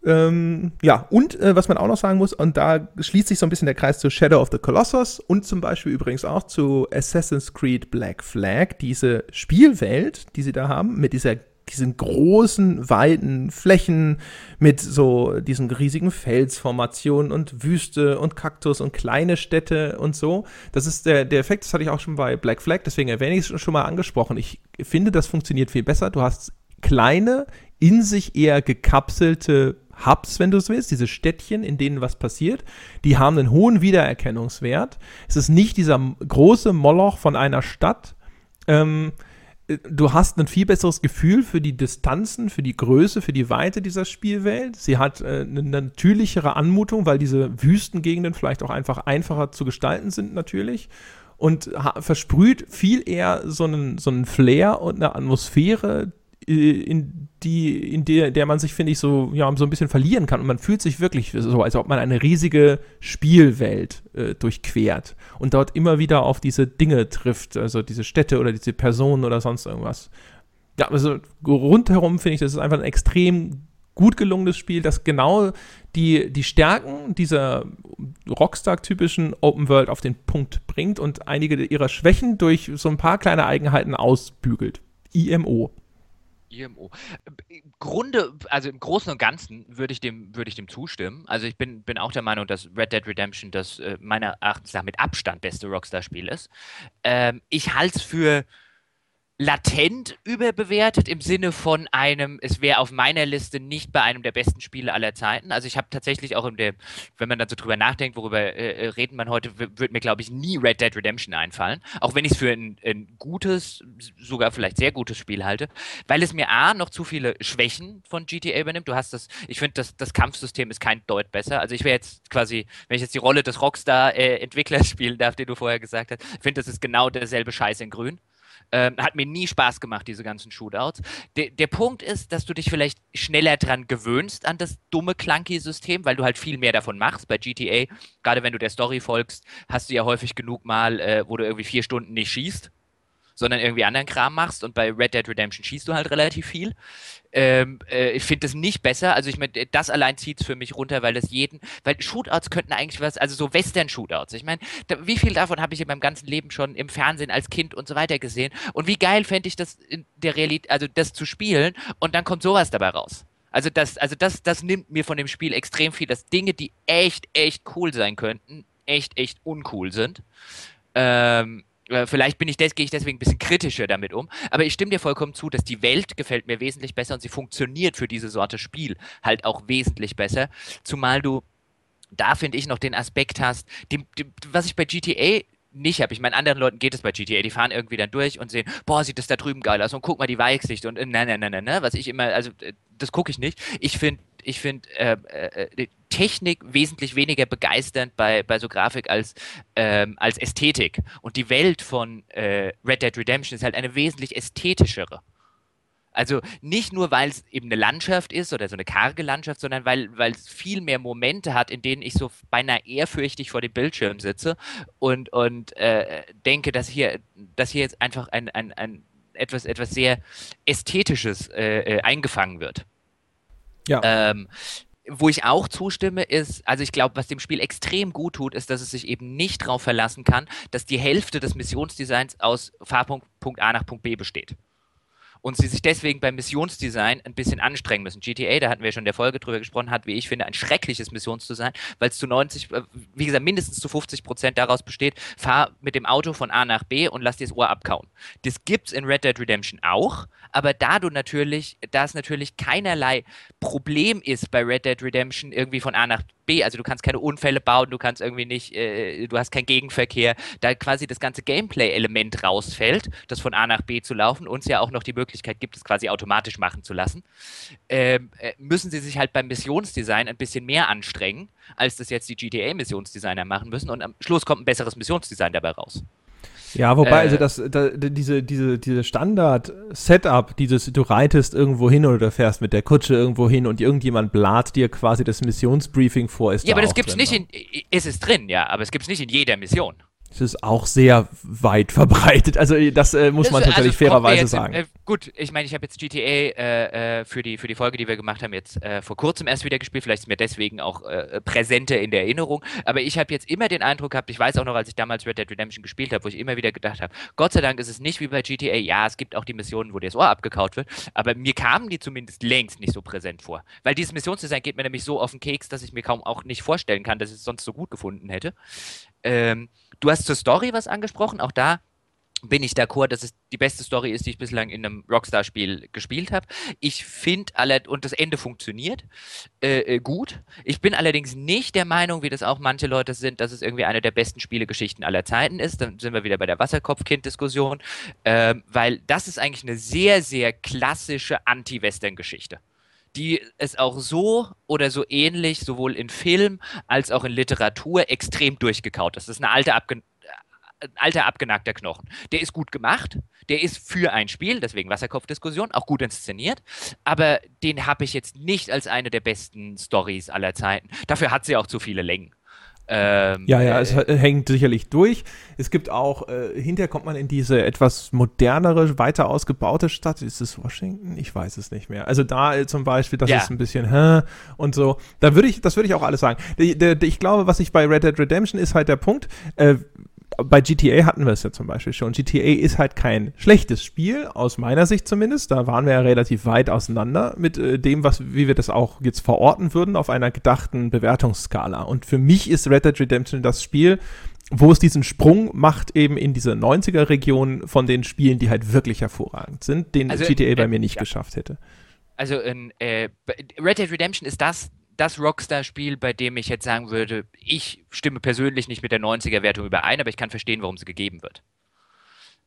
Ähm, ja, und äh, was man auch noch sagen muss, und da schließt sich so ein bisschen der Kreis zu Shadow of the Colossus und zum Beispiel übrigens auch zu Assassin's Creed Black Flag, diese Spielwelt, die sie da haben, mit dieser diesen großen, weiten Flächen mit so diesen riesigen Felsformationen und Wüste und Kaktus und kleine Städte und so. Das ist der, der Effekt, das hatte ich auch schon bei Black Flag, deswegen erwähne ich es schon mal angesprochen. Ich finde, das funktioniert viel besser. Du hast kleine, in sich eher gekapselte Hubs, wenn du es willst, diese Städtchen, in denen was passiert, die haben einen hohen Wiedererkennungswert. Es ist nicht dieser große Moloch von einer Stadt. Ähm, du hast ein viel besseres Gefühl für die Distanzen, für die Größe, für die Weite dieser Spielwelt. Sie hat äh, eine natürlichere Anmutung, weil diese Wüstengegenden vielleicht auch einfach einfacher zu gestalten sind, natürlich. Und versprüht viel eher so einen, so einen Flair und eine Atmosphäre, äh, in die, in der, der man sich, finde ich, so, ja, so ein bisschen verlieren kann. Und man fühlt sich wirklich so, als ob man eine riesige Spielwelt äh, durchquert und dort immer wieder auf diese Dinge trifft, also diese Städte oder diese Personen oder sonst irgendwas. Ja, also rundherum finde ich, das ist einfach ein extrem gut gelungenes Spiel, das genau die, die Stärken dieser Rockstar-typischen Open World auf den Punkt bringt und einige ihrer Schwächen durch so ein paar kleine Eigenheiten ausbügelt. IMO.
IMO. Im Grunde, also im Großen und Ganzen würde ich dem, würde ich dem zustimmen. Also ich bin, bin auch der Meinung, dass Red Dead Redemption das äh, meiner Erachtens nach mit Abstand beste Rockstar-Spiel ist. Ähm, ich halte es für latent überbewertet im Sinne von einem, es wäre auf meiner Liste nicht bei einem der besten Spiele aller Zeiten. Also ich habe tatsächlich auch in der, wenn man dann so drüber nachdenkt, worüber äh, äh reden man heute, wird mir glaube ich nie Red Dead Redemption einfallen, auch wenn ich es für ein, ein, gutes, sogar vielleicht sehr gutes Spiel halte, weil es mir A, noch zu viele Schwächen von GTA übernimmt. Du hast das, ich finde, das, das Kampfsystem ist kein Deut besser. Also ich wäre jetzt quasi, wenn ich jetzt die Rolle des Rockstar-Entwicklers äh, spielen darf, den du vorher gesagt hast, ich finde, das ist genau derselbe Scheiß in grün. Ähm, hat mir nie Spaß gemacht, diese ganzen Shootouts. De der Punkt ist, dass du dich vielleicht schneller dran gewöhnst an das dumme Clunky-System, weil du halt viel mehr davon machst. Bei GTA, gerade wenn du der Story folgst, hast du ja häufig genug mal, äh, wo du irgendwie vier Stunden nicht schießt sondern irgendwie anderen Kram machst und bei Red Dead Redemption schießt du halt relativ viel. Ähm, äh, ich finde das nicht besser. Also ich meine, das allein zieht es für mich runter, weil das jeden, weil Shootouts könnten eigentlich was, also so Western-Shootouts. Ich meine, wie viel davon habe ich in meinem ganzen Leben schon im Fernsehen als Kind und so weiter gesehen? Und wie geil fände ich das in der Realität, also das zu spielen und dann kommt sowas dabei raus. Also das, also das, das nimmt mir von dem Spiel extrem viel, dass Dinge, die echt, echt cool sein könnten, echt, echt uncool sind. Ähm, äh, vielleicht bin ich gehe ich deswegen ein bisschen kritischer damit um, aber ich stimme dir vollkommen zu, dass die Welt gefällt mir wesentlich besser und sie funktioniert für diese Sorte Spiel halt auch wesentlich besser, zumal du da finde ich noch den Aspekt hast, dem, dem, was ich bei GTA nicht habe. Ich meine, anderen Leuten geht es bei GTA. Die fahren irgendwie dann durch und sehen, boah, sieht das da drüben geil aus und guck mal die Weichsicht und nein, nein, nein, nein, ne, was ich immer, also äh, das gucke ich nicht. Ich finde ich finde äh, äh, Technik wesentlich weniger begeisternd bei, bei so Grafik als, ähm, als Ästhetik. Und die Welt von äh, Red Dead Redemption ist halt eine wesentlich ästhetischere. Also nicht nur, weil es eben eine Landschaft ist oder so eine karge Landschaft, sondern weil es viel mehr Momente hat, in denen ich so beinahe ehrfürchtig vor dem Bildschirm sitze und, und äh, denke, dass hier, dass hier jetzt einfach ein, ein, ein etwas, etwas sehr Ästhetisches äh, äh eingefangen wird. Ja. Ähm, wo ich auch zustimme, ist, also ich glaube, was dem Spiel extrem gut tut, ist, dass es sich eben nicht darauf verlassen kann, dass die Hälfte des Missionsdesigns aus Fahrpunkt Punkt A nach Punkt B besteht und sie sich deswegen beim Missionsdesign ein bisschen anstrengen müssen. GTA, da hatten wir schon in der Folge drüber gesprochen, hat, wie ich finde, ein schreckliches Missionsdesign, weil es zu 90, äh, wie gesagt, mindestens zu 50 Prozent daraus besteht, fahr mit dem Auto von A nach B und lass dir das Ohr abkauen. Das gibt's in Red Dead Redemption auch, aber da du natürlich, da es natürlich keinerlei Problem ist bei Red Dead Redemption irgendwie von A nach B, also du kannst keine Unfälle bauen, du kannst irgendwie nicht, äh, du hast keinen Gegenverkehr, da quasi das ganze Gameplay-Element rausfällt, das von A nach B zu laufen und es ja auch noch die Möglichkeit gibt, es quasi automatisch machen zu lassen, ähm, äh, müssen sie sich halt beim Missionsdesign ein bisschen mehr anstrengen, als das jetzt die GTA-Missionsdesigner machen müssen und am Schluss kommt ein besseres Missionsdesign dabei raus.
Ja, wobei, also äh, also das, da, diese, diese, diese Standard-Setup, dieses, du reitest irgendwo hin oder du fährst mit der Kutsche irgendwo hin und irgendjemand blat dir quasi das Missionsbriefing vor, ist
Ja, aber das gibt's drin, nicht ne? in, ist es drin, ja, aber es gibt's nicht in jeder Mission.
Das ist auch sehr weit (laughs) verbreitet. Also das äh, muss man tatsächlich also, fairerweise jetzt, sagen. Äh,
gut, ich meine, ich habe jetzt GTA äh, äh, für, die, für die Folge, die wir gemacht haben, jetzt äh, vor kurzem erst wieder gespielt. Vielleicht ist mir deswegen auch äh, präsenter in der Erinnerung. Aber ich habe jetzt immer den Eindruck gehabt, ich weiß auch noch, als ich damals Red Dead Redemption gespielt habe, wo ich immer wieder gedacht habe, Gott sei Dank ist es nicht wie bei GTA. Ja, es gibt auch die Missionen, wo dir das Ohr abgekaut wird. Aber mir kamen die zumindest längst nicht so präsent vor. Weil dieses Missionsdesign geht mir nämlich so auf den Keks, dass ich mir kaum auch nicht vorstellen kann, dass ich es sonst so gut gefunden hätte. Ähm, du hast zur Story was angesprochen, auch da bin ich d'accord, dass es die beste Story ist, die ich bislang in einem Rockstar-Spiel gespielt habe. Ich finde und das Ende funktioniert äh, äh, gut. Ich bin allerdings nicht der Meinung, wie das auch manche Leute sind, dass es irgendwie eine der besten Spielegeschichten aller Zeiten ist. Dann sind wir wieder bei der Wasserkopfkind-Diskussion, äh, weil das ist eigentlich eine sehr, sehr klassische Anti-Western-Geschichte die es auch so oder so ähnlich sowohl in Film als auch in Literatur extrem durchgekaut ist. Das ist eine alte abge ein alter abgenagter Knochen. Der ist gut gemacht, der ist für ein Spiel, deswegen Wasserkopfdiskussion, auch gut inszeniert, aber den habe ich jetzt nicht als eine der besten Stories aller Zeiten. Dafür hat sie auch zu viele Längen.
Ähm, ja, ja, es äh, hängt sicherlich durch. Es gibt auch, äh, hinterher kommt man in diese etwas modernere, weiter ausgebaute Stadt. Ist es Washington? Ich weiß es nicht mehr. Also da äh, zum Beispiel, das ja. ist ein bisschen, hä, und so. Da würde ich, das würde ich auch alles sagen. Ich glaube, was ich bei Red Dead Redemption ist halt der Punkt, äh, bei GTA hatten wir es ja zum Beispiel schon. GTA ist halt kein schlechtes Spiel, aus meiner Sicht zumindest. Da waren wir ja relativ weit auseinander mit äh, dem, was, wie wir das auch jetzt verorten würden auf einer gedachten Bewertungsskala. Und für mich ist Red Dead Redemption das Spiel, wo es diesen Sprung macht eben in diese 90er-Region von den Spielen, die halt wirklich hervorragend sind, den also, GTA bei äh, mir nicht ja. geschafft hätte.
Also in, äh, Red Dead Redemption ist das das Rockstar-Spiel, bei dem ich jetzt sagen würde, ich stimme persönlich nicht mit der 90er-Wertung überein, aber ich kann verstehen, warum sie gegeben wird.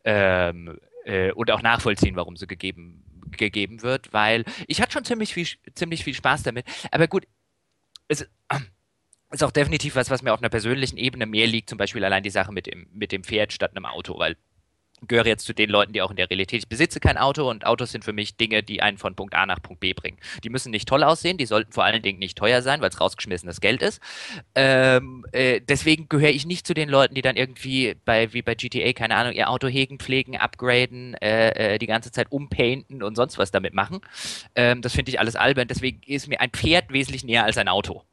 Ähm, äh, und auch nachvollziehen, warum sie gegeben, gegeben wird, weil ich hatte schon ziemlich viel, ziemlich viel Spaß damit. Aber gut, es ist auch definitiv was, was mir auf einer persönlichen Ebene mehr liegt, zum Beispiel allein die Sache mit dem, mit dem Pferd statt einem Auto, weil gehöre jetzt zu den Leuten, die auch in der Realität, ich besitze kein Auto und Autos sind für mich Dinge, die einen von Punkt A nach Punkt B bringen. Die müssen nicht toll aussehen, die sollten vor allen Dingen nicht teuer sein, weil es rausgeschmissenes Geld ist. Ähm, äh, deswegen gehöre ich nicht zu den Leuten, die dann irgendwie bei, wie bei GTA, keine Ahnung, ihr Auto hegen, pflegen, upgraden, äh, äh, die ganze Zeit umpainten und sonst was damit machen. Ähm, das finde ich alles albern. Deswegen ist mir ein Pferd wesentlich näher als ein Auto.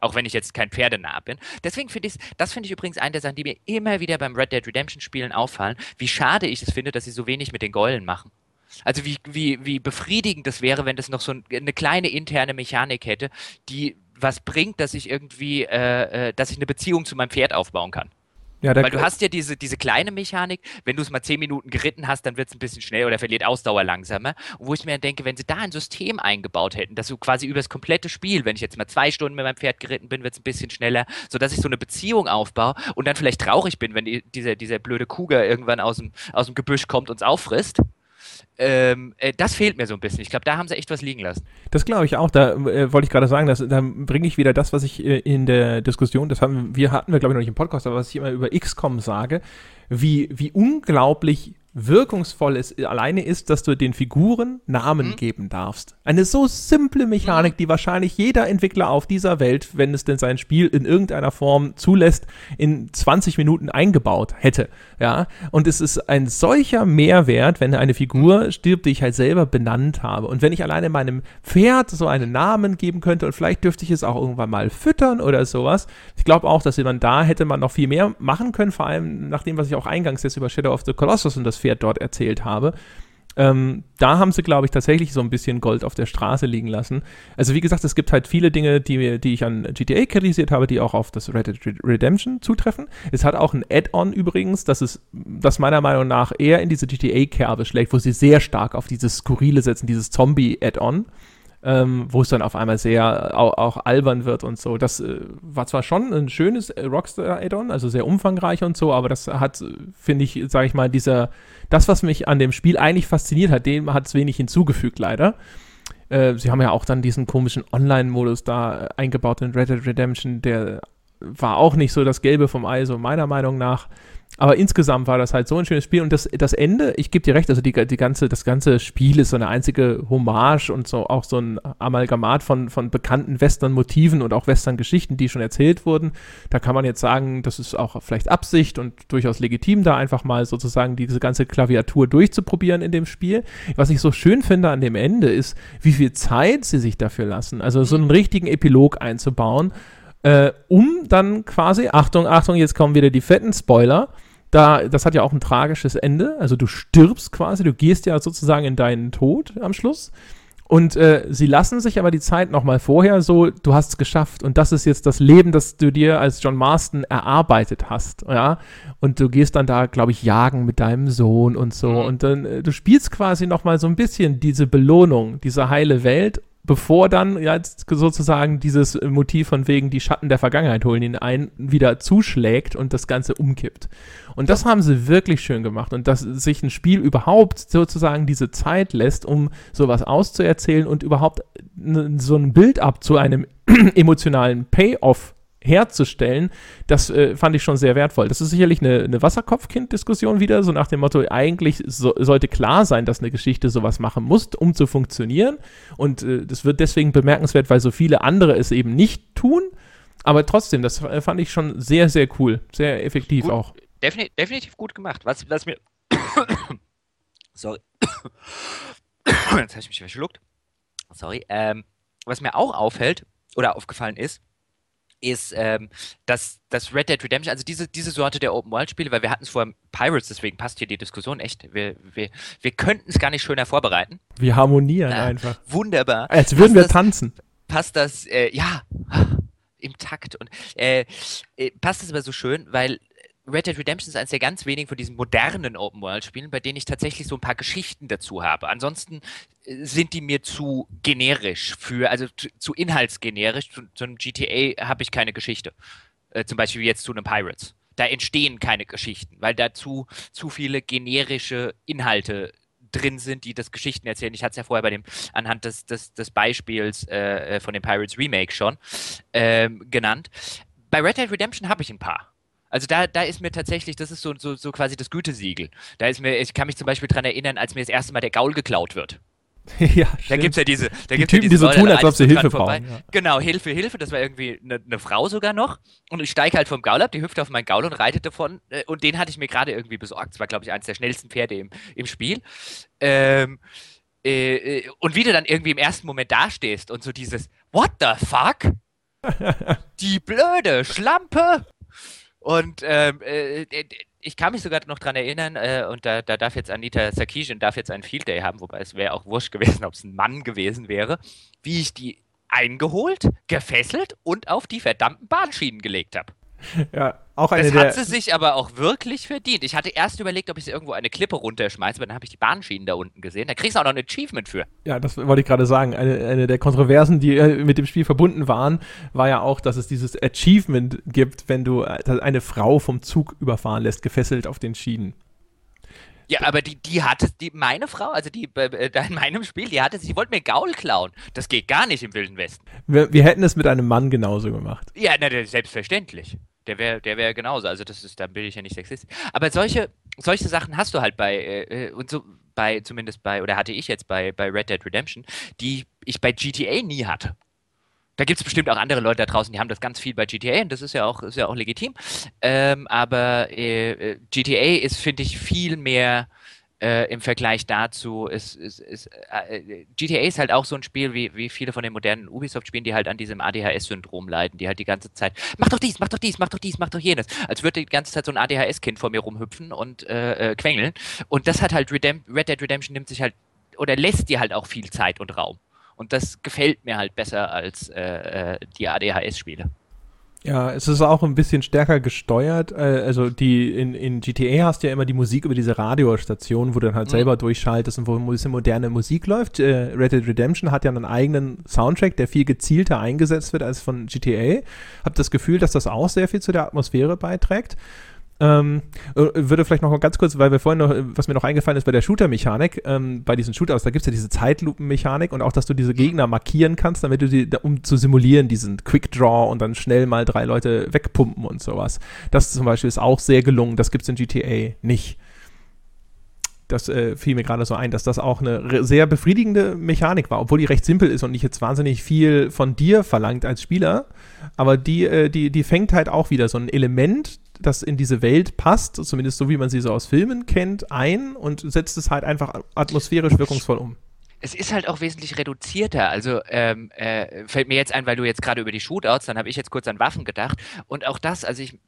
Auch wenn ich jetzt kein Pferdenah bin. Deswegen finde ich das finde ich übrigens eine der Sachen, die mir immer wieder beim Red Dead Redemption Spielen auffallen, wie schade ich es finde, dass sie so wenig mit den Geulen machen. Also wie, wie, wie befriedigend das wäre, wenn das noch so eine kleine interne Mechanik hätte, die was bringt, dass ich irgendwie, äh, äh, dass ich eine Beziehung zu meinem Pferd aufbauen kann. Ja, Weil du hast ja diese, diese kleine Mechanik, wenn du es mal zehn Minuten geritten hast, dann wird es ein bisschen schnell oder verliert Ausdauer langsamer. Und wo ich mir denke, wenn sie da ein System eingebaut hätten, dass du quasi über das komplette Spiel, wenn ich jetzt mal zwei Stunden mit meinem Pferd geritten bin, wird es ein bisschen schneller, sodass ich so eine Beziehung aufbaue und dann vielleicht traurig bin, wenn die, dieser, dieser blöde Kuger irgendwann aus dem, aus dem Gebüsch kommt und es auffrisst. Ähm, äh, das fehlt mir so ein bisschen. Ich glaube, da haben sie echt was liegen lassen.
Das glaube ich auch. Da äh, wollte ich gerade sagen, dass, da bringe ich wieder das, was ich äh, in der Diskussion, das haben wir hatten wir, glaube ich, noch nicht im Podcast, aber was ich immer über XCOM sage, wie, wie unglaublich wirkungsvoll es alleine ist, dass du den Figuren Namen mhm. geben darfst. Eine so simple Mechanik, die wahrscheinlich jeder Entwickler auf dieser Welt, wenn es denn sein Spiel in irgendeiner Form zulässt, in 20 Minuten eingebaut hätte. Ja, und es ist ein solcher Mehrwert, wenn eine Figur stirbt, die ich halt selber benannt habe. Und wenn ich alleine meinem Pferd so einen Namen geben könnte und vielleicht dürfte ich es auch irgendwann mal füttern oder sowas. Ich glaube auch, dass man da hätte man noch viel mehr machen können, vor allem nach dem, was ich auch eingangs jetzt über Shadow of the Colossus und das Pferd dort erzählt habe. Ähm, da haben sie, glaube ich, tatsächlich so ein bisschen Gold auf der Straße liegen lassen. Also wie gesagt, es gibt halt viele Dinge, die, die ich an GTA kritisiert habe, die auch auf das Red Dead Redemption zutreffen. Es hat auch ein Add-on übrigens, das ist, das meiner Meinung nach eher in diese GTA-Kerbe schlägt, wo sie sehr stark auf dieses Skurrile setzen, dieses Zombie-Add-on ähm, wo es dann auf einmal sehr auch, auch albern wird und so. Das äh, war zwar schon ein schönes äh, Rockstar-Add-on, also sehr umfangreich und so, aber das hat, finde ich, sage ich mal, dieser, das, was mich an dem Spiel eigentlich fasziniert hat, dem hat es wenig hinzugefügt, leider. Äh, sie haben ja auch dann diesen komischen Online-Modus da äh, eingebaut in Red Dead Redemption, der war auch nicht so das Gelbe vom Ei, so meiner Meinung nach. Aber insgesamt war das halt so ein schönes Spiel und das, das Ende, ich gebe dir recht, also die, die ganze, das ganze Spiel ist so eine einzige Hommage und so auch so ein Amalgamat von, von bekannten Western-Motiven und auch Western-Geschichten, die schon erzählt wurden. Da kann man jetzt sagen, das ist auch vielleicht Absicht und durchaus legitim, da einfach mal sozusagen diese ganze Klaviatur durchzuprobieren in dem Spiel. Was ich so schön finde an dem Ende ist, wie viel Zeit sie sich dafür lassen, also so einen richtigen Epilog einzubauen, äh, um dann quasi, Achtung, Achtung, jetzt kommen wieder die fetten Spoiler, da, das hat ja auch ein tragisches Ende. Also du stirbst quasi, du gehst ja sozusagen in deinen Tod am Schluss. Und äh, sie lassen sich aber die Zeit nochmal vorher so, du hast es geschafft und das ist jetzt das Leben, das du dir als John Marston erarbeitet hast, ja. Und du gehst dann da, glaube ich, jagen mit deinem Sohn und so. Mhm. Und dann, äh, du spielst quasi nochmal so ein bisschen diese Belohnung, diese heile Welt bevor dann ja, sozusagen dieses Motiv von wegen die Schatten der Vergangenheit holen ihn ein, wieder zuschlägt und das Ganze umkippt. Und das haben sie wirklich schön gemacht und dass sich ein Spiel überhaupt sozusagen diese Zeit lässt, um sowas auszuerzählen und überhaupt so ein Bild ab zu einem (clears throat) emotionalen Payoff herzustellen, das äh, fand ich schon sehr wertvoll. Das ist sicherlich eine, eine Wasserkopfkind-Diskussion wieder, so nach dem Motto, eigentlich so, sollte klar sein, dass eine Geschichte sowas machen muss, um zu funktionieren. Und äh, das wird deswegen bemerkenswert, weil so viele andere es eben nicht tun. Aber trotzdem, das fand ich schon sehr, sehr cool. Sehr effektiv
gut,
auch.
Definitiv, definitiv gut gemacht. Was, was mir. (coughs) Sorry. (coughs) Jetzt habe ich mich verschluckt. Sorry. Ähm, was mir auch auffällt oder aufgefallen ist, ist, ähm, dass, dass Red Dead Redemption, also diese, diese Sorte der Open-World-Spiele, weil wir hatten es vor Pirates, deswegen passt hier die Diskussion echt. Wir, wir, wir könnten es gar nicht schöner vorbereiten.
Wir harmonieren ja, einfach.
Wunderbar.
Als würden passt wir das, tanzen.
Passt das, äh, ja, im Takt. Und äh, äh, passt das aber so schön, weil Red Dead Redemption ist eines der ganz wenigen von diesen modernen Open-World-Spielen, bei denen ich tatsächlich so ein paar Geschichten dazu habe. Ansonsten äh, sind die mir zu generisch für, also zu, zu inhaltsgenerisch. Zu, zu, einem GTA habe ich keine Geschichte. Äh, zum Beispiel jetzt zu einem Pirates. Da entstehen keine Geschichten, weil dazu zu viele generische Inhalte drin sind, die das Geschichten erzählen. Ich hatte es ja vorher bei dem, anhand des, des, des Beispiels äh, äh von dem Pirates Remake schon ähm, genannt. Bei Red Dead Redemption habe ich ein paar. Also da, da ist mir tatsächlich, das ist so, so, so quasi das Gütesiegel. Da ist mir, ich kann mich zum Beispiel daran erinnern, als mir das erste Mal der Gaul geklaut wird. (laughs)
ja,
da gibt es ja diese, da
die Typen, ja diese die so tun, als ob sie Hilfe brauchen.
Ja. Genau, Hilfe, Hilfe, das war irgendwie eine, eine Frau sogar noch. Und ich steige halt vom Gaul ab, die hüpft auf meinen Gaul und reitet davon. Äh, und den hatte ich mir gerade irgendwie besorgt. Das war, glaube ich, eines der schnellsten Pferde im, im Spiel. Ähm, äh, äh, und wie du dann irgendwie im ersten Moment dastehst und so dieses What the fuck? (laughs) die blöde Schlampe! Und ähm, äh, ich kann mich sogar noch daran erinnern, äh, und da, da, darf jetzt Anita Sarkeesian darf jetzt einen Field Day haben, wobei es wäre auch wurscht gewesen, (laughs) ob es ein Mann gewesen wäre, wie ich die eingeholt, gefesselt und auf die verdammten Bahnschienen gelegt habe.
Ja, auch eine
das
der.
hat sie sich aber auch wirklich verdient. Ich hatte erst überlegt, ob ich sie irgendwo eine Klippe runterschmeiße, aber dann habe ich die Bahnschienen da unten gesehen. Da kriegst du auch noch ein Achievement für.
Ja, das wollte ich gerade sagen. Eine, eine der Kontroversen, die äh, mit dem Spiel verbunden waren, war ja auch, dass es dieses Achievement gibt, wenn du äh, eine Frau vom Zug überfahren lässt, gefesselt auf den Schienen.
Ja, aber die, die hatte, die, meine Frau, also die äh, in meinem Spiel, die hatte, sie wollte mir Gaul klauen. Das geht gar nicht im Wilden Westen.
Wir, wir hätten es mit einem Mann genauso gemacht.
Ja, na, selbstverständlich. Der wäre der wär genauso. Also das ist, da bin ich ja nicht sexistisch. Aber solche, solche Sachen hast du halt bei, äh, äh, und so bei, zumindest bei, oder hatte ich jetzt bei, bei Red Dead Redemption, die ich bei GTA nie hatte. Da gibt es bestimmt auch andere Leute da draußen, die haben das ganz viel bei GTA und das ist ja auch, ist ja auch legitim. Ähm, aber äh, äh GTA ist, finde ich, viel mehr äh, im Vergleich dazu ist, ist, ist äh, GTA ist halt auch so ein Spiel wie, wie viele von den modernen Ubisoft-Spielen, die halt an diesem ADHS-Syndrom leiden, die halt die ganze Zeit, mach doch dies, mach doch dies, mach doch dies, mach doch jenes. Als würde die ganze Zeit so ein ADHS-Kind vor mir rumhüpfen und äh, äh, quengeln. Und das hat halt Redem Red Dead Redemption nimmt sich halt oder lässt dir halt auch viel Zeit und Raum. Und das gefällt mir halt besser als äh, äh die ADHS-Spiele.
Ja, es ist auch ein bisschen stärker gesteuert. Äh, also die in, in GTA hast du ja immer die Musik über diese Radiostation, wo du dann halt mhm. selber durchschaltest und wo ein bisschen moderne Musik läuft. Äh, Red Dead Redemption hat ja einen eigenen Soundtrack, der viel gezielter eingesetzt wird als von GTA. Hab das Gefühl, dass das auch sehr viel zu der Atmosphäre beiträgt. Ähm, äh, würde vielleicht noch mal ganz kurz, weil wir vorhin noch, was mir noch eingefallen ist bei der Shooter-Mechanik, ähm, bei diesen Shooters, da gibt es ja diese Zeitlupen-Mechanik und auch, dass du diese Gegner markieren kannst, damit du sie, um zu simulieren, diesen Quick-Draw und dann schnell mal drei Leute wegpumpen und sowas. Das zum Beispiel ist auch sehr gelungen, das gibt es in GTA nicht. Das äh, fiel mir gerade so ein, dass das auch eine sehr befriedigende Mechanik war, obwohl die recht simpel ist und nicht jetzt wahnsinnig viel von dir verlangt als Spieler. Aber die, äh, die, die fängt halt auch wieder so ein Element, das in diese Welt passt, zumindest so wie man sie so aus Filmen kennt, ein und setzt es halt einfach atmosphärisch wirkungsvoll um
es ist halt auch wesentlich reduzierter. Also ähm, äh, fällt mir jetzt ein, weil du jetzt gerade über die Shootouts, dann habe ich jetzt kurz an Waffen gedacht. Und auch das, also ich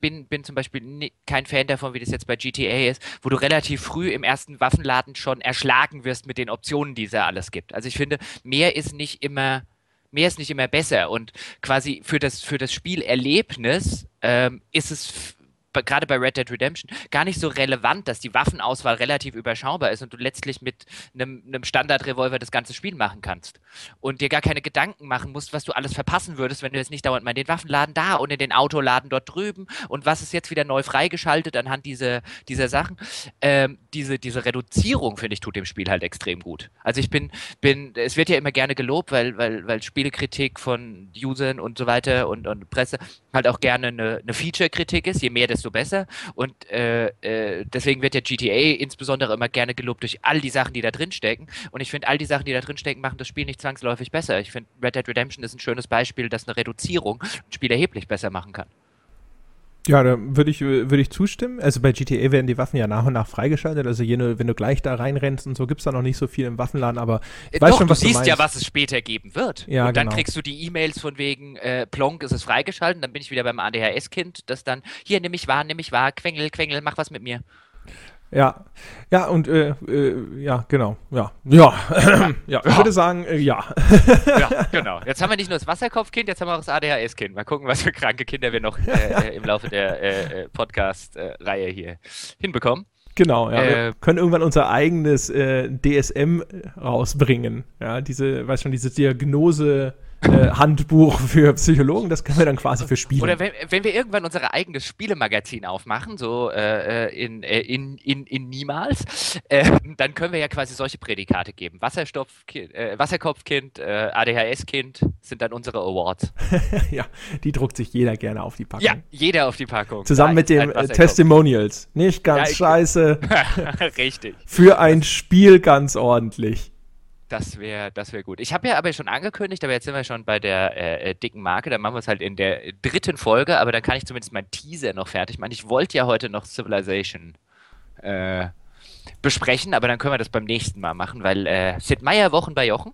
bin, bin zum Beispiel kein Fan davon, wie das jetzt bei GTA ist, wo du relativ früh im ersten Waffenladen schon erschlagen wirst mit den Optionen, die es da alles gibt. Also ich finde, mehr ist nicht immer mehr ist nicht immer besser. Und quasi für das, für das Spielerlebnis ähm, ist es gerade bei Red Dead Redemption gar nicht so relevant, dass die Waffenauswahl relativ überschaubar ist und du letztlich mit einem, einem Standard-Revolver das ganze Spiel machen kannst. Und dir gar keine Gedanken machen musst, was du alles verpassen würdest, wenn du jetzt nicht dauernd mal in den Waffenladen da und in den Autoladen dort drüben und was ist jetzt wieder neu freigeschaltet anhand dieser, dieser Sachen. Ähm, diese, diese Reduzierung, finde ich, tut dem Spiel halt extrem gut. Also ich bin, bin, es wird ja immer gerne gelobt, weil, weil, weil Spielekritik von Usern und so weiter und, und Presse halt auch gerne eine, eine Feature-Kritik ist. Je mehr, desto besser. Und äh, äh, deswegen wird ja GTA insbesondere immer gerne gelobt durch all die Sachen, die da drin stecken. Und ich finde, all die Sachen, die da drin stecken, machen das Spiel nicht zwangsläufig besser. Ich finde, Red Dead Redemption ist ein schönes Beispiel, dass eine Reduzierung ein Spiel erheblich besser machen kann.
Ja, da würde ich, würd ich zustimmen. Also bei GTA werden die Waffen ja nach und nach freigeschaltet. Also jene, wenn du gleich da reinrennst und so, gibt es da noch nicht so viel im Waffenladen, aber
ich weiß Doch, schon, was du siehst du ja, was es später geben wird.
Ja,
und dann
genau.
kriegst du die E-Mails von wegen, äh, Plonk ist es freigeschaltet, dann bin ich wieder beim ADHS-Kind, das dann, hier, nimm mich wahr, nimm mich wahr, Quengel, Quengel, mach was mit mir.
Ja, ja, und äh, äh, ja, genau, ja, ja, ja, (clears throat) ich würde sagen, äh, ja.
ja, (laughs) genau. Jetzt haben wir nicht nur das Wasserkopfkind, jetzt haben wir auch das ADHS-Kind. Mal gucken, was für kranke Kinder wir noch äh, äh, im Laufe der äh, Podcast-Reihe hier hinbekommen.
Genau, ja. wir können irgendwann unser eigenes DSM rausbringen. Ja, diese, weiß schon, diese Diagnose äh, Handbuch für Psychologen, das können wir dann quasi für Spiele.
Oder wenn, wenn wir irgendwann unser eigenes Spielemagazin aufmachen, so äh, in, äh, in, in, in niemals, äh, dann können wir ja quasi solche Prädikate geben. Wasserstoff, äh, Wasserkopfkind, ADHS-Kind sind dann unsere Awards. (laughs)
ja, die druckt sich jeder gerne auf die Packung. Ja,
jeder auf die Packung.
Zusammen mit den Testimonials. Nicht ganz ja, scheiße. (laughs)
Richtig.
Für ein Spiel ganz ordentlich.
Das wäre das wär gut. Ich habe ja aber schon angekündigt, aber jetzt sind wir schon bei der äh, äh dicken Marke. Dann machen wir es halt in der dritten Folge, aber dann kann ich zumindest meinen Teaser noch fertig machen. Ich wollte ja heute noch Civilization äh, besprechen, aber dann können wir das beim nächsten Mal machen, weil äh, Sid Meier Wochen bei Jochen.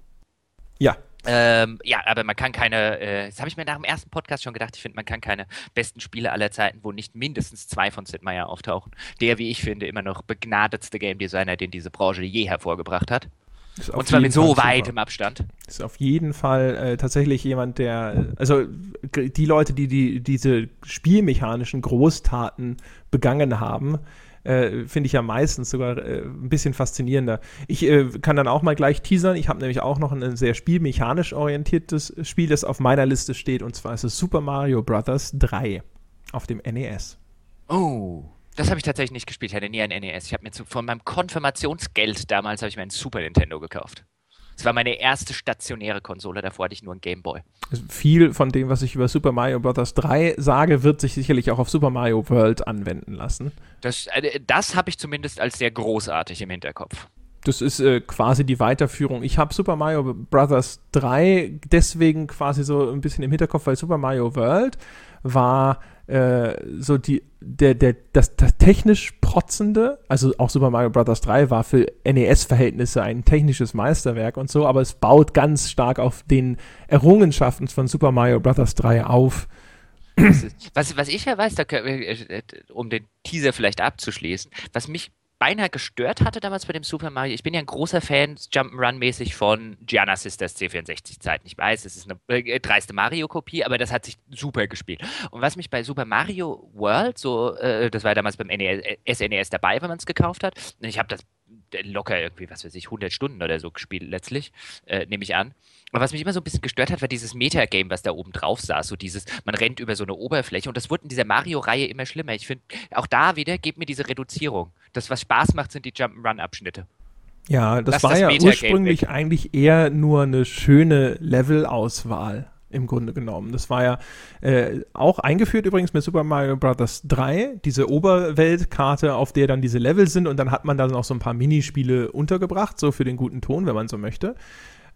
Ja.
Ähm, ja, aber man kann keine, äh, das habe ich mir nach dem ersten Podcast schon gedacht, ich finde, man kann keine besten Spiele aller Zeiten, wo nicht mindestens zwei von Sid Meier auftauchen. Der, wie ich finde, immer noch begnadetste Game Designer, den diese Branche je hervorgebracht hat. Und zwar mit so weitem Abstand.
Ist auf jeden Fall äh, tatsächlich jemand, der, also die Leute, die, die diese spielmechanischen Großtaten begangen haben, äh, finde ich ja meistens sogar äh, ein bisschen faszinierender. Ich äh, kann dann auch mal gleich teasern. Ich habe nämlich auch noch ein sehr spielmechanisch orientiertes Spiel, das auf meiner Liste steht, und zwar ist es Super Mario Bros. 3 auf dem NES.
Oh. Das habe ich tatsächlich nicht gespielt, ich hatte nie ein NES. Ich habe mir zu, von meinem Konfirmationsgeld damals habe ich mir einen Super Nintendo gekauft. Das war meine erste stationäre Konsole, davor hatte ich nur einen Game Boy.
Also viel von dem, was ich über Super Mario Bros. 3 sage, wird sich sicherlich auch auf Super Mario World anwenden lassen.
Das, äh, das habe ich zumindest als sehr großartig im Hinterkopf.
Das ist äh, quasi die Weiterführung. Ich habe Super Mario Bros. 3 deswegen quasi so ein bisschen im Hinterkopf, weil Super Mario World war äh, so die, der, der, das, das technisch protzende, also auch Super Mario Bros. 3 war für NES-Verhältnisse ein technisches Meisterwerk und so, aber es baut ganz stark auf den Errungenschaften von Super Mario Bros. 3 auf.
Was, was ich ja weiß, da, äh, um den Teaser vielleicht abzuschließen, was mich beinahe gestört hatte damals bei dem Super Mario. Ich bin ja ein großer Fan Jump'n'Run-mäßig von Gianna Sisters C64-Zeiten. Ich weiß, es ist eine äh, dreiste Mario-Kopie, aber das hat sich super gespielt. Und was mich bei Super Mario World so, äh, das war damals beim NES, SNES dabei, wenn man es gekauft hat, ich habe das locker irgendwie, was weiß ich, 100 Stunden oder so gespielt letztlich, äh, nehme ich an. Aber was mich immer so ein bisschen gestört hat, war dieses Metagame, was da oben drauf saß. So dieses, man rennt über so eine Oberfläche und das wurde in dieser Mario-Reihe immer schlimmer. Ich finde, auch da wieder, gebt mir diese Reduzierung. Das, was Spaß macht, sind die Jump'n'Run-Abschnitte.
Ja, das Lass war das ja ursprünglich weg. eigentlich eher nur eine schöne Levelauswahl im Grunde genommen. Das war ja äh, auch eingeführt übrigens mit Super Mario Bros. 3, diese Oberweltkarte, auf der dann diese Level sind und dann hat man da noch so ein paar Minispiele untergebracht, so für den guten Ton, wenn man so möchte.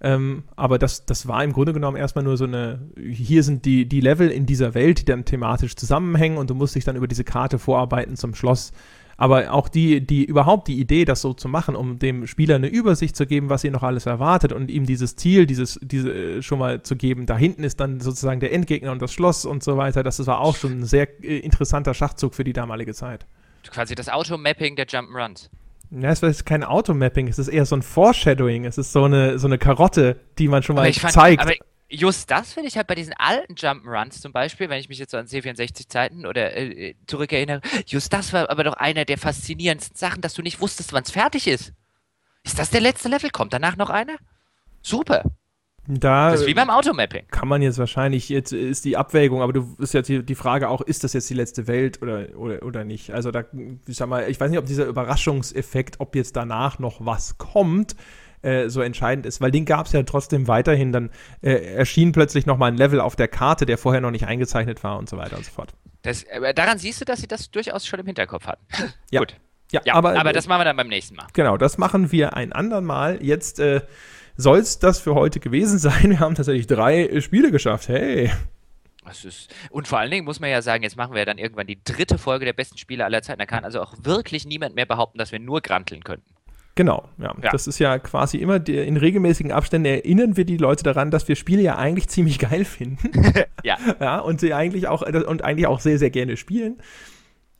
Ähm, aber das, das war im Grunde genommen erstmal nur so eine, hier sind die, die Level in dieser Welt, die dann thematisch zusammenhängen und du musst dich dann über diese Karte vorarbeiten zum Schloss aber auch die, die überhaupt die Idee, das so zu machen, um dem Spieler eine Übersicht zu geben, was ihn noch alles erwartet und ihm dieses Ziel, dieses, diese äh, schon mal zu geben, da hinten ist dann sozusagen der Endgegner und das Schloss und so weiter. Das war auch schon ein sehr äh, interessanter Schachzug für die damalige Zeit.
Quasi das Automapping der Jump'n'Runs.
Ja, es ist kein Automapping, es ist eher so ein Foreshadowing, es ist so eine, so eine Karotte, die man schon mal fand, zeigt. Aber
just das finde ich halt bei diesen alten Jump'n'Runs zum Beispiel, wenn ich mich jetzt so an C64-Zeiten oder äh, zurückerinnere, just das war aber doch einer der faszinierendsten Sachen, dass du nicht wusstest, wann es fertig ist. Ist das der letzte Level? Kommt danach noch einer? Super.
Da
das ist wie beim Automapping.
Kann man jetzt wahrscheinlich, jetzt ist die Abwägung, aber du ist jetzt die, die Frage auch, ist das jetzt die letzte Welt oder, oder, oder nicht? Also da, ich sag mal, ich weiß nicht, ob dieser Überraschungseffekt, ob jetzt danach noch was kommt, äh, so entscheidend ist, weil den gab es ja trotzdem weiterhin. Dann äh, erschien plötzlich nochmal ein Level auf der Karte, der vorher noch nicht eingezeichnet war und so weiter und so fort.
Das, daran siehst du, dass sie das durchaus schon im Hinterkopf hatten. (laughs)
Ja. Gut. Ja, ja aber,
aber das machen wir dann beim nächsten Mal.
Genau, das machen wir ein andern Mal. Jetzt äh, soll es das für heute gewesen (laughs) sein. Wir haben tatsächlich drei Spiele geschafft. Hey.
Ist, und vor allen Dingen muss man ja sagen, jetzt machen wir ja dann irgendwann die dritte Folge der besten Spiele aller Zeiten. Da kann also auch wirklich niemand mehr behaupten, dass wir nur granteln könnten.
Genau, ja. ja. Das ist ja quasi immer die, in regelmäßigen Abständen erinnern wir die Leute daran, dass wir Spiele ja eigentlich (laughs) ziemlich geil finden. (laughs)
ja.
ja. Und sie eigentlich auch und eigentlich auch sehr, sehr gerne spielen.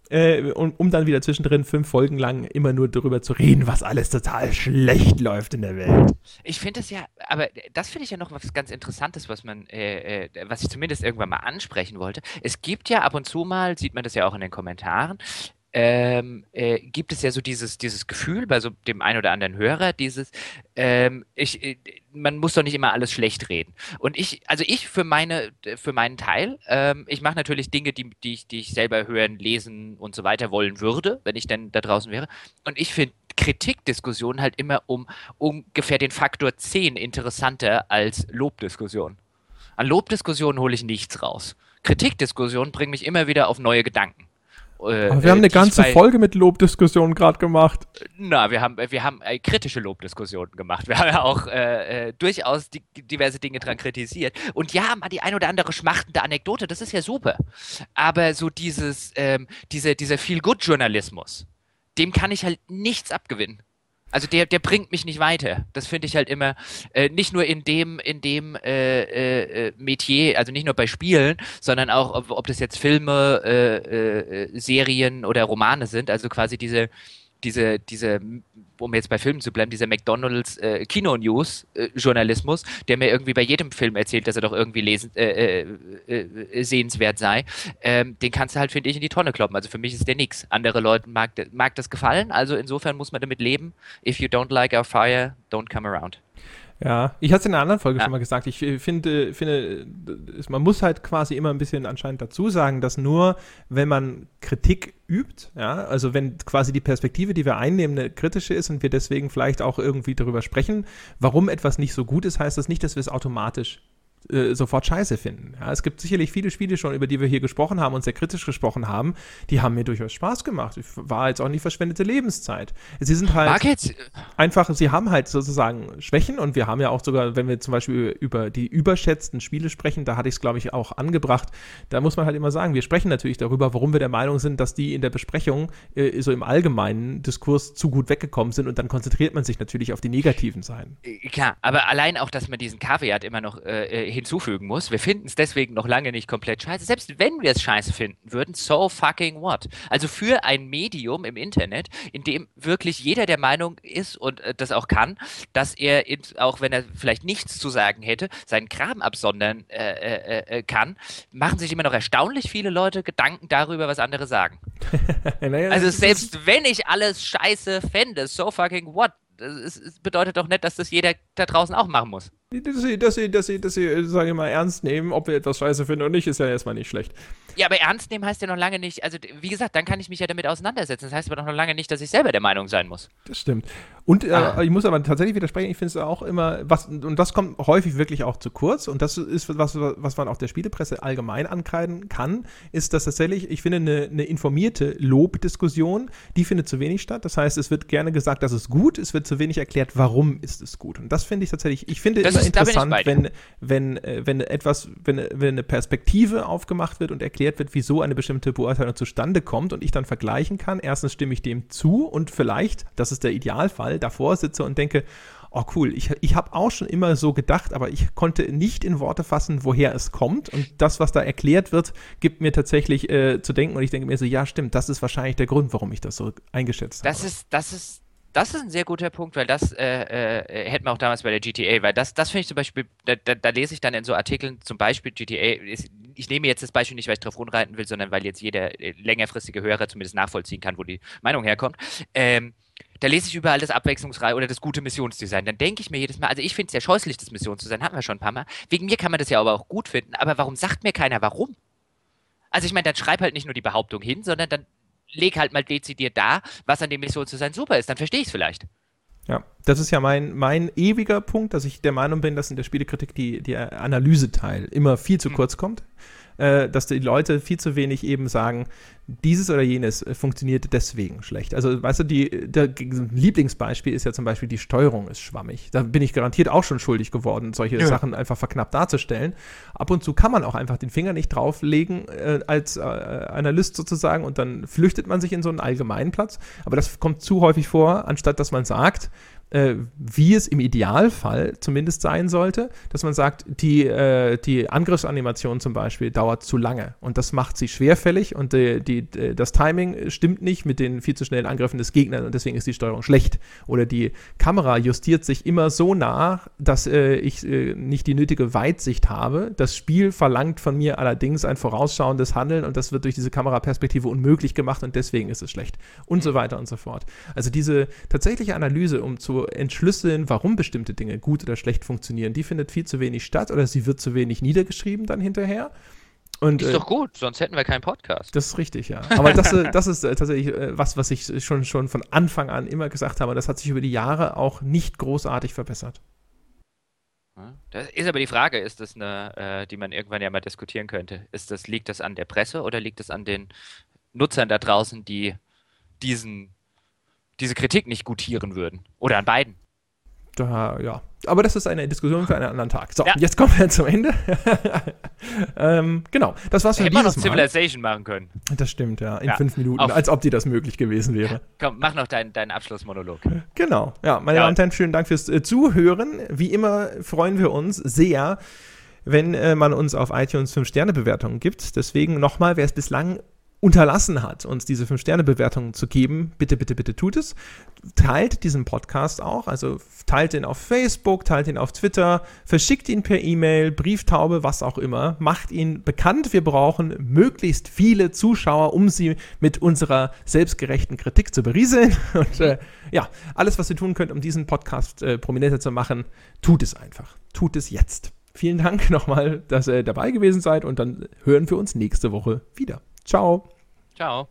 Äh, um, um dann wieder zwischendrin fünf Folgen lang immer nur darüber zu reden, was alles total schlecht läuft in der Welt.
Ich finde es ja, aber das finde ich ja noch was ganz Interessantes, was man, äh, äh, was ich zumindest irgendwann mal ansprechen wollte. Es gibt ja ab und zu mal, sieht man das ja auch in den Kommentaren, ähm, äh, gibt es ja so dieses, dieses Gefühl bei so dem einen oder anderen Hörer, dieses, ähm, ich, äh, man muss doch nicht immer alles schlecht reden. Und ich, also ich für meine, für meinen Teil, ähm, ich mache natürlich Dinge, die, die, ich, die ich selber hören, lesen und so weiter wollen würde, wenn ich denn da draußen wäre. Und ich finde Kritikdiskussionen halt immer um ungefähr den Faktor 10 interessanter als Lobdiskussionen. An Lobdiskussionen hole ich nichts raus. Kritikdiskussionen bringen mich immer wieder auf neue Gedanken.
Äh, Aber wir haben eine ganze Folge mit Lobdiskussionen gerade gemacht.
Na, wir haben, wir haben äh, kritische Lobdiskussionen gemacht. Wir haben ja auch äh, äh durchaus die, diverse Dinge dran kritisiert. Und ja, mal die ein oder andere schmachtende Anekdote, das ist ja super. Aber so dieses, ähm, diese, dieser Feel-Good-Journalismus, dem kann ich halt nichts abgewinnen. Also der, der bringt mich nicht weiter. Das finde ich halt immer, äh, nicht nur in dem, in dem äh, äh, Metier, also nicht nur bei Spielen, sondern auch, ob, ob das jetzt Filme, äh, äh, Serien oder Romane sind, also quasi diese diese, diese, um jetzt bei Filmen zu bleiben, dieser McDonalds äh, Kino-News-Journalismus, äh, der mir irgendwie bei jedem Film erzählt, dass er doch irgendwie lesen, äh, äh, äh, sehenswert sei, ähm, den kannst du halt, finde ich, in die Tonne kloppen. Also für mich ist der nix. Andere Leuten mag, mag das gefallen, also insofern muss man damit leben. If you don't like our fire, don't come around.
Ja, ich hatte es in einer anderen Folge ja. schon mal gesagt. Ich finde, finde, man muss halt quasi immer ein bisschen anscheinend dazu sagen, dass nur, wenn man Kritik übt, ja, also wenn quasi die Perspektive, die wir einnehmen, eine kritische ist und wir deswegen vielleicht auch irgendwie darüber sprechen, warum etwas nicht so gut ist, heißt das nicht, dass wir es automatisch äh, sofort scheiße finden. Ja, es gibt sicherlich viele Spiele schon, über die wir hier gesprochen haben und sehr kritisch gesprochen haben, die haben mir durchaus Spaß gemacht. War jetzt auch nicht verschwendete Lebenszeit. Sie sind halt einfach, sie haben halt sozusagen Schwächen und wir haben ja auch sogar, wenn wir zum Beispiel über die überschätzten Spiele sprechen, da hatte ich es, glaube ich, auch angebracht, da muss man halt immer sagen, wir sprechen natürlich darüber, warum wir der Meinung sind, dass die in der Besprechung äh, so im allgemeinen Diskurs zu gut weggekommen sind und dann konzentriert man sich natürlich auf die negativen Seiten.
Klar, aber allein auch, dass man diesen Kaviat immer noch äh, hinzufügen muss. Wir finden es deswegen noch lange nicht komplett scheiße. Selbst wenn wir es scheiße finden würden, so fucking what? Also für ein Medium im Internet, in dem wirklich jeder der Meinung ist und äh, das auch kann, dass er, in, auch wenn er vielleicht nichts zu sagen hätte, seinen Kram absondern äh, äh, äh kann, machen sich immer noch erstaunlich viele Leute Gedanken darüber, was andere sagen. (laughs) naja, also selbst wenn ich alles scheiße fände, so fucking what? Das, bedeutet doch nicht, dass das jeder da draußen auch machen muss.
Dass sie, dass sie, dass sie, dass sie, sage ich mal, ernst nehmen, ob wir etwas scheiße finden oder nicht, ist ja erstmal nicht schlecht.
Ja, aber ernst nehmen heißt ja noch lange nicht, also wie gesagt, dann kann ich mich ja damit auseinandersetzen. Das heißt aber noch lange nicht, dass ich selber der Meinung sein muss.
Das stimmt. Und äh, ah. ich muss aber tatsächlich widersprechen, ich finde es auch immer, was, und das kommt häufig wirklich auch zu kurz, und das ist was, was man auch der Spielepresse allgemein ankreiden kann, ist, dass tatsächlich, ich finde, eine, eine informierte Lobdiskussion, die findet zu wenig statt. Das heißt, es wird gerne gesagt, das ist gut, es wird zu wenig erklärt, warum ist es gut. Und das finde ich tatsächlich, ich finde es immer ist, interessant, wenn, wenn, äh, wenn etwas, wenn, wenn eine Perspektive aufgemacht wird und erklärt wird, wieso eine bestimmte Beurteilung zustande kommt und ich dann vergleichen kann. Erstens stimme ich dem zu und vielleicht, das ist der Idealfall, davor sitze und denke, oh cool, ich, ich habe auch schon immer so gedacht, aber ich konnte nicht in Worte fassen, woher es kommt. Und das, was da erklärt wird, gibt mir tatsächlich äh, zu denken. Und ich denke mir so, ja, stimmt, das ist wahrscheinlich der Grund, warum ich das so eingeschätzt
das habe. Ist, das ist das ist ein sehr guter Punkt, weil das äh, äh, hätten wir auch damals bei der GTA, weil das, das finde ich zum Beispiel, da, da, da, lese ich dann in so Artikeln, zum Beispiel GTA, ist, ich nehme jetzt das Beispiel nicht, weil ich drauf rumreiten will, sondern weil jetzt jeder äh, längerfristige Hörer zumindest nachvollziehen kann, wo die Meinung herkommt. Ähm, da lese ich überall das abwechslungsreiche oder das gute Missionsdesign. Dann denke ich mir jedes Mal, also ich finde es ja scheußlich, das Missionsdesign, hatten wir schon ein paar Mal. Wegen mir kann man das ja aber auch gut finden, aber warum sagt mir keiner warum? Also ich meine, dann schreib halt nicht nur die Behauptung hin, sondern dann leg halt mal dezidiert da, was an dem Mission zu sein super ist, dann verstehe ich es vielleicht.
Ja, das ist ja mein, mein ewiger Punkt, dass ich der Meinung bin, dass in der Spielekritik die, der Analyseteil immer viel zu mhm. kurz kommt äh, dass die Leute viel zu wenig eben sagen, dieses oder jenes funktioniert deswegen schlecht. Also, weißt du, die, der Lieblingsbeispiel ist ja zum Beispiel, die Steuerung ist schwammig. Da bin ich garantiert auch schon schuldig geworden, solche ja. Sachen einfach verknappt darzustellen. Ab und zu kann man auch einfach den Finger nicht drauflegen äh, als äh, Analyst sozusagen und dann flüchtet man sich in so einen allgemeinen Platz. Aber das kommt zu häufig vor, anstatt dass man sagt, äh, wie es im Idealfall zumindest sein sollte, dass man sagt, die, äh, die Angriffsanimation zum Beispiel dauert zu lange und das macht sie schwerfällig und die, die, das Timing stimmt nicht mit den viel zu schnellen Angriffen des Gegners und deswegen ist die Steuerung schlecht. Oder die Kamera justiert sich immer so nach, dass äh, ich äh, nicht die nötige Weitsicht habe. Das Spiel verlangt von mir allerdings ein vorausschauendes Handeln und das wird durch diese Kameraperspektive unmöglich gemacht und deswegen ist es schlecht. Und so weiter und so fort. Also diese tatsächliche Analyse, um zu entschlüsseln, warum bestimmte Dinge gut oder schlecht funktionieren, die findet viel zu wenig statt oder sie wird zu wenig niedergeschrieben dann hinterher.
Und, ist äh, doch gut, sonst hätten wir keinen Podcast.
Das ist richtig, ja. Aber das, äh, das ist äh, tatsächlich was, was ich schon, schon von Anfang an immer gesagt habe. Das hat sich über die Jahre auch nicht großartig verbessert.
Das ist aber die Frage, ist das eine, die man irgendwann ja mal diskutieren könnte? Ist das, liegt das an der Presse oder liegt das an den Nutzern da draußen, die diesen diese Kritik nicht gutieren würden. Oder an beiden.
Da, ja. Aber das ist eine Diskussion für einen anderen Tag. So, ja. jetzt kommen wir (laughs) zum Ende. (laughs) ähm, genau, das war's für Hätte dieses
man noch Civilization machen können.
Das stimmt, ja. In ja. fünf Minuten, Auf. als ob dir das möglich gewesen wäre.
Komm, mach noch deinen dein Abschlussmonolog.
Genau. Ja, meine ja. Damen und Herren, vielen Dank fürs äh, Zuhören. Wie immer freuen wir uns sehr, wenn äh, man uns auf iTunes 5-Sterne-Bewertungen gibt. Deswegen nochmal, wer es bislang unterlassen hat, uns diese 5-Sterne-Bewertungen zu geben, bitte, bitte, bitte tut es. Teilt diesen Podcast auch, also teilt ihn auf Facebook, teilt ihn auf Twitter, verschickt ihn per E-Mail, Brieftaube, was auch immer. Macht ihn bekannt. Wir brauchen möglichst viele Zuschauer, um sie mit unserer selbstgerechten Kritik zu berieseln. (laughs) Und äh, ja, alles, was ihr tun könnt, um diesen Podcast äh, prominenter zu machen, tut es einfach. Tut es jetzt. Vielen Dank (laughs) nochmal, dass ihr dabei gewesen seid und dann hören wir uns nächste Woche wieder. Ciao.
Ciao.